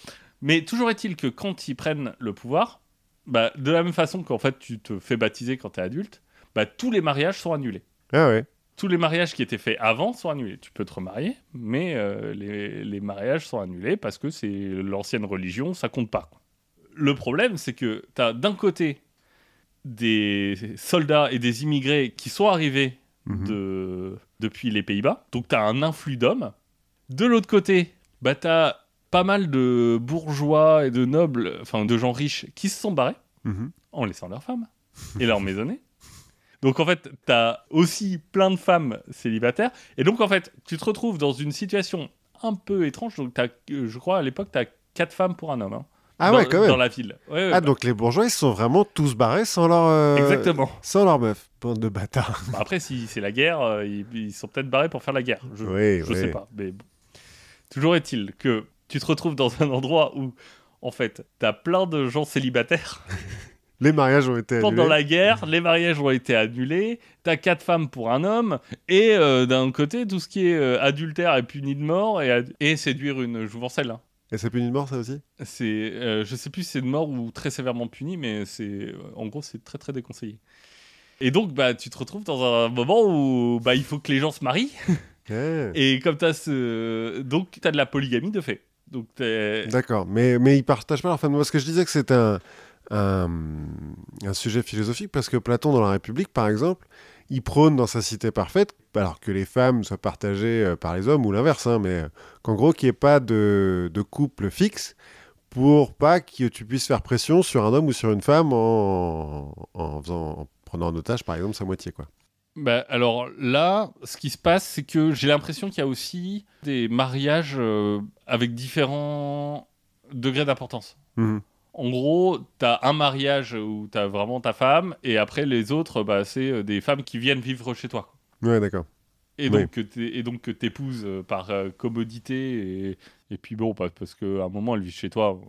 Mais toujours est-il que quand ils prennent le pouvoir, bah, de la même façon qu'en fait tu te fais baptiser quand t'es adulte, bah, tous les mariages sont annulés Ah ouais. tous les mariages qui étaient faits avant sont annulés. Tu peux te remarier, mais euh, les, les mariages sont annulés parce que c'est l'ancienne religion, ça compte pas. quoi. Le problème, c'est que tu as d'un côté des soldats et des immigrés qui sont arrivés Mhm. de, depuis les Pays-Bas, donc tu as un influx d'hommes. De l'autre côté, bah, tu as pas mal de bourgeois et de nobles, enfin de gens riches, qui se sont barrés Mhm. en laissant leurs femmes et leurs maisonnées. Donc en fait, tu as aussi plein de femmes célibataires. Et donc en fait, tu te retrouves dans une situation un peu étrange. Donc t'as, euh, je crois à l'époque, tu as quatre femmes pour un homme. hein, Ah dans, ouais, quand même. Dans la ville. Ouais, ouais, Ah, bah, donc les bourgeois, ils sont vraiment tous barrés sans leur. euh, Exactement. Sans leur meuf. Bande de bâtards. Bah, après, si c'est la guerre, euh, ils, ils sont peut-être barrés pour faire la guerre. Je, Oui, je oui. sais pas. Mais bon. Toujours est-il que tu te retrouves dans un endroit où, en fait, tu as plein de gens célibataires. Les mariages ont été Pendant annulés. la guerre, les mariages ont été annulés. T'as quatre femmes pour un homme. Et euh, d'un côté, tout ce qui est euh, adultère est puni de mort et, et séduire une jouvencelle. hein. Et c'est puni de mort, ça aussi? C'est, euh, je sais plus si c'est de mort ou très sévèrement puni, mais c'est, euh, en gros, c'est très très déconseillé. Et donc, bah, tu te retrouves dans un moment où bah, il faut que les gens se marient. Et comme t'as ce, donc t'as de la polygamie de fait. D'accord, mais, mais ils partagent pas leur femme. Parce que je disais que c'était un, un, sujet philosophique, parce que Platon, dans la République, par exemple, il prône dans sa cité parfaite, alors que les femmes soient partagées euh, par les hommes ou l'inverse, hein, mais euh, qu'en gros, qu'il n'y ait pas de, de couple fixe pour pas que tu puisses faire pression sur un homme ou sur une femme en, en prenant en otage, par exemple, sa moitié. Quoi. Bah, alors là, ce qui se passe, c'est que j'ai l'impression qu'il y a aussi des mariages euh, avec différents degrés d'importance. Mhm. En gros, t'as un mariage où t'as vraiment ta femme, et après les autres, bah, c'est euh, des femmes qui viennent vivre chez toi. Ouais, d'accord. Et Oui. donc, que et donc que t'épouses euh, par euh, commodité, et, et puis bon, parce qu'à un moment, elle vit chez toi.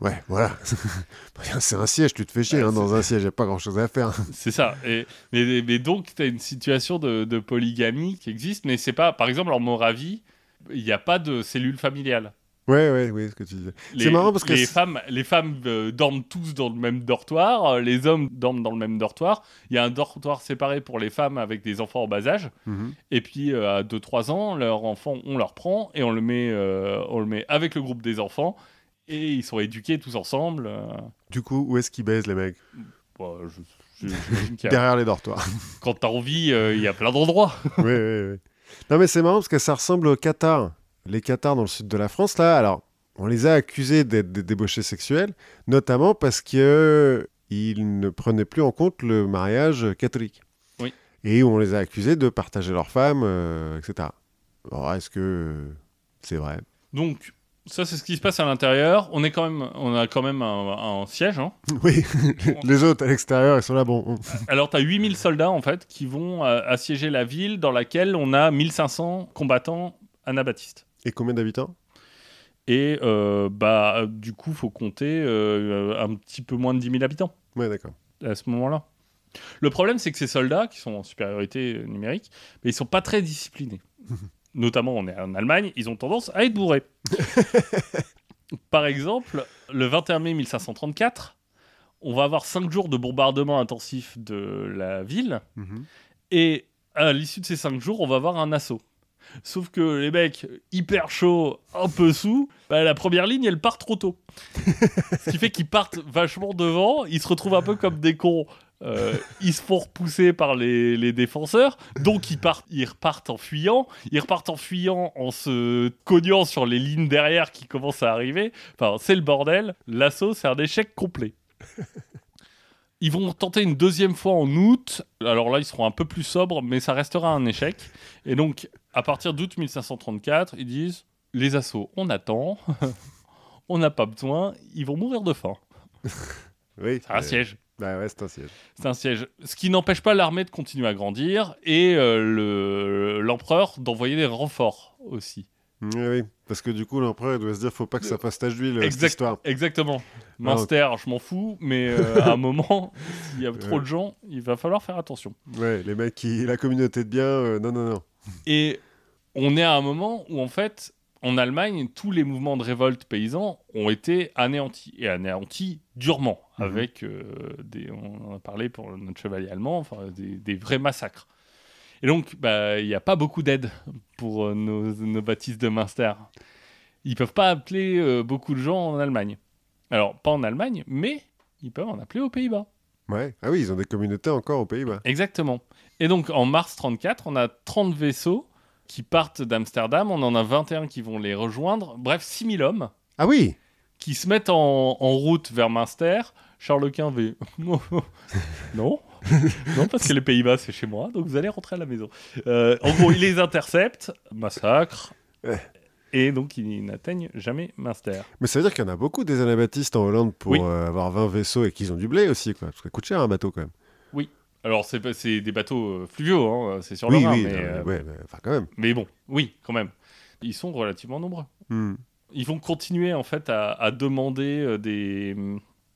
Ouais, voilà. c'est un siège, tu te fais chier Ouais, hein, dans un siège, il n'y a pas grand-chose à faire. C'est ça. Et, mais, mais donc, tu as une situation de, de polygamie qui existe, mais c'est pas. Par exemple, en Moravie, Il n'y a pas de cellule familiale. Ouais, ouais, oui, ce que tu disais. Les, C'est marrant parce que les femmes, les femmes euh, dorment tous dans le même dortoir, euh, les hommes dorment dans le même dortoir. Il y a un dortoir séparé pour les femmes avec des enfants en bas âge. Mhm. Et puis euh, à 2-3 ans, leur enfant, on leur prend et on le met, on le met avec le groupe des enfants. Et ils sont éduqués tous ensemble. Du coup, où est-ce qu'ils baisent les mecs? Je- je- a- Derrière les dortoirs. quand t'as envie, il y a plein d'endroits. oui, oui, oui. Non, mais c'est marrant parce que ça ressemble au Qatar. Les Qatars dans le sud de la France, là, alors, on les a accusés d'être des débauchés sexuels, notamment parce qu'ils ne prenaient plus en compte le mariage catholique. Oui. Et on les a accusés de partager leurs femmes, euh, etc. Alors, est-ce que c'est vrai? Donc, ça, c'est ce qui se passe à l'intérieur. On, est quand même, on a quand même un, un siège. hein. Oui, les autres à l'extérieur, ils sont là, bon. Alors, tu as 8000 soldats, en fait, qui vont euh, assiéger la ville dans laquelle on a 1500 combattants anabaptistes. Et combien d'habitants? Et euh, bah, du coup, faut compter euh, un petit peu moins de 10 000 habitants Ouais, d'accord. à ce moment-là. Le problème, c'est que ces soldats, qui sont en supériorité numérique, mais ils sont pas très disciplinés. Notamment, on est en Allemagne, ils ont tendance à être bourrés. Par exemple, le 21 mai 1534, on va avoir 5 jours de bombardement intensif de la ville, Mhm. et à l'issue de ces 5 jours, on va avoir un assaut. Sauf que les mecs hyper chauds, un peu sous, bah, la première ligne, elle part trop tôt. Ce qui fait qu'ils partent vachement devant, ils se retrouvent un peu comme des cons. Euh, ils se font repousser par les, défenseurs, donc ils, partent, ils repartent en fuyant. Ils repartent en fuyant en se cognant sur les lignes derrière qui commencent à arriver. Enfin, c'est le bordel. L'assaut, c'est un échec complet. Ils vont tenter une deuxième fois en août. Alors là, ils seront un peu plus sobres, mais ça restera un échec. Et donc, à partir d'août 1534, ils disent les assauts, on attend, on n'a pas besoin, ils vont mourir de faim. Oui. C'est un euh, siège. Bah ouais, c'est un siège. C'est un siège. Ce qui n'empêche pas l'armée de continuer à grandir et euh, le- l'empereur d'envoyer des renforts aussi. Oui, oui. Parce que du coup, l'empereur doit se dire faut pas que ça fasse tache d'huile, cette Exact- histoire. Exactement. Munster, je m'en fous, mais euh, à un moment, s'il y a trop de gens, il va falloir faire attention. Ouais, les mecs qui. La communauté de biens, euh, non, non, non. Et on est à un moment où, en fait, en Allemagne, tous les mouvements de révolte paysans ont été anéantis, et anéantis durement, Mhm. avec euh, des, on en a parlé pour notre chevalier allemand, enfin, des, des vrais massacres. Et donc, bah, il n'y a pas beaucoup d'aide pour euh, nos, nos baptistes de Münster. Ils peuvent pas appeler euh, beaucoup de gens en Allemagne. Alors, pas en Allemagne, mais ils peuvent en appeler aux Pays-Bas. Ouais. Ah oui, ils ont des communautés encore aux Pays-Bas. Exactement. Et donc en mars 34, on a 30 vaisseaux qui partent d'Amsterdam, on en a 21 qui vont les rejoindre, bref 6000 hommes Ah oui qui se mettent en, en route vers Münster. Charles Quint fait non, non parce que les Pays-Bas c'est chez moi, donc vous allez rentrer à la maison. Euh, en gros, ils les interceptent, massacre, et donc ils n'atteignent jamais Münster. Mais ça veut dire qu'il y en a beaucoup des anabaptistes en Hollande pour Oui. euh, avoir 20 vaisseaux et qu'ils ont du blé aussi, quoi. Parce que ça coûte cher un bateau quand même. Alors c'est des bateaux euh, fluviaux, hein, c'est sur oui, le Rhin, oui, mais, euh, ouais, mais enfin quand même. mais bon, oui, quand même. Ils sont relativement nombreux. Hmm. Ils vont continuer en fait à, à demander euh, des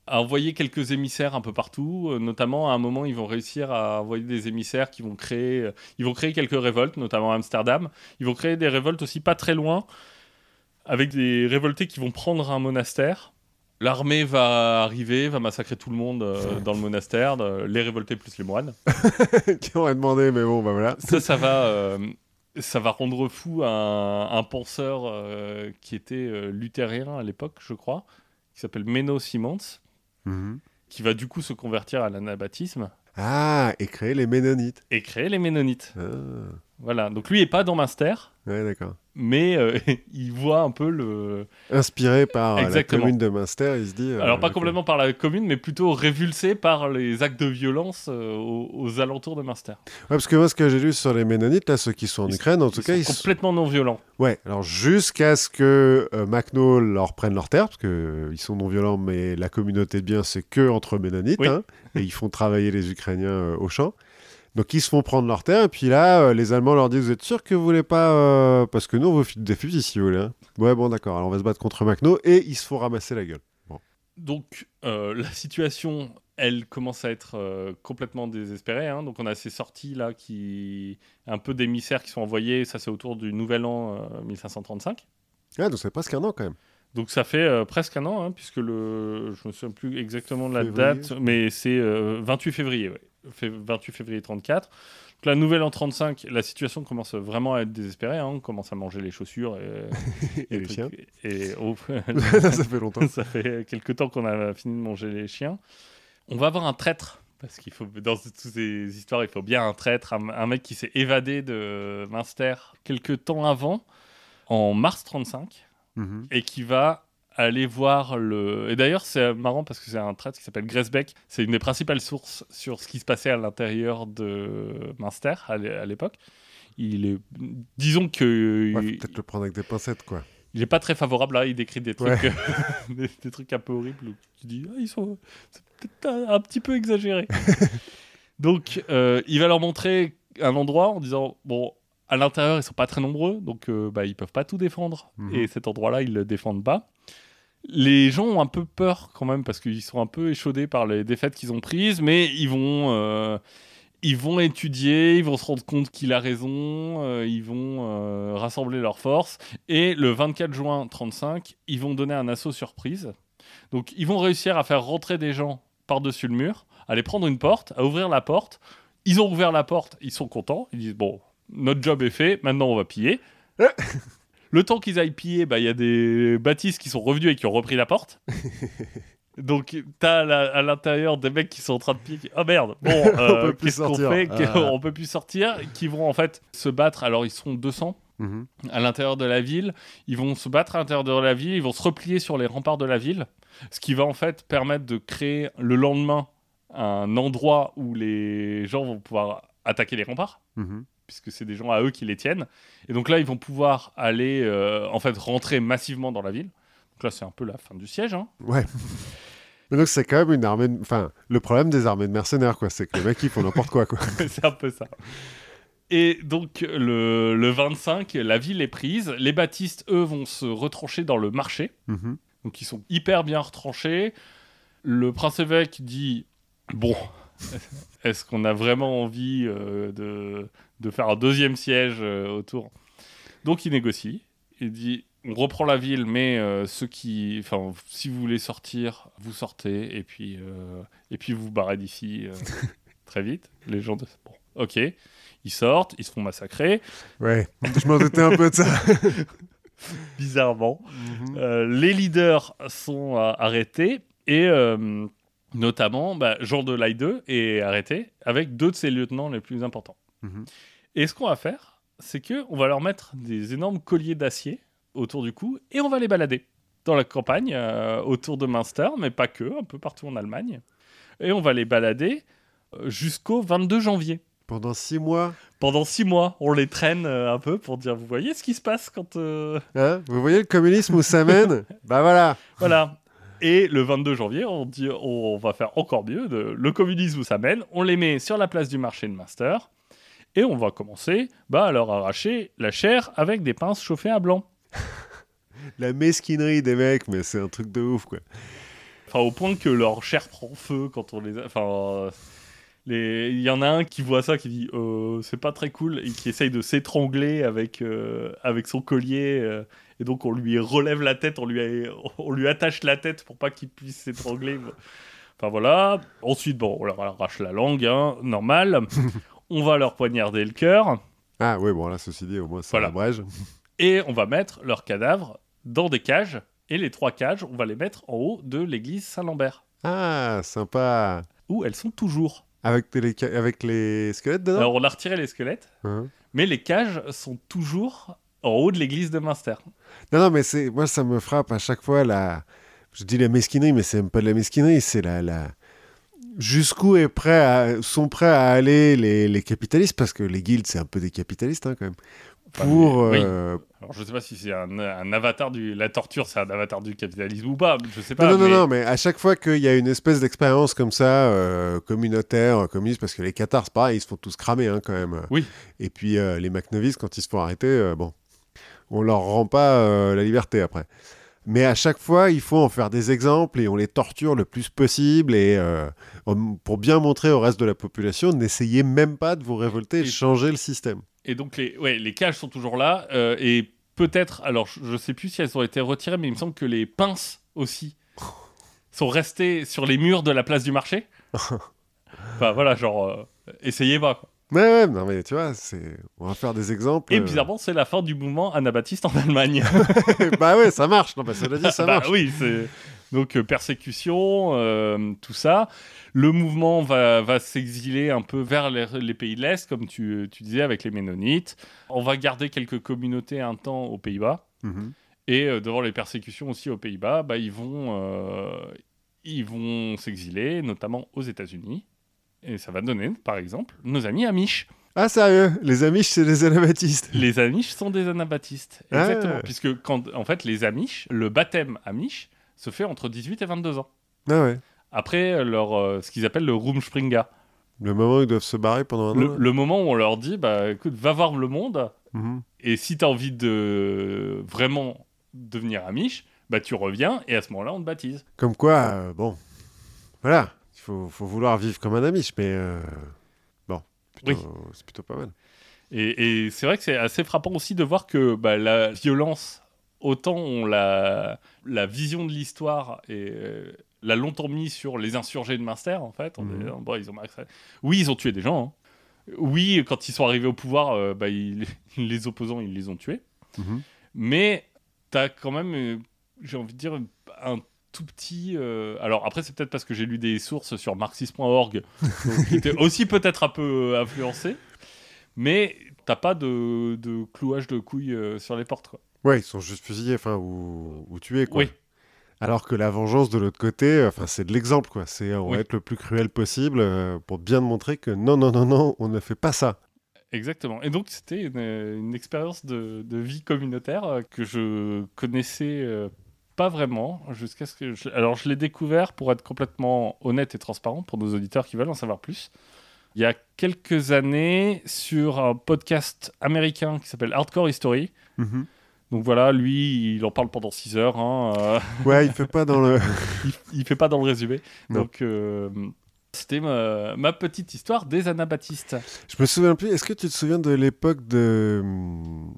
à envoyer quelques émissaires un peu partout, euh, notamment à un moment ils vont réussir à envoyer des émissaires qui vont créer euh, ils vont créer quelques révoltes notamment à Amsterdam, ils vont créer des révoltes aussi pas très loin avec des révoltés qui vont prendre un monastère. L'armée va arriver, va massacrer tout le monde euh, dans le monastère, euh, les révoltés plus les moines. qui aurait demandé, mais bon, bah voilà. Ça, ça va, euh, ça va rendre fou un, un penseur qui était luthérien à l'époque, je crois, qui s'appelle Menno Simons, Mhm. qui va du coup se convertir à l'anabaptisme Ah, et créer les Ménonites. et créer les Ménonites. Ah, Voilà, donc lui est pas dans Munster, ouais, d'accord. mais euh, il voit un peu le. Inspiré par euh, la commune de Münster, il se dit. euh, Alors pas complètement par la commune, mais plutôt révulsé par les actes de violence euh, aux, aux alentours de Munster. Ouais, parce que moi, ce que j'ai lu sur les Ménonites, là, ceux qui sont en Ils- Ukraine, en tout Ils cas, sont ils sont. complètement non violents. Ouais, alors jusqu'à ce que Macno leur prenne leur terre, parce que euh, ils sont non violents, mais la communauté de biens, c'est que entre Ménonites, Oui. hein, et ils font travailler les Ukrainiens au champ. Donc ils se font prendre leur terre, et puis là, euh, les Allemands leur disent Vous êtes sûr que vous voulez pas. euh, Parce que nous, on veut des fusils si vous voulez. hein. Ouais, bon, d'accord, alors on va se battre contre Macno, et ils se font ramasser la gueule. Donc euh, la situation, elle commence à être euh, complètement désespérée. hein. Donc on a ces sorties là qui un peu d'émissaires qui sont envoyés. Ça c'est autour du Nouvel An euh, 1535. Ah, donc c'est presque un an quand même. Donc ça fait euh, presque un an, hein, puisque le, je me souviens plus exactement de la Février. date, mais c'est euh, 28 février, ouais. Fait 28 février 34. Donc la nouvelle en 35, la situation commence vraiment à être désespérée. hein. On commence à manger les chaussures et, Et les trucs- chiens. Et oh, ça fait longtemps. ça fait quelques temps qu'on a fini de manger les chiens. On va avoir un traître. Parce qu'il faut, dans toutes ces histoires, il faut bien un traître, un, un mec qui s'est évadé de Munster quelques temps avant, en mars 35 Mhm. et qui va aller voir le. Et d'ailleurs, c'est marrant parce que c'est un traître qui s'appelle Gresbeck. C'est une des principales sources sur ce qui se passait à l'intérieur de Munster à l'é- à l'époque. Il est, disons que Ouais, peut-être le prendre avec des pincettes, quoi. il est pas très favorable là. Il décrit des trucs, Ouais. des, des trucs un peu horribles. où Tu dis, ah, ils sont, c'est peut-être un, un petit peu exagéré. donc, euh, il va leur montrer un endroit en disant, bon, à l'intérieur, ils sont pas très nombreux, donc euh, bah, ils peuvent pas tout défendre. Mhm. Et cet endroit-là, ils le défendent pas. Les gens ont un peu peur quand même parce qu'ils sont un peu échaudés par les défaites qu'ils ont prises, mais ils vont, euh, ils vont étudier, ils vont se rendre compte qu'il a raison, euh, ils vont euh, rassembler leurs forces et le 24 juin 35, ils vont donner un assaut surprise. Donc ils vont réussir à faire rentrer des gens par-dessus le mur, à aller prendre une porte, à ouvrir la porte. Ils ont ouvert la porte, ils sont contents, ils disent bon, notre job est fait, maintenant on va piller. Le temps qu'ils aillent piller, bah, il y a des bâtisses qui sont revenus et qui ont repris la porte. Donc, t'as à l'intérieur des mecs qui sont en train de piller. qui- Oh merde, bon, euh, peut plus qu'est-ce qu'on sortir. fait Ah. On peut plus sortir. Qui vont en fait se battre. Alors, ils sont 200 Mhm. à l'intérieur de la ville. Ils vont se battre à l'intérieur de la ville. Ils vont se replier sur les remparts de la ville. Ce qui va en fait permettre de créer le lendemain un endroit où les gens vont pouvoir attaquer les remparts Mhm. Puisque c'est des gens à eux qui les tiennent. Et donc là, ils vont pouvoir aller, euh, en fait, rentrer massivement dans la ville. Donc là, c'est un peu la fin du siège. hein. Ouais. Mais donc c'est quand même une armée. de- Enfin, le problème des armées de mercenaires, quoi, c'est que les mecs ils font n'importe quoi, quoi. c'est un peu ça. Et donc, le, le 25, la ville est prise. Les baptistes, eux, vont se retrancher dans le marché. Mhm. Donc, ils sont hyper bien retranchés. Le prince évêque dit Bon, est-ce qu'on a vraiment envie euh, de, de faire un deuxième siège euh, autour? Donc, il négocie. Il dit On reprend la ville, mais euh, ceux qui. Enfin, si vous voulez sortir, vous sortez. Et puis, et puis vous vous barrez d'ici très vite. Les gens de. Bon, ok. Ils sortent, ils se font massacrer. Ouais. Je m'en doutais un peu de ça. Bizarrement. Mhm. Les leaders sont arrêtés et notamment bah, Jean de Leyde est arrêté avec deux de ses lieutenants les plus importants. Mhm. Et ce qu'on va faire, c'est que on va leur mettre des énormes colliers d'acier autour du cou et on va les balader dans la campagne euh, autour de Münster, mais pas que, un peu partout en Allemagne. Et on va les balader euh, jusqu'au 22 janvier. Pendant six mois. Pendant six mois, on les traîne euh, un peu pour dire, vous voyez ce qui se passe quand... euh, Hein Vous voyez le communisme où ça mène? Bah voilà. Voilà. Et le 22 janvier, on, dit, on va faire encore mieux. De, le communisme où ça mène, on les met sur la place du marché de Master. Et on va commencer bah, à leur arracher la chair avec des pinces chauffées à blanc. La mesquinerie des mecs, mais c'est un truc de ouf, quoi. Enfin, au point que leur chair prend feu quand on les. a- Enfin. euh, les- Il y en a un qui voit ça, qui dit euh, c'est pas très cool, et qui essaye de s'étrangler avec, euh, avec son collier. euh, et donc on lui relève la tête, on lui, on lui attache la tête pour pas qu'il puisse s'étrangler. Enfin voilà. Ensuite, bon, on leur arrache la langue, hein, normal. on va leur poignarder le cœur. Ah ouais, bon là, ceci dit, au moins ça Voilà. abrège. Et on va mettre leurs cadavres dans des cages. Et les trois cages, on va les mettre en haut de l'église Saint-Lambert, Ah, sympa. où elles sont toujours. Avec les, avec les squelettes dedans? Alors on a retiré les squelettes, Hein? Mais les cages sont toujours en haut de l'église de Münster. Non, non, mais c'est moi, ça me frappe à chaque fois la. Je dis la mesquinerie, mais c'est même pas de la mesquinerie, c'est la. la... Jusqu'où est prêt à... sont prêts à aller les, les capitalistes Parce que les guildes, c'est un peu des capitalistes hein, quand même. Enfin, Pour. mais- oui. euh, Alors je sais pas si c'est un, un avatar du... La torture, c'est un avatar du capitalisme ou pas, je sais pas. Non, non, non, mais- non, mais à chaque fois qu'il y a une espèce d'expérience comme ça, euh, communautaire, communiste, parce que les Qatars, c'est pareil, ils se font tous cramer hein, quand même. Oui. Et puis euh, les McNovis, quand ils se font arrêter, euh, bon, on leur rend pas euh, la liberté après. Mais à chaque fois, il faut en faire des exemples et on les torture le plus possible. Et euh, pour bien montrer au reste de la population, n'essayez même pas de vous révolter et changer le système. Et donc, les, ouais, les cages sont toujours là. euh, et peut-être, alors je, je sais plus si elles ont été retirées, mais il me semble que les pinces aussi sont restées sur les murs de la place du marché. enfin voilà, genre, euh, essayez pas. Ouais, ouais, non, mais tu vois, c'est... on va faire des exemples. Et euh. bizarrement, c'est la fin du mouvement anabaptiste en Allemagne. bah ouais, ça marche. Non, bah, cela dit, ça Bah marche. oui, c'est donc euh, persécution, euh, tout ça. Le mouvement va, va s'exiler un peu vers les, les pays de l'Est, comme tu, tu disais, avec les Ménonites. On va garder quelques communautés un temps aux Pays-Bas. Mhm. Et euh, devant les persécutions aussi aux Pays-Bas, bah, ils vont, ils vont s'exiler, notamment aux États-Unis. Et ça va donner, par exemple, nos amis Amish. Ah, sérieux? Les Amish, c'est des anabaptistes. Les Amish sont des anabaptistes. Ah. Exactement. Puisque, quand, en fait, les Amish, le baptême Amish se fait entre 18 et 22 ans. Ah ouais. Après leur, euh, ce qu'ils appellent le Rumspringa. Le moment où ils doivent se barrer pendant un Le, an. le moment où on leur dit, bah écoute, va voir le monde, Mhm. et si tu as envie de vraiment devenir Amish, bah tu reviens, et à ce moment-là, on te baptise. Comme quoi, euh, bon, voilà, il faut, faut vouloir vivre comme un Amish, mais euh, bon, plutôt- c'est plutôt pas mal. Et, et c'est vrai que c'est assez frappant aussi de voir que bah, la violence, autant on la, la vision de l'histoire et euh, l'a longtemps mis sur les insurgés de Munster, en fait. On est- bon, ils ont Oui, ils ont tué des gens. hein. Oui, quand ils sont arrivés au pouvoir, euh, bah, ils- les opposants, ils les ont tués. Mhm. Mais t'as quand même, j'ai envie de dire, un tout petit. euh, Alors après, c'est peut-être parce que j'ai lu des sources sur marxisme.org, qui étaient aussi peut-être un peu euh, influencées. Mais t'as pas de, de clouage de couilles euh, sur les portes, quoi. Ouais, ils sont juste fusillés, enfin, ou, ou tués, quoi. Oui. Alors que la vengeance de l'autre côté, enfin, c'est de l'exemple, quoi. C'est on va être le plus cruel possible euh, pour bien montrer que non, non, non, non, on ne fait pas ça. Exactement. Et donc, c'était une, une expérience de, de vie communautaire que je connaissais pas vraiment jusqu'à ce que. je- Alors, je l'ai découvert pour être complètement honnête et transparent pour nos auditeurs qui veulent en savoir plus. Il y a quelques années, sur un podcast américain qui s'appelle Hardcore History. Mhm. Donc voilà, lui, il en parle pendant 6 heures. hein, euh, Ouais, il fait pas dans le. il, il fait pas dans le résumé. Non. Donc, euh, c'était ma, ma petite histoire des anabaptistes. Je me souviens plus. Est-ce que tu te souviens de l'époque de hum,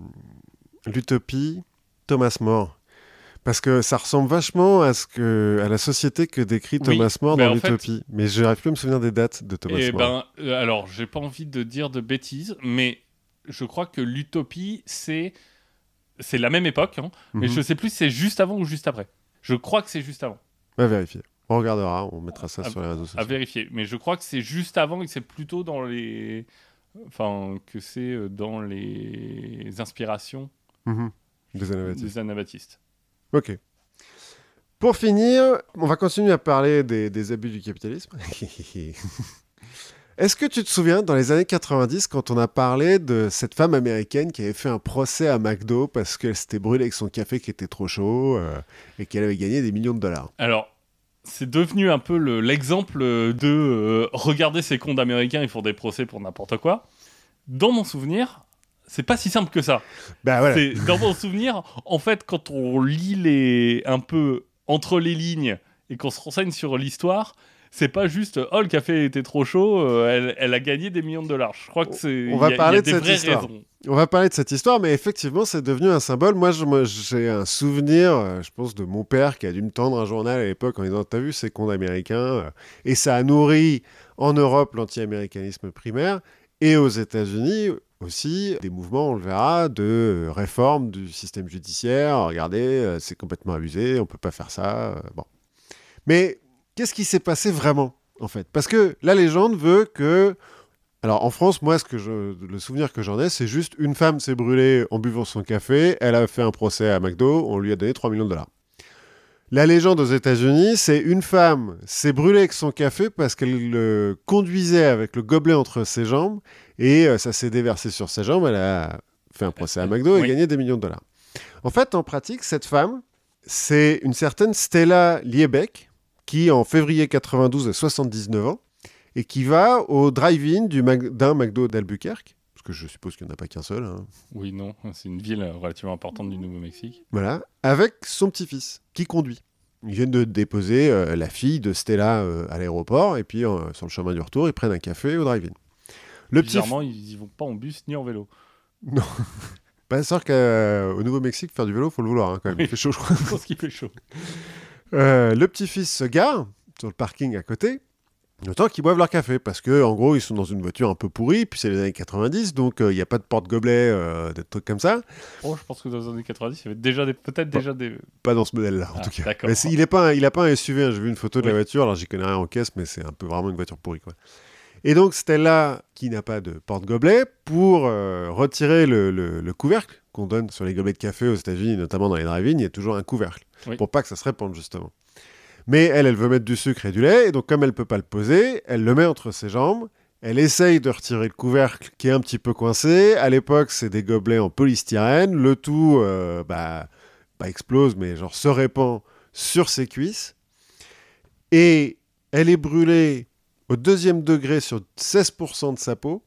l'utopie Thomas More? Parce que ça ressemble vachement à ce que à la société que décrit Oui, Thomas More dans fait- l'utopie. Mais je n'arrive plus à me souvenir des dates de Thomas Eh More. ben, euh, alors, j'ai pas envie de dire de bêtises, mais je crois que l'utopie, c'est c'est la même époque, hein, mais Mhm. je sais plus si c'est juste avant ou juste après. Je crois que c'est juste avant, On va vérifier. On regardera, on mettra ça À- sur les réseaux sociaux. à vérifier. Mais je crois que c'est juste avant et que c'est plutôt dans les, enfin, que c'est euh, dans les inspirations Mhm. Des anabaptistes. des anabaptistes. Ok. Pour finir, on va continuer à parler des, des abus du capitalisme. Est-ce que tu te souviens, dans les années 90, quand on a parlé de cette femme américaine qui avait fait un procès à McDo parce qu'elle s'était brûlée avec son café qui était trop chaud euh, et qu'elle avait gagné des millions de dollars? Alors, c'est devenu un peu le- l'exemple de euh, regarder ces cons d'américains, ils font des procès pour n'importe quoi. Dans mon souvenir, c'est pas si simple que ça. Bah voilà. C'est dans mon souvenir, en fait, quand on lit les un peu entre les lignes et qu'on se renseigne sur l'histoire, c'est pas juste oh le café était trop chaud, euh, elle, elle a gagné des millions de dollars. Je crois que c'est On va il y a- parler il y a de cette histoire. raisons. On va parler de cette histoire, mais effectivement, c'est devenu un symbole. Moi, j'ai un souvenir, euh, je pense, de mon père qui a dû me tendre un journal à l'époque en disant T'as vu ces cons d'américains euh, Et ça a nourri en Europe l'anti-américanisme primaire et aux États-Unis aussi des mouvements, on le verra, de réforme du système judiciaire. Regardez, euh, c'est complètement abusé, on peut pas faire ça. euh, bon. Mais qu'est-ce qui s'est passé vraiment, en fait? Parce que la légende veut que alors en France, moi, ce que je, le souvenir que j'en ai, c'est juste une femme s'est brûlée en buvant son café, elle a fait un procès à McDo, on lui a donné 3 millions de dollars. La légende aux États-Unis, c'est une femme s'est brûlée avec son café parce qu'elle le conduisait avec le gobelet entre ses jambes et euh, ça s'est déversé sur ses jambes. Elle a fait un procès à McDo et Oui. gagné des millions de dollars. En fait, en pratique, cette femme, c'est une certaine Stella Liebeck qui, en février 92, a 79 ans et qui va au drive-in Mac- d'un McDo d'Albuquerque. Que je suppose qu'il n'y en a pas qu'un seul. hein. Oui, non, c'est une ville relativement importante du Nouveau-Mexique. Voilà, avec son petit-fils qui conduit. Ils viennent de déposer euh, la fille de Stella euh, à l'aéroport, et puis euh, sur le chemin du retour, ils prennent un café au drive-in. Le petit. Bizarrement, ils y vont pas en bus ni en vélo. Pas sûr qu'au Nouveau-Mexique, faire du vélo, faut le vouloir hein, quand même. Il fait chaud, je crois. Je pense qu'il fait chaud. Le petit-fils se gare sur le parking à côté, le temps qu'ils boivent leur café, parce que en gros, ils sont dans une voiture un peu pourrie, puis c'est les années 90, donc euh, il n'y a pas de porte-gobelet, euh, des trucs comme ça. Oh, je pense que dans les années 90, il y avait déjà des, peut-être déjà des. Pas dans ce modèle-là, en Ah, tout cas. d'accord. Mais il n'a pas, un- il a pas un SUV, hein, j'ai vu une photo de la voiture, alors j'y connais rien en caisse, mais c'est un peu vraiment une voiture pourrie. Quoi. Et donc Stella, qui n'a pas de porte-gobelet, pour euh, retirer le, le- le couvercle qu'on donne sur les gobelets de café aux États-Unis, notamment dans les drive-in, il y a toujours un couvercle, Oui. pour pas que ça se répande justement. Mais elle, elle veut mettre du sucre et du lait, et donc comme elle peut pas le poser, elle le met entre ses jambes, elle essaye de retirer le couvercle qui est un petit peu coincé. À l'époque, c'est des gobelets en polystyrène. Le tout, euh, bah, pas explose, mais genre se répand sur ses cuisses. Et elle est brûlée au deuxième degré sur 16% de sa peau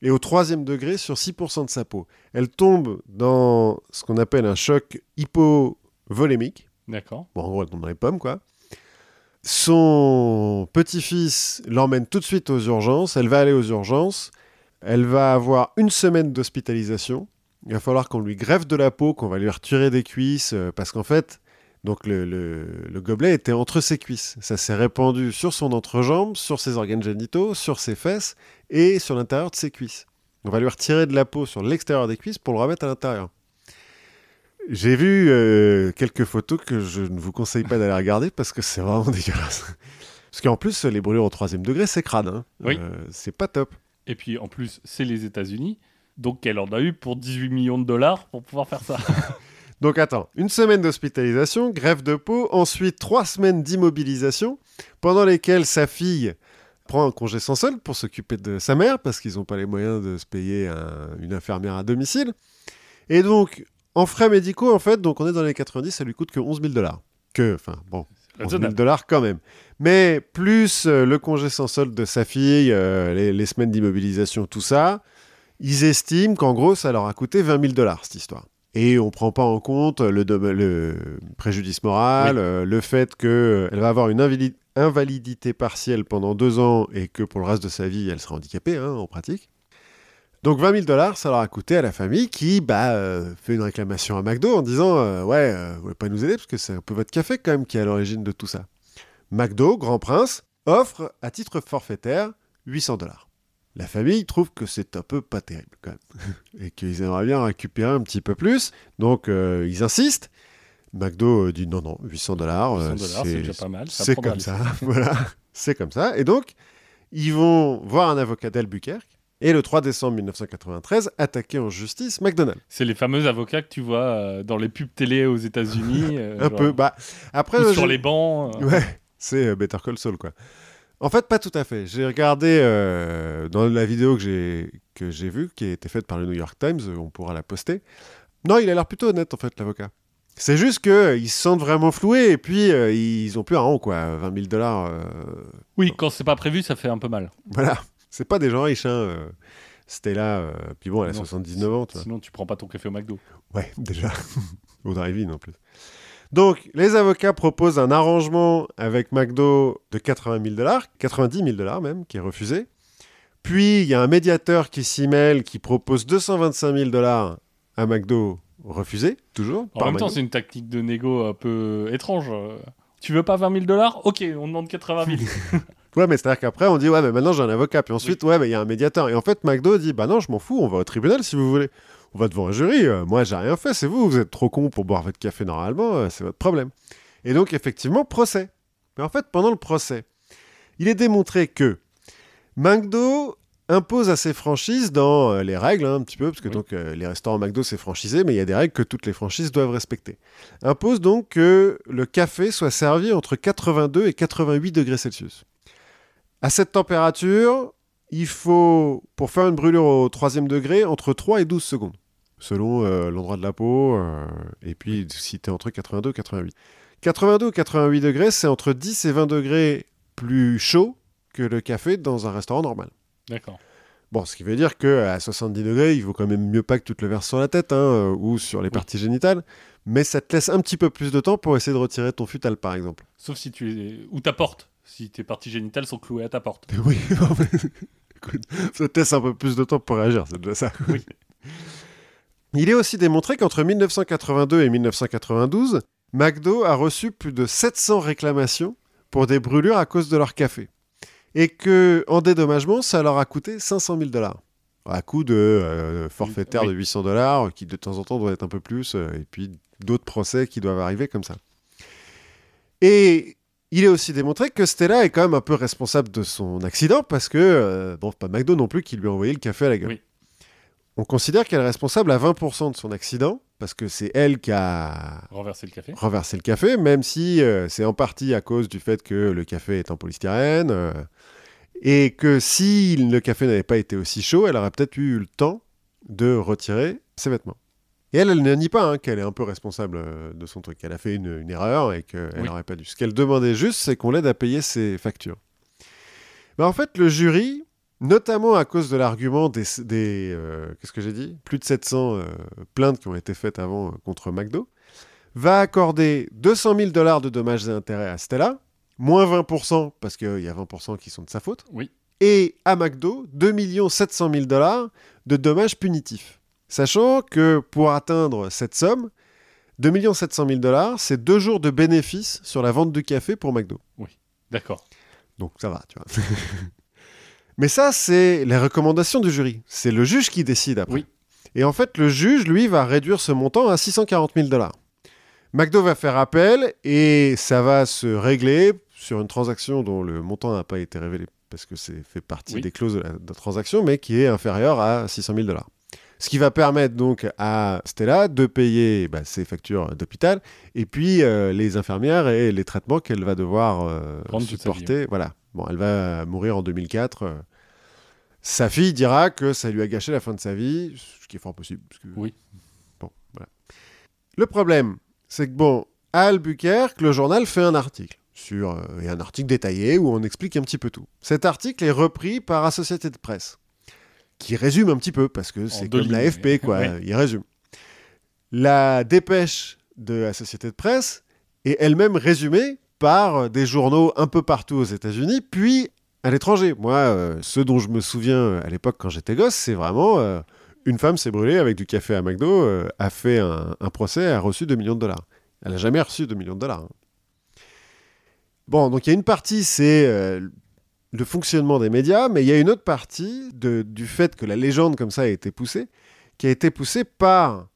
et au troisième degré sur 6% de sa peau. Elle tombe dans ce qu'on appelle un choc hypovolémique. D'accord. Bon, en gros, elle tombe dans les pommes, quoi. Son petit-fils l'emmène tout de suite aux urgences. Elle va aller aux urgences. Elle va avoir une semaine d'hospitalisation. Il va falloir qu'on lui greffe de la peau, qu'on va lui retirer des cuisses, euh, parce qu'en fait, donc le, le- le gobelet était entre ses cuisses. Ça s'est répandu sur son entrejambe, sur ses organes génitaux, sur ses fesses et sur l'intérieur de ses cuisses. On va lui retirer de la peau sur l'extérieur des cuisses pour le remettre à l'intérieur. J'ai vu euh, quelques photos que je ne vous conseille pas d'aller regarder parce que c'est vraiment dégueulasse. Parce qu'en plus, les brûlures au troisième degré, c'est crade. hein. Oui. Euh, c'est pas top. Et puis en plus, c'est les États-Unis. Donc elle en a eu pour 18 millions de dollars pour pouvoir faire ça. Donc attends, une semaine d'hospitalisation, greffe de peau, ensuite trois semaines d'immobilisation, pendant lesquelles sa fille prend un congé sans solde pour s'occuper de sa mère, parce qu'ils n'ont pas les moyens de se payer un- une infirmière à domicile. Et donc, en frais médicaux, en fait, donc on est dans les 90, ça lui coûte que 11 000 dollars. Que, enfin, bon, 11 000 Raisonnable. dollars quand même. Mais plus euh, le congé sans solde de sa fille, euh, les, les semaines d'immobilisation, tout ça, ils estiment qu'en gros, ça leur a coûté 20 000 dollars, cette histoire. Et on prend pas en compte le, préjudice moral, Oui. euh, le fait qu'elle va avoir une invali- invalidité partielle pendant deux ans et que pour le reste de sa vie, elle sera handicapée hein, en pratique. Donc 20 000 dollars, ça leur a coûté à la famille qui bah, euh, fait une réclamation à McDo en disant euh, Ouais, euh, vous voulez pas nous aider parce que c'est un peu votre café quand même qui est à l'origine de tout ça. McDo, Grand Prince, offre à titre forfaitaire 800 dollars. La famille trouve que c'est un peu pas terrible quand même et qu'ils aimeraient bien récupérer un petit peu plus. Donc euh, ils insistent. McDo dit non, non, 800 dollars. 800 dollars, c'est déjà pas mal. C'est comme ça, voilà, c'est comme ça. Et donc, ils vont voir un avocat d'Albuquerque et le 3 décembre 1993 attaquer en justice McDonald's. C'est les fameux avocats que tu vois euh, dans les pubs télé aux États-Unis. euh, Un genre, peu. Bah, après, ou euh, sur les bancs. euh, Ouais, c'est Better Call Saul, quoi. En fait, pas tout à fait. J'ai regardé dans la vidéo que j'ai que j'ai vue, qui a été faite par le New York Times, on pourra la poster. Non, il a l'air plutôt honnête, en fait, l'avocat. C'est juste qu'ils se sentent vraiment floués et puis ils ont plus un rond, quoi. 20 000 dollars. Oui, quand c'est pas prévu, ça fait un peu mal. Voilà. C'est pas des gens riches, hein. euh, là. euh, puis bon, elle a Non, 79 ans, tu vois. Sinon, tu prends pas ton café au McDo. Ouais, déjà. Au drive-in en plus. Donc, les avocats proposent un arrangement avec McDo de 80 000 dollars, 90 000 dollars même, qui est refusé. Puis, il y a un médiateur qui s'y mêle, qui propose 225 000 dollars à McDo, refusé, toujours. En même temps, McDo. c'est une tactique de négo un peu étrange. Tu veux pas 20 000 dollars? Ok, on demande 80 000. Ouais, mais c'est-à-dire qu'après, on dit, ouais, mais maintenant j'ai un avocat. Puis ensuite, ouais, mais il y a un médiateur. Et en fait, McDo dit, bah non, je m'en fous, on va au tribunal si vous voulez. On va devant un jury. euh, moi, j'ai rien fait, c'est vous. Vous êtes trop con pour boire votre café normalement, euh, c'est votre problème. Et donc, effectivement, procès. Mais en fait, pendant le procès, il est démontré que McDo impose à ses franchises dans euh, les règles, hein, un petit peu, parce que Oui. donc euh, les restaurants McDo c'est franchisé, mais il y a des règles que toutes les franchises doivent respecter. Impose donc que le café soit servi entre 82 et 88 degrés Celsius. À cette température, il faut, pour faire une brûlure au troisième degré, entre 3 et 12 secondes, selon euh, l'endroit de la peau, euh, et puis si tu es entre 82 et 88. 82 ou 88 degrés, c'est entre 10 et 20 degrés plus chaud que le café dans un restaurant normal. D'accord. Bon, ce qui veut dire qu'à 70 degrés, il vaut quand même mieux pas que tu te le verses sur la tête hein, euh, ou sur les parties génitales, mais ça te laisse un petit peu plus de temps pour essayer de retirer ton futal, par exemple. Sauf si tu es... ou ta porte, si tes parties génitales sont clouées à ta porte. Oui, écoute, ça te laisse un peu plus de temps pour réagir, c'est déjà ça. Oui. Il est aussi démontré qu'entre 1982 et 1992, McDo a reçu plus de 700 réclamations pour des brûlures à cause de leur café. Et que, en dédommagement, ça leur a coûté 500 000 dollars. À coût de euh, forfaitaire Oui. de 800 dollars, qui de temps en temps doit être un peu plus, euh, et puis d'autres procès qui doivent arriver comme ça. Et il est aussi démontré que Stella est quand même un peu responsable de son accident, parce que, euh, bon, pas McDo non plus qui lui a envoyé le café à la gueule. Oui. On considère qu'elle est responsable à 20% de son accident, parce que c'est elle qui a Renverser le café. renverser le café, même si euh, c'est en partie à cause du fait que le café est en polystyrène, euh, et que si le café n'avait pas été aussi chaud, elle aurait peut-être eu le temps de retirer ses vêtements. Et elle, elle ne nie pas hein, qu'elle est un peu responsable euh, de son truc, qu'elle a fait une, une erreur et qu'elle Oui. n'aurait pas dû. Ce qu'elle demandait juste, c'est qu'on l'aide à payer ses factures. Mais en fait, le jury, notamment à cause de l'argument des, des, euh, qu'est-ce que j'ai dit? Plus de 700 euh, plaintes qui ont été faites avant euh, contre McDo, va accorder 200 000 dollars de dommages et intérêts à Stella, moins 20% parce qu'il y a 20% qui sont de sa faute, Oui. et à McDo, 2 700 000 dollars de dommages punitifs. Sachant que pour atteindre cette somme, 2 700 000 dollars, c'est deux jours de bénéfices sur la vente du café pour McDo. D'accord. Donc ça va, tu vois. Mais ça, c'est les recommandations du jury. C'est le juge qui décide après. Oui. Et en fait, le juge, lui, va réduire ce montant à 640 000 dollars. McDo va faire appel et ça va se régler sur une transaction dont le montant n'a pas été révélé parce que c'est fait partie Oui. des clauses de la, de la transaction, mais qui est inférieur à 600 000 dollars. Ce qui va permettre donc à Stella de payer bah, ses factures d'hôpital et puis euh, les infirmières et les traitements qu'elle va devoir euh, supporter. Voilà. Bon, elle va mourir en 2004. euh. Sa fille dira que ça lui a gâché la fin de sa vie, ce qui est fort possible. parce que- Oui. Bon, voilà. Le problème, c'est que bon, à Albuquerque, le journal fait un article sur euh, et un article détaillé où on explique un petit peu tout. Cet article est repris par Associated Press, qui résume un petit peu parce que c'est comme la lignes, FP mais- quoi, il résume. La dépêche de Associated Press est elle-même résumée par des journaux un peu partout aux États-Unis, puis à l'étranger. Moi, euh, ce dont je me souviens euh, à l'époque quand j'étais gosse, c'est vraiment euh, une femme s'est brûlée avec du café à McDo, euh, a fait un, un procès, a reçu 2 millions de dollars. Elle n'a jamais reçu 2 millions de dollars. hein. Bon, donc il y a une partie, c'est le fonctionnement des médias, mais il y a une autre partie de- du fait que la légende comme ça a été poussée, qui a été poussée par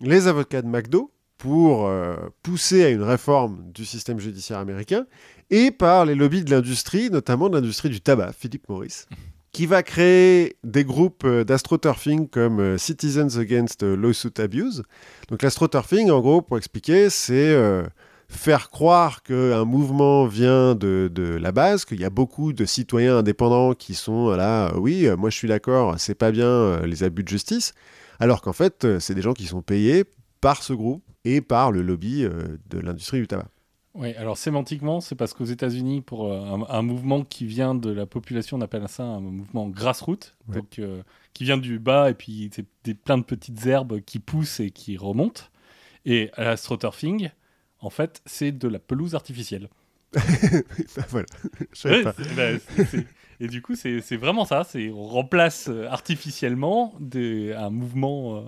les avocats de McDo pour euh, pousser à une réforme du système judiciaire américain et par les lobbies de l'industrie, notamment de l'industrie du tabac, Philip Morris, qui va créer des groupes euh, d'astroturfing comme euh, Citizens Against Lawsuit Abuse. Donc l'astroturfing, en gros, pour expliquer, c'est euh, faire croire qu'un mouvement vient de, de la base, qu'il y a beaucoup de citoyens indépendants qui sont là, euh, oui, euh, moi je suis d'accord, c'est pas bien euh, les abus de justice, alors qu'en fait, c'est des gens qui sont payés par ce groupe et par le lobby de l'industrie du tabac. Oui, alors sémantiquement, c'est parce qu'aux États-Unis, pour un, un mouvement qui vient de la population, on appelle ça un mouvement grassroots, Ouais. donc euh, qui vient du bas et puis c'est plein de petites herbes qui poussent et qui remontent. Et à l'astroturfing, en fait, c'est de la pelouse artificielle. Bah, voilà. Ouais, pas. et du coup, c'est vraiment ça. C'est on remplace euh, artificiellement des, un mouvement. euh,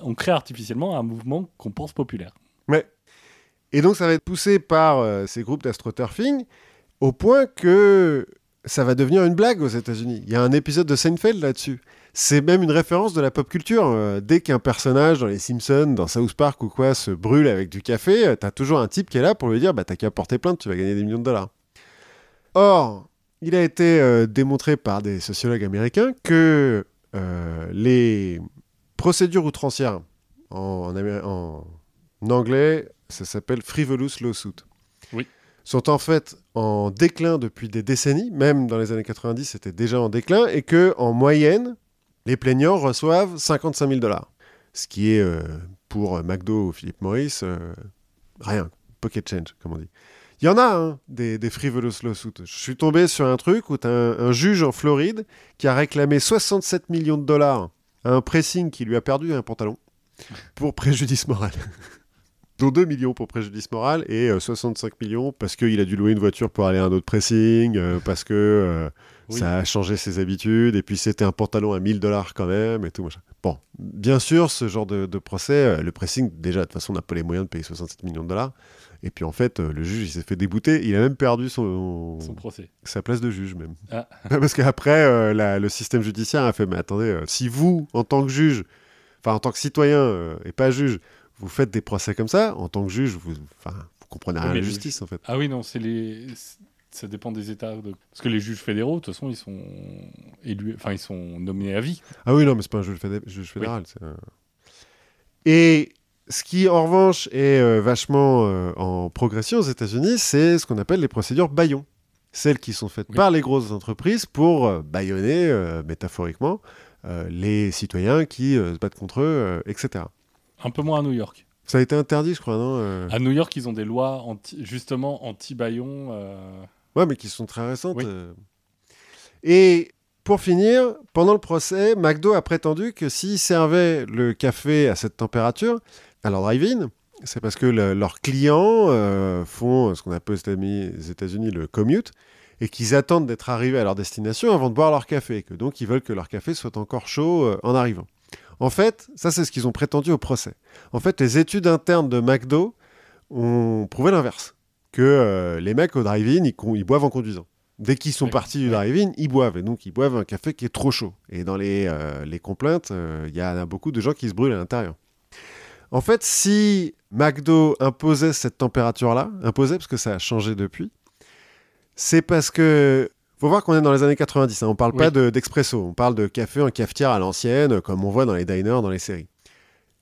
on crée artificiellement un mouvement qu'on pense populaire. Et donc ça va être poussé par euh, ces groupes d'astroturfing au point que ça va devenir une blague aux États-Unis. Il y a un épisode de Seinfeld là-dessus. C'est même une référence de la pop culture. Euh, dès qu'un personnage dans les Simpsons, dans South Park ou quoi, se brûle avec du café, euh, t'as toujours un type qui est là pour lui dire bah t'as qu'à porter plainte, tu vas gagner des millions de dollars. Or, il a été euh, démontré par des sociologues américains que euh, les procédures outrancières en, en Amé- en anglais, ça s'appelle frivolous lawsuit. Oui. Sont en fait en déclin depuis des décennies, même dans les années 90, c'était déjà en déclin, et que en moyenne, les plaignants reçoivent 55 000 dollars. Ce qui est, euh, pour McDo ou Philip Morris, euh, rien. Pocket change, comme on dit. Il y en a hein, des, frivolous lawsuits. Je suis tombé sur un truc où as un, un juge en Floride qui a réclamé 67 millions de dollars à un pressing qui lui a perdu un pantalon pour préjudice moral. dont 2 millions pour préjudice moral et euh, 65 millions parce qu'il a dû louer une voiture pour aller à un autre pressing, euh, parce que euh, Oui. ça a changé ses habitudes, et puis c'était un pantalon à 1000 dollars quand même, et tout machin. Bon, bien sûr, ce genre de, de procès, euh, le pressing, déjà, de toute façon, on n'a pas les moyens de payer 67 millions de dollars. Et puis en fait, euh, le juge, il s'est fait débouter, il a même perdu son, Son procès. sa place de juge même. Ah. Parce qu'après, euh, le système judiciaire a fait, mais attendez, euh, si vous, en tant que juge, enfin en tant que citoyen euh, et pas juge, vous faites des procès comme ça, en tant que juge, vous, vous comprenez Oui, rien à la justice en fait. Ah oui, non, c'est les. Ça dépend des États. de- Parce que les juges fédéraux, de toute façon, ils sont élus, enfin, ils sont nominés à vie. Ah oui, non, mais c'est pas un juge, fédé- juge fédéral. un- Et ce qui, en revanche, est euh, vachement euh, en progression aux États-Unis, c'est ce qu'on appelle les procédures baillons. Celles qui sont faites Oui. par les grosses entreprises pour euh, euh, métaphoriquement, les citoyens qui se battent contre eux, etc. Un peu moins à New York. Ça a été interdit, je crois, non À New York, ils ont des lois anti- justement anti-baillon. Ouais, mais qui sont très récentes. Oui. euh. Et pour finir, pendant le procès, McDo a prétendu que s'ils servaient le café à cette température, à leur drive-in, c'est parce que le- leurs clients euh, font ce qu'on appelle aux États-Unis- le commute et qu'ils attendent d'être arrivés à leur destination avant de boire leur café, et que donc ils veulent que leur café soit encore chaud euh, en arrivant. En fait, ça c'est ce qu'ils ont prétendu au procès. En fait, les études internes de McDo ont prouvé l'inverse que euh, les mecs au drive-in, ils, boivent en conduisant. Dès qu'ils sont partis du drive-in, ils boivent. Et donc, ils boivent un café qui est trop chaud. Et dans les, euh, les complaintes, euh, il y a beaucoup de gens qui se brûlent à l'intérieur. En fait, si McDo imposait cette température-là, imposait parce que ça a changé depuis, c'est parce que. faut voir qu'on est dans les années 90. hein. On parle Oui. pas de- d'expresso. on parle de café en cafetière à l'ancienne, comme on voit dans les diners, dans les séries.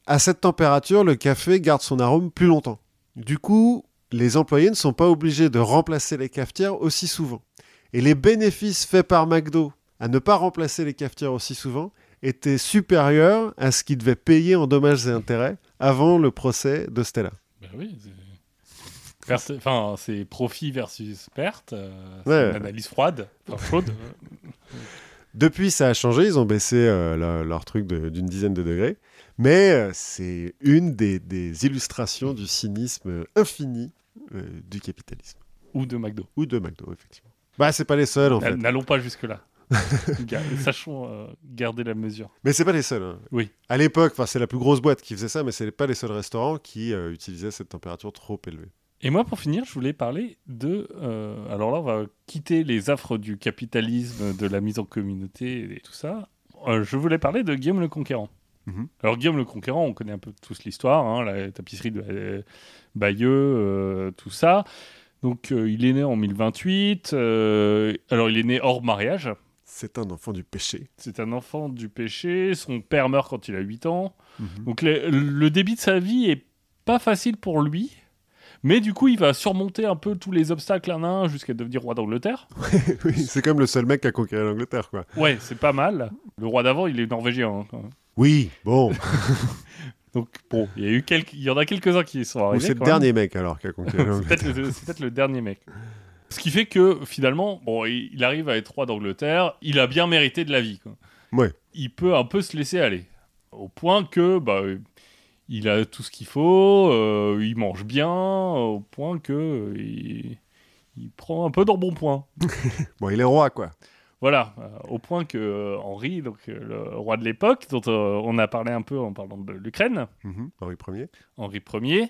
À cette température, le café garde son arôme plus longtemps. Du coup, les employés ne sont pas obligés de remplacer les cafetières aussi souvent. Et les bénéfices faits par McDo à ne pas remplacer les cafetières aussi souvent étaient supérieurs à ce qu'ils devaient payer en dommages et intérêts avant le procès de Stella. Ben oui. Enfin, c'est profit versus perte. euh, Ouais. une analyse froide. Enfin, chaude. Depuis, ça a changé. Ils ont baissé euh, leur, leur truc d'une dizaine de degrés. Mais euh, c'est une des, des illustrations du cynisme infini du capitalisme. Ou de McDo. Ou de McDo, effectivement. Bah, c'est pas les seuls, en fait. N'allons pas jusque-là. Sachons euh, garder la mesure. Mais c'est pas les seuls. hein. Oui. À l'époque, c'est la plus grosse boîte qui faisait ça, mais c'est pas les seuls restaurants qui euh, utilisaient cette température trop élevée. Et moi, pour finir, je voulais parler de. euh, alors là, on va quitter les affres du capitalisme, de la mise en communauté et tout ça. Euh, je voulais parler de Guillaume le Conquérant. Mhm. Alors, Guillaume le Conquérant, on connaît un peu tous l'histoire, hein, la tapisserie de euh, Bayeux, euh, tout ça. Donc, euh, il est né en 1028. euh, alors, il est né hors mariage. C'est un enfant du péché. C'est un enfant du péché. Son père meurt quand il a 8 ans. Mhm. Donc le, le début de sa vie est pas facile pour lui, mais du coup il va surmonter un peu tous les obstacles un à un jusqu'à devenir roi d'Angleterre. oui, c'est comme le seul mec qui a conquéri l'Angleterre, quoi. Ouais, c'est pas mal. Le roi d'avant il est norvégien. hein. Oui, bon. Donc bon, il y, a eu quelques, il y en a quelques-uns qui sont arrivés. c'est le même. dernier mec, alors, qui a conquéri C'est peut-être le, dernier mec. Ce qui fait que finalement, bon, il, arrive à être roi d'Angleterre, il a bien mérité de la vie. quoi. Ouais. Il peut un peu se laisser aller. Au point que bah, il a tout ce qu'il faut, euh, il mange bien, au point que euh, il, il prend un peu d'embonpoint. Bon, il est roi, quoi. Voilà, euh, au point que euh, Henri, donc euh, le roi de l'époque, dont on a parlé un peu en parlant de l'Ukraine, Mhm. Henri Ier. Henri Ier,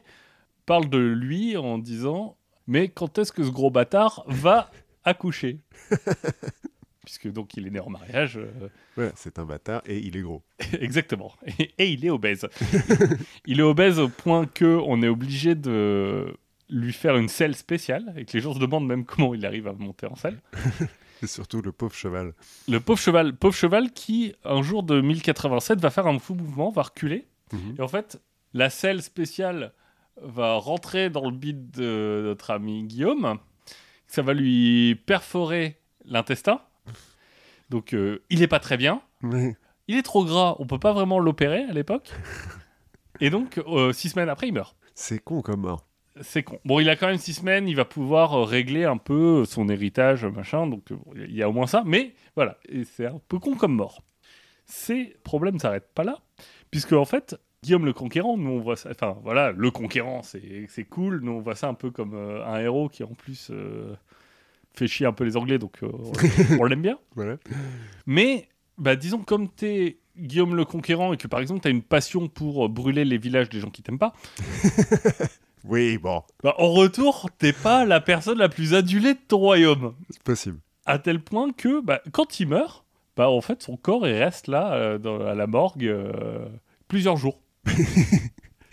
parle de lui en disant Mais quand est-ce que ce gros bâtard va accoucher? Puisque donc il est né en mariage, euh, Voilà, c'est un bâtard et il est gros. exactement. Et, et il est obèse. il est obèse au point que on est obligé de lui faire une selle spéciale et que les gens se demandent même comment il arrive à monter en selle. Et surtout le pauvre cheval. Le pauvre cheval, pauvre cheval qui, un jour de 1087, va faire un fou mouvement, va reculer Mhm. Et en fait, la selle spéciale va rentrer dans le bide de notre ami Guillaume. Ça va lui perforer l'intestin. Donc, euh, il est pas très bien. Oui. Il est trop gras. On peut pas vraiment l'opérer à l'époque. Et donc, euh, six semaines après, il meurt. C'est con comme mort. C'est con. Bon, il a quand même six semaines, il va pouvoir euh, régler un peu son héritage, machin, donc euh, il y a au moins ça, mais voilà, et c'est un peu con comme mort. Ces problèmes ne s'arrêtent pas là, puisque en fait, Guillaume le Conquérant, nous on voit ça, enfin voilà, le Conquérant, c'est cool, nous on voit ça un peu comme euh, un héros qui en plus euh, fait chier un peu les Anglais, donc euh, on, l'aime bien. Voilà. Mais, bah, disons, comme t'es Guillaume le Conquérant et que par exemple t'as une passion pour euh, brûler les villages des gens qui t'aiment pas, Oui, bon, bah, en retour, t'es pas la personne la plus adulée de ton royaume. c'est possible. À tel point que, bah, quand il meurt, bah, en fait, son corps il reste là, euh, dans- à la morgue, euh, plusieurs jours.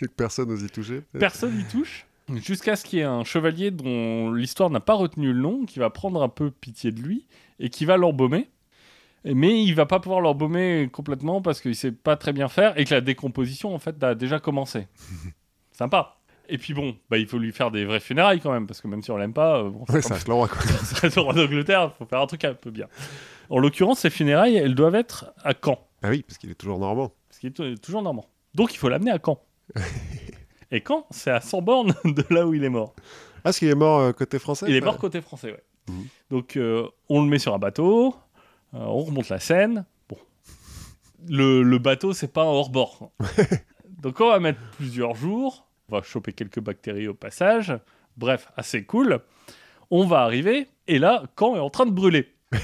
Et que personne n'ose y toucher. Personne n'y touche. Jusqu'à ce qu'il y ait un chevalier dont l'histoire n'a pas retenu le nom, qui va prendre un peu pitié de lui et qui va l'embaumer. Mais il va pas pouvoir l'embaumer complètement parce qu'il sait pas très bien faire et que la décomposition en fait a déjà commencé. Sympa. Et puis bon, bah, il faut lui faire des vraies funérailles quand même parce que même si on l'aime pas, euh, bon, Ouais, c'est ça reste le roi, ça reste le roi d'Angleterre, il faut faire un truc un peu bien. En l'occurrence, ces funérailles, elles doivent être à Caen. Ah oui, parce qu'il est toujours normand. Parce qu'il est tou- toujours normand. Donc il faut l'amener à Caen. Et Caen, c'est à 100 bornes de là où il est mort. Ah, parce qu'il est mort euh, côté français Il est mort côté français, ouais. Mhm. Donc euh, on le met sur un bateau, euh, on remonte la Seine. Bon. Le, le bateau, c'est pas un hors-bord. Donc on va mettre plusieurs jours, on va choper quelques bactéries au passage. Bref, assez cool. On va arriver, et là, Caen est en train de brûler.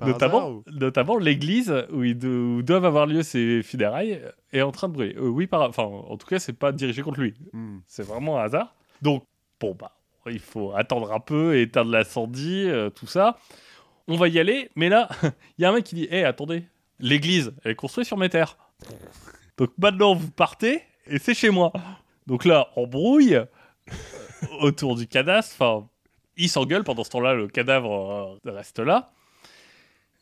Notamment hasard, ou- notamment l'église où, ils do- où doivent avoir lieu ces funérailles est en train de brûler. Euh, oui, par... enfin, en tout cas, c'est pas dirigé contre lui. Hmm. C'est vraiment un hasard. Donc, bon, bah, il faut attendre un peu, éteindre l'incendie, euh, tout ça. On va y aller, mais là, il y a un mec qui dit Hé, attendez, l'église, elle est construite sur mes terres. Donc maintenant, vous partez, et c'est chez moi. Donc là, embrouille euh, autour du cadastre. Enfin, ils s'engueulent pendant ce temps-là, le cadavre euh, reste là.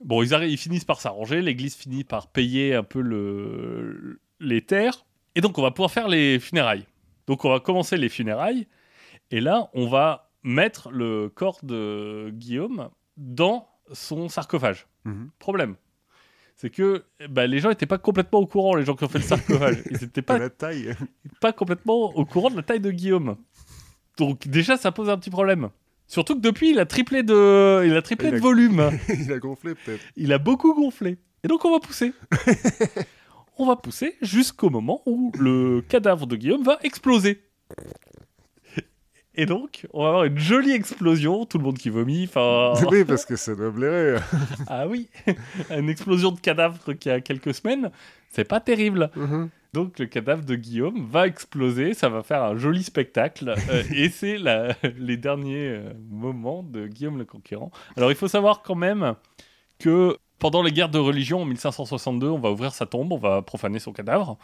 Bon, ils, ils finissent par s'arranger, l'église finit par payer un peu le, les terres, et donc on va pouvoir faire les funérailles. Donc on va commencer les funérailles, et là on va mettre le corps de Guillaume dans son sarcophage. Mhm. Problème, c'est que bah, les gens n'étaient pas complètement au courant, les gens qui ont fait le sarcophage. Ils n'étaient pas, la taille. pas complètement au courant de la taille de Guillaume. Donc déjà ça pose un petit problème. Surtout que depuis il a triplé de, il a triplé Il a- de volume. il a gonflé, peut-être. Il a beaucoup gonflé. Et donc on va pousser. on va pousser jusqu'au moment où le cadavre de Guillaume va exploser. Et donc, on va avoir une jolie explosion, tout le monde qui vomit, enfin... oui, parce que ça doit blairer. ah oui Une explosion de cadavre qui a quelques semaines, c'est pas terrible. Mhm. Donc le cadavre de Guillaume va exploser, ça va faire un joli spectacle, euh, et c'est les derniers euh, moments de Guillaume le Conquérant. Alors il faut savoir quand même que pendant les guerres de religion en 1562, on va ouvrir sa tombe, on va profaner son cadavre.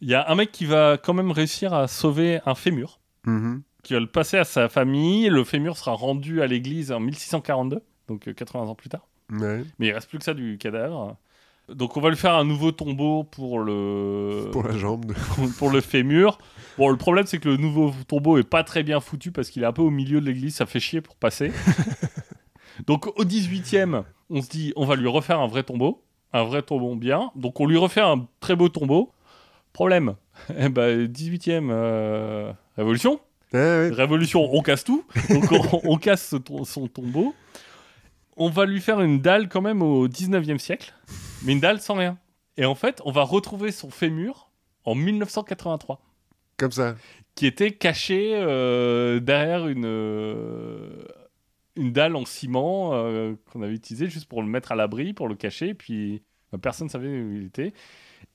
Il y a un mec qui va quand même réussir à sauver un fémur, Mhm. qui va le passer à sa famille. Le fémur sera rendu à l'église en 1642, donc euh, 80 ans plus tard. Ouais. Mais il reste plus que ça du cadavre. Donc on va lui faire un nouveau tombeau pour le Pour la jambe. de- pour le fémur. Bon, le problème, c'est que le nouveau tombeau est pas très bien foutu parce qu'il est un peu au milieu de l'église, ça fait chier pour passer. Donc, au 18e, on se dit, on va lui refaire un vrai tombeau, un vrai tombeau bien. Donc, on lui refait un très beau tombeau. Problème, eh ben, 18e euh, révolution. Ouais, ouais. Révolution, on casse tout. Donc, on, on casse son tombeau. On va lui faire une dalle quand même au 19e siècle, mais une dalle sans rien. Et en fait, on va retrouver son fémur en 1983 Comme ça. qui était caché euh, derrière une, euh, une dalle en ciment euh, qu'on avait utilisée juste pour le mettre à l'abri, pour le cacher, puis euh, personne ne savait où il était.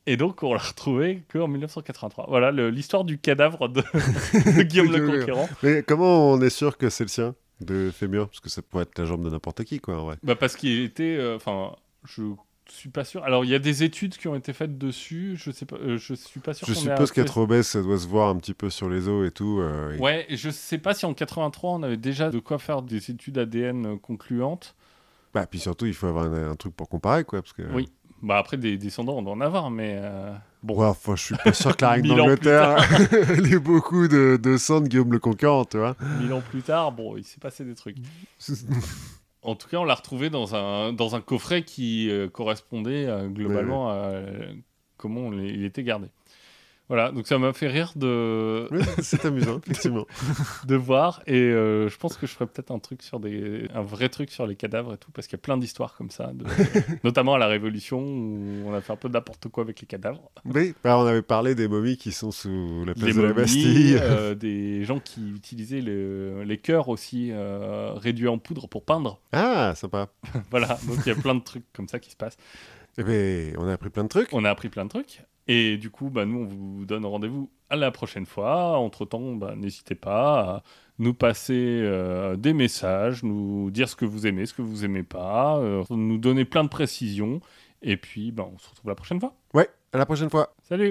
Et donc on l'a retrouvé qu'en 1983. Voilà l'histoire du cadavre de, de Guillaume le Guillaume. Conquérant. Mais comment on est sûr que c'est le sien de fémur? Parce que ça pourrait être la jambe de n'importe qui, quoi, en vrai. Bah parce qu'il était... euh, Enfin, je suis pas sûr. Alors il y a des études qui ont été faites dessus, je sais pas, euh, je suis pas sûr Je suppose qu'être obèse, ça doit se voir un petit peu sur les os et tout. euh, et- Ouais, et je sais pas si en 83 on avait déjà de quoi faire des études ADN concluantes. Bah, puis surtout, il faut avoir un, un truc pour comparer, quoi. Parce que... Oui. Bah après des descendants on doit en avoir, mais euh, bon. Ouais, enfin, je suis pas sûr que la reine d'Angleterre ait beaucoup de, de sang de Guillaume le Conquérant, tu vois. Mille ans plus tard, bon, il s'est passé des trucs. En tout cas, on l'a retrouvé dans un, dans un coffret qui euh, correspondait euh, globalement à comment on il était gardé. Voilà, donc ça m'a fait rire de, Oui, c'est amusant, effectivement. de voir. Et euh, je pense que je ferai peut-être un truc sur des, un vrai truc sur les cadavres et tout, parce qu'il y a plein d'histoires comme ça, de- notamment à la Révolution où on a fait un peu n'importe quoi avec les cadavres. Oui, bah, on avait parlé des momies qui sont sous la place de la Bastille. euh, des gens qui utilisaient le- les cœurs aussi euh, réduits en poudre pour peindre. Ah, sympa. Voilà, donc il y a plein de trucs comme ça qui se passent. Eh ben, on a appris plein de trucs. On a appris plein de trucs. Et du coup, bah, nous, on vous donne rendez-vous à la prochaine fois. Entre-temps, bah, n'hésitez pas à nous passer euh, des messages, nous dire ce que vous aimez, ce que vous aimez pas, euh, nous donner plein de précisions. Et puis, bah, on se retrouve la prochaine fois. Ouais, à la prochaine fois. Salut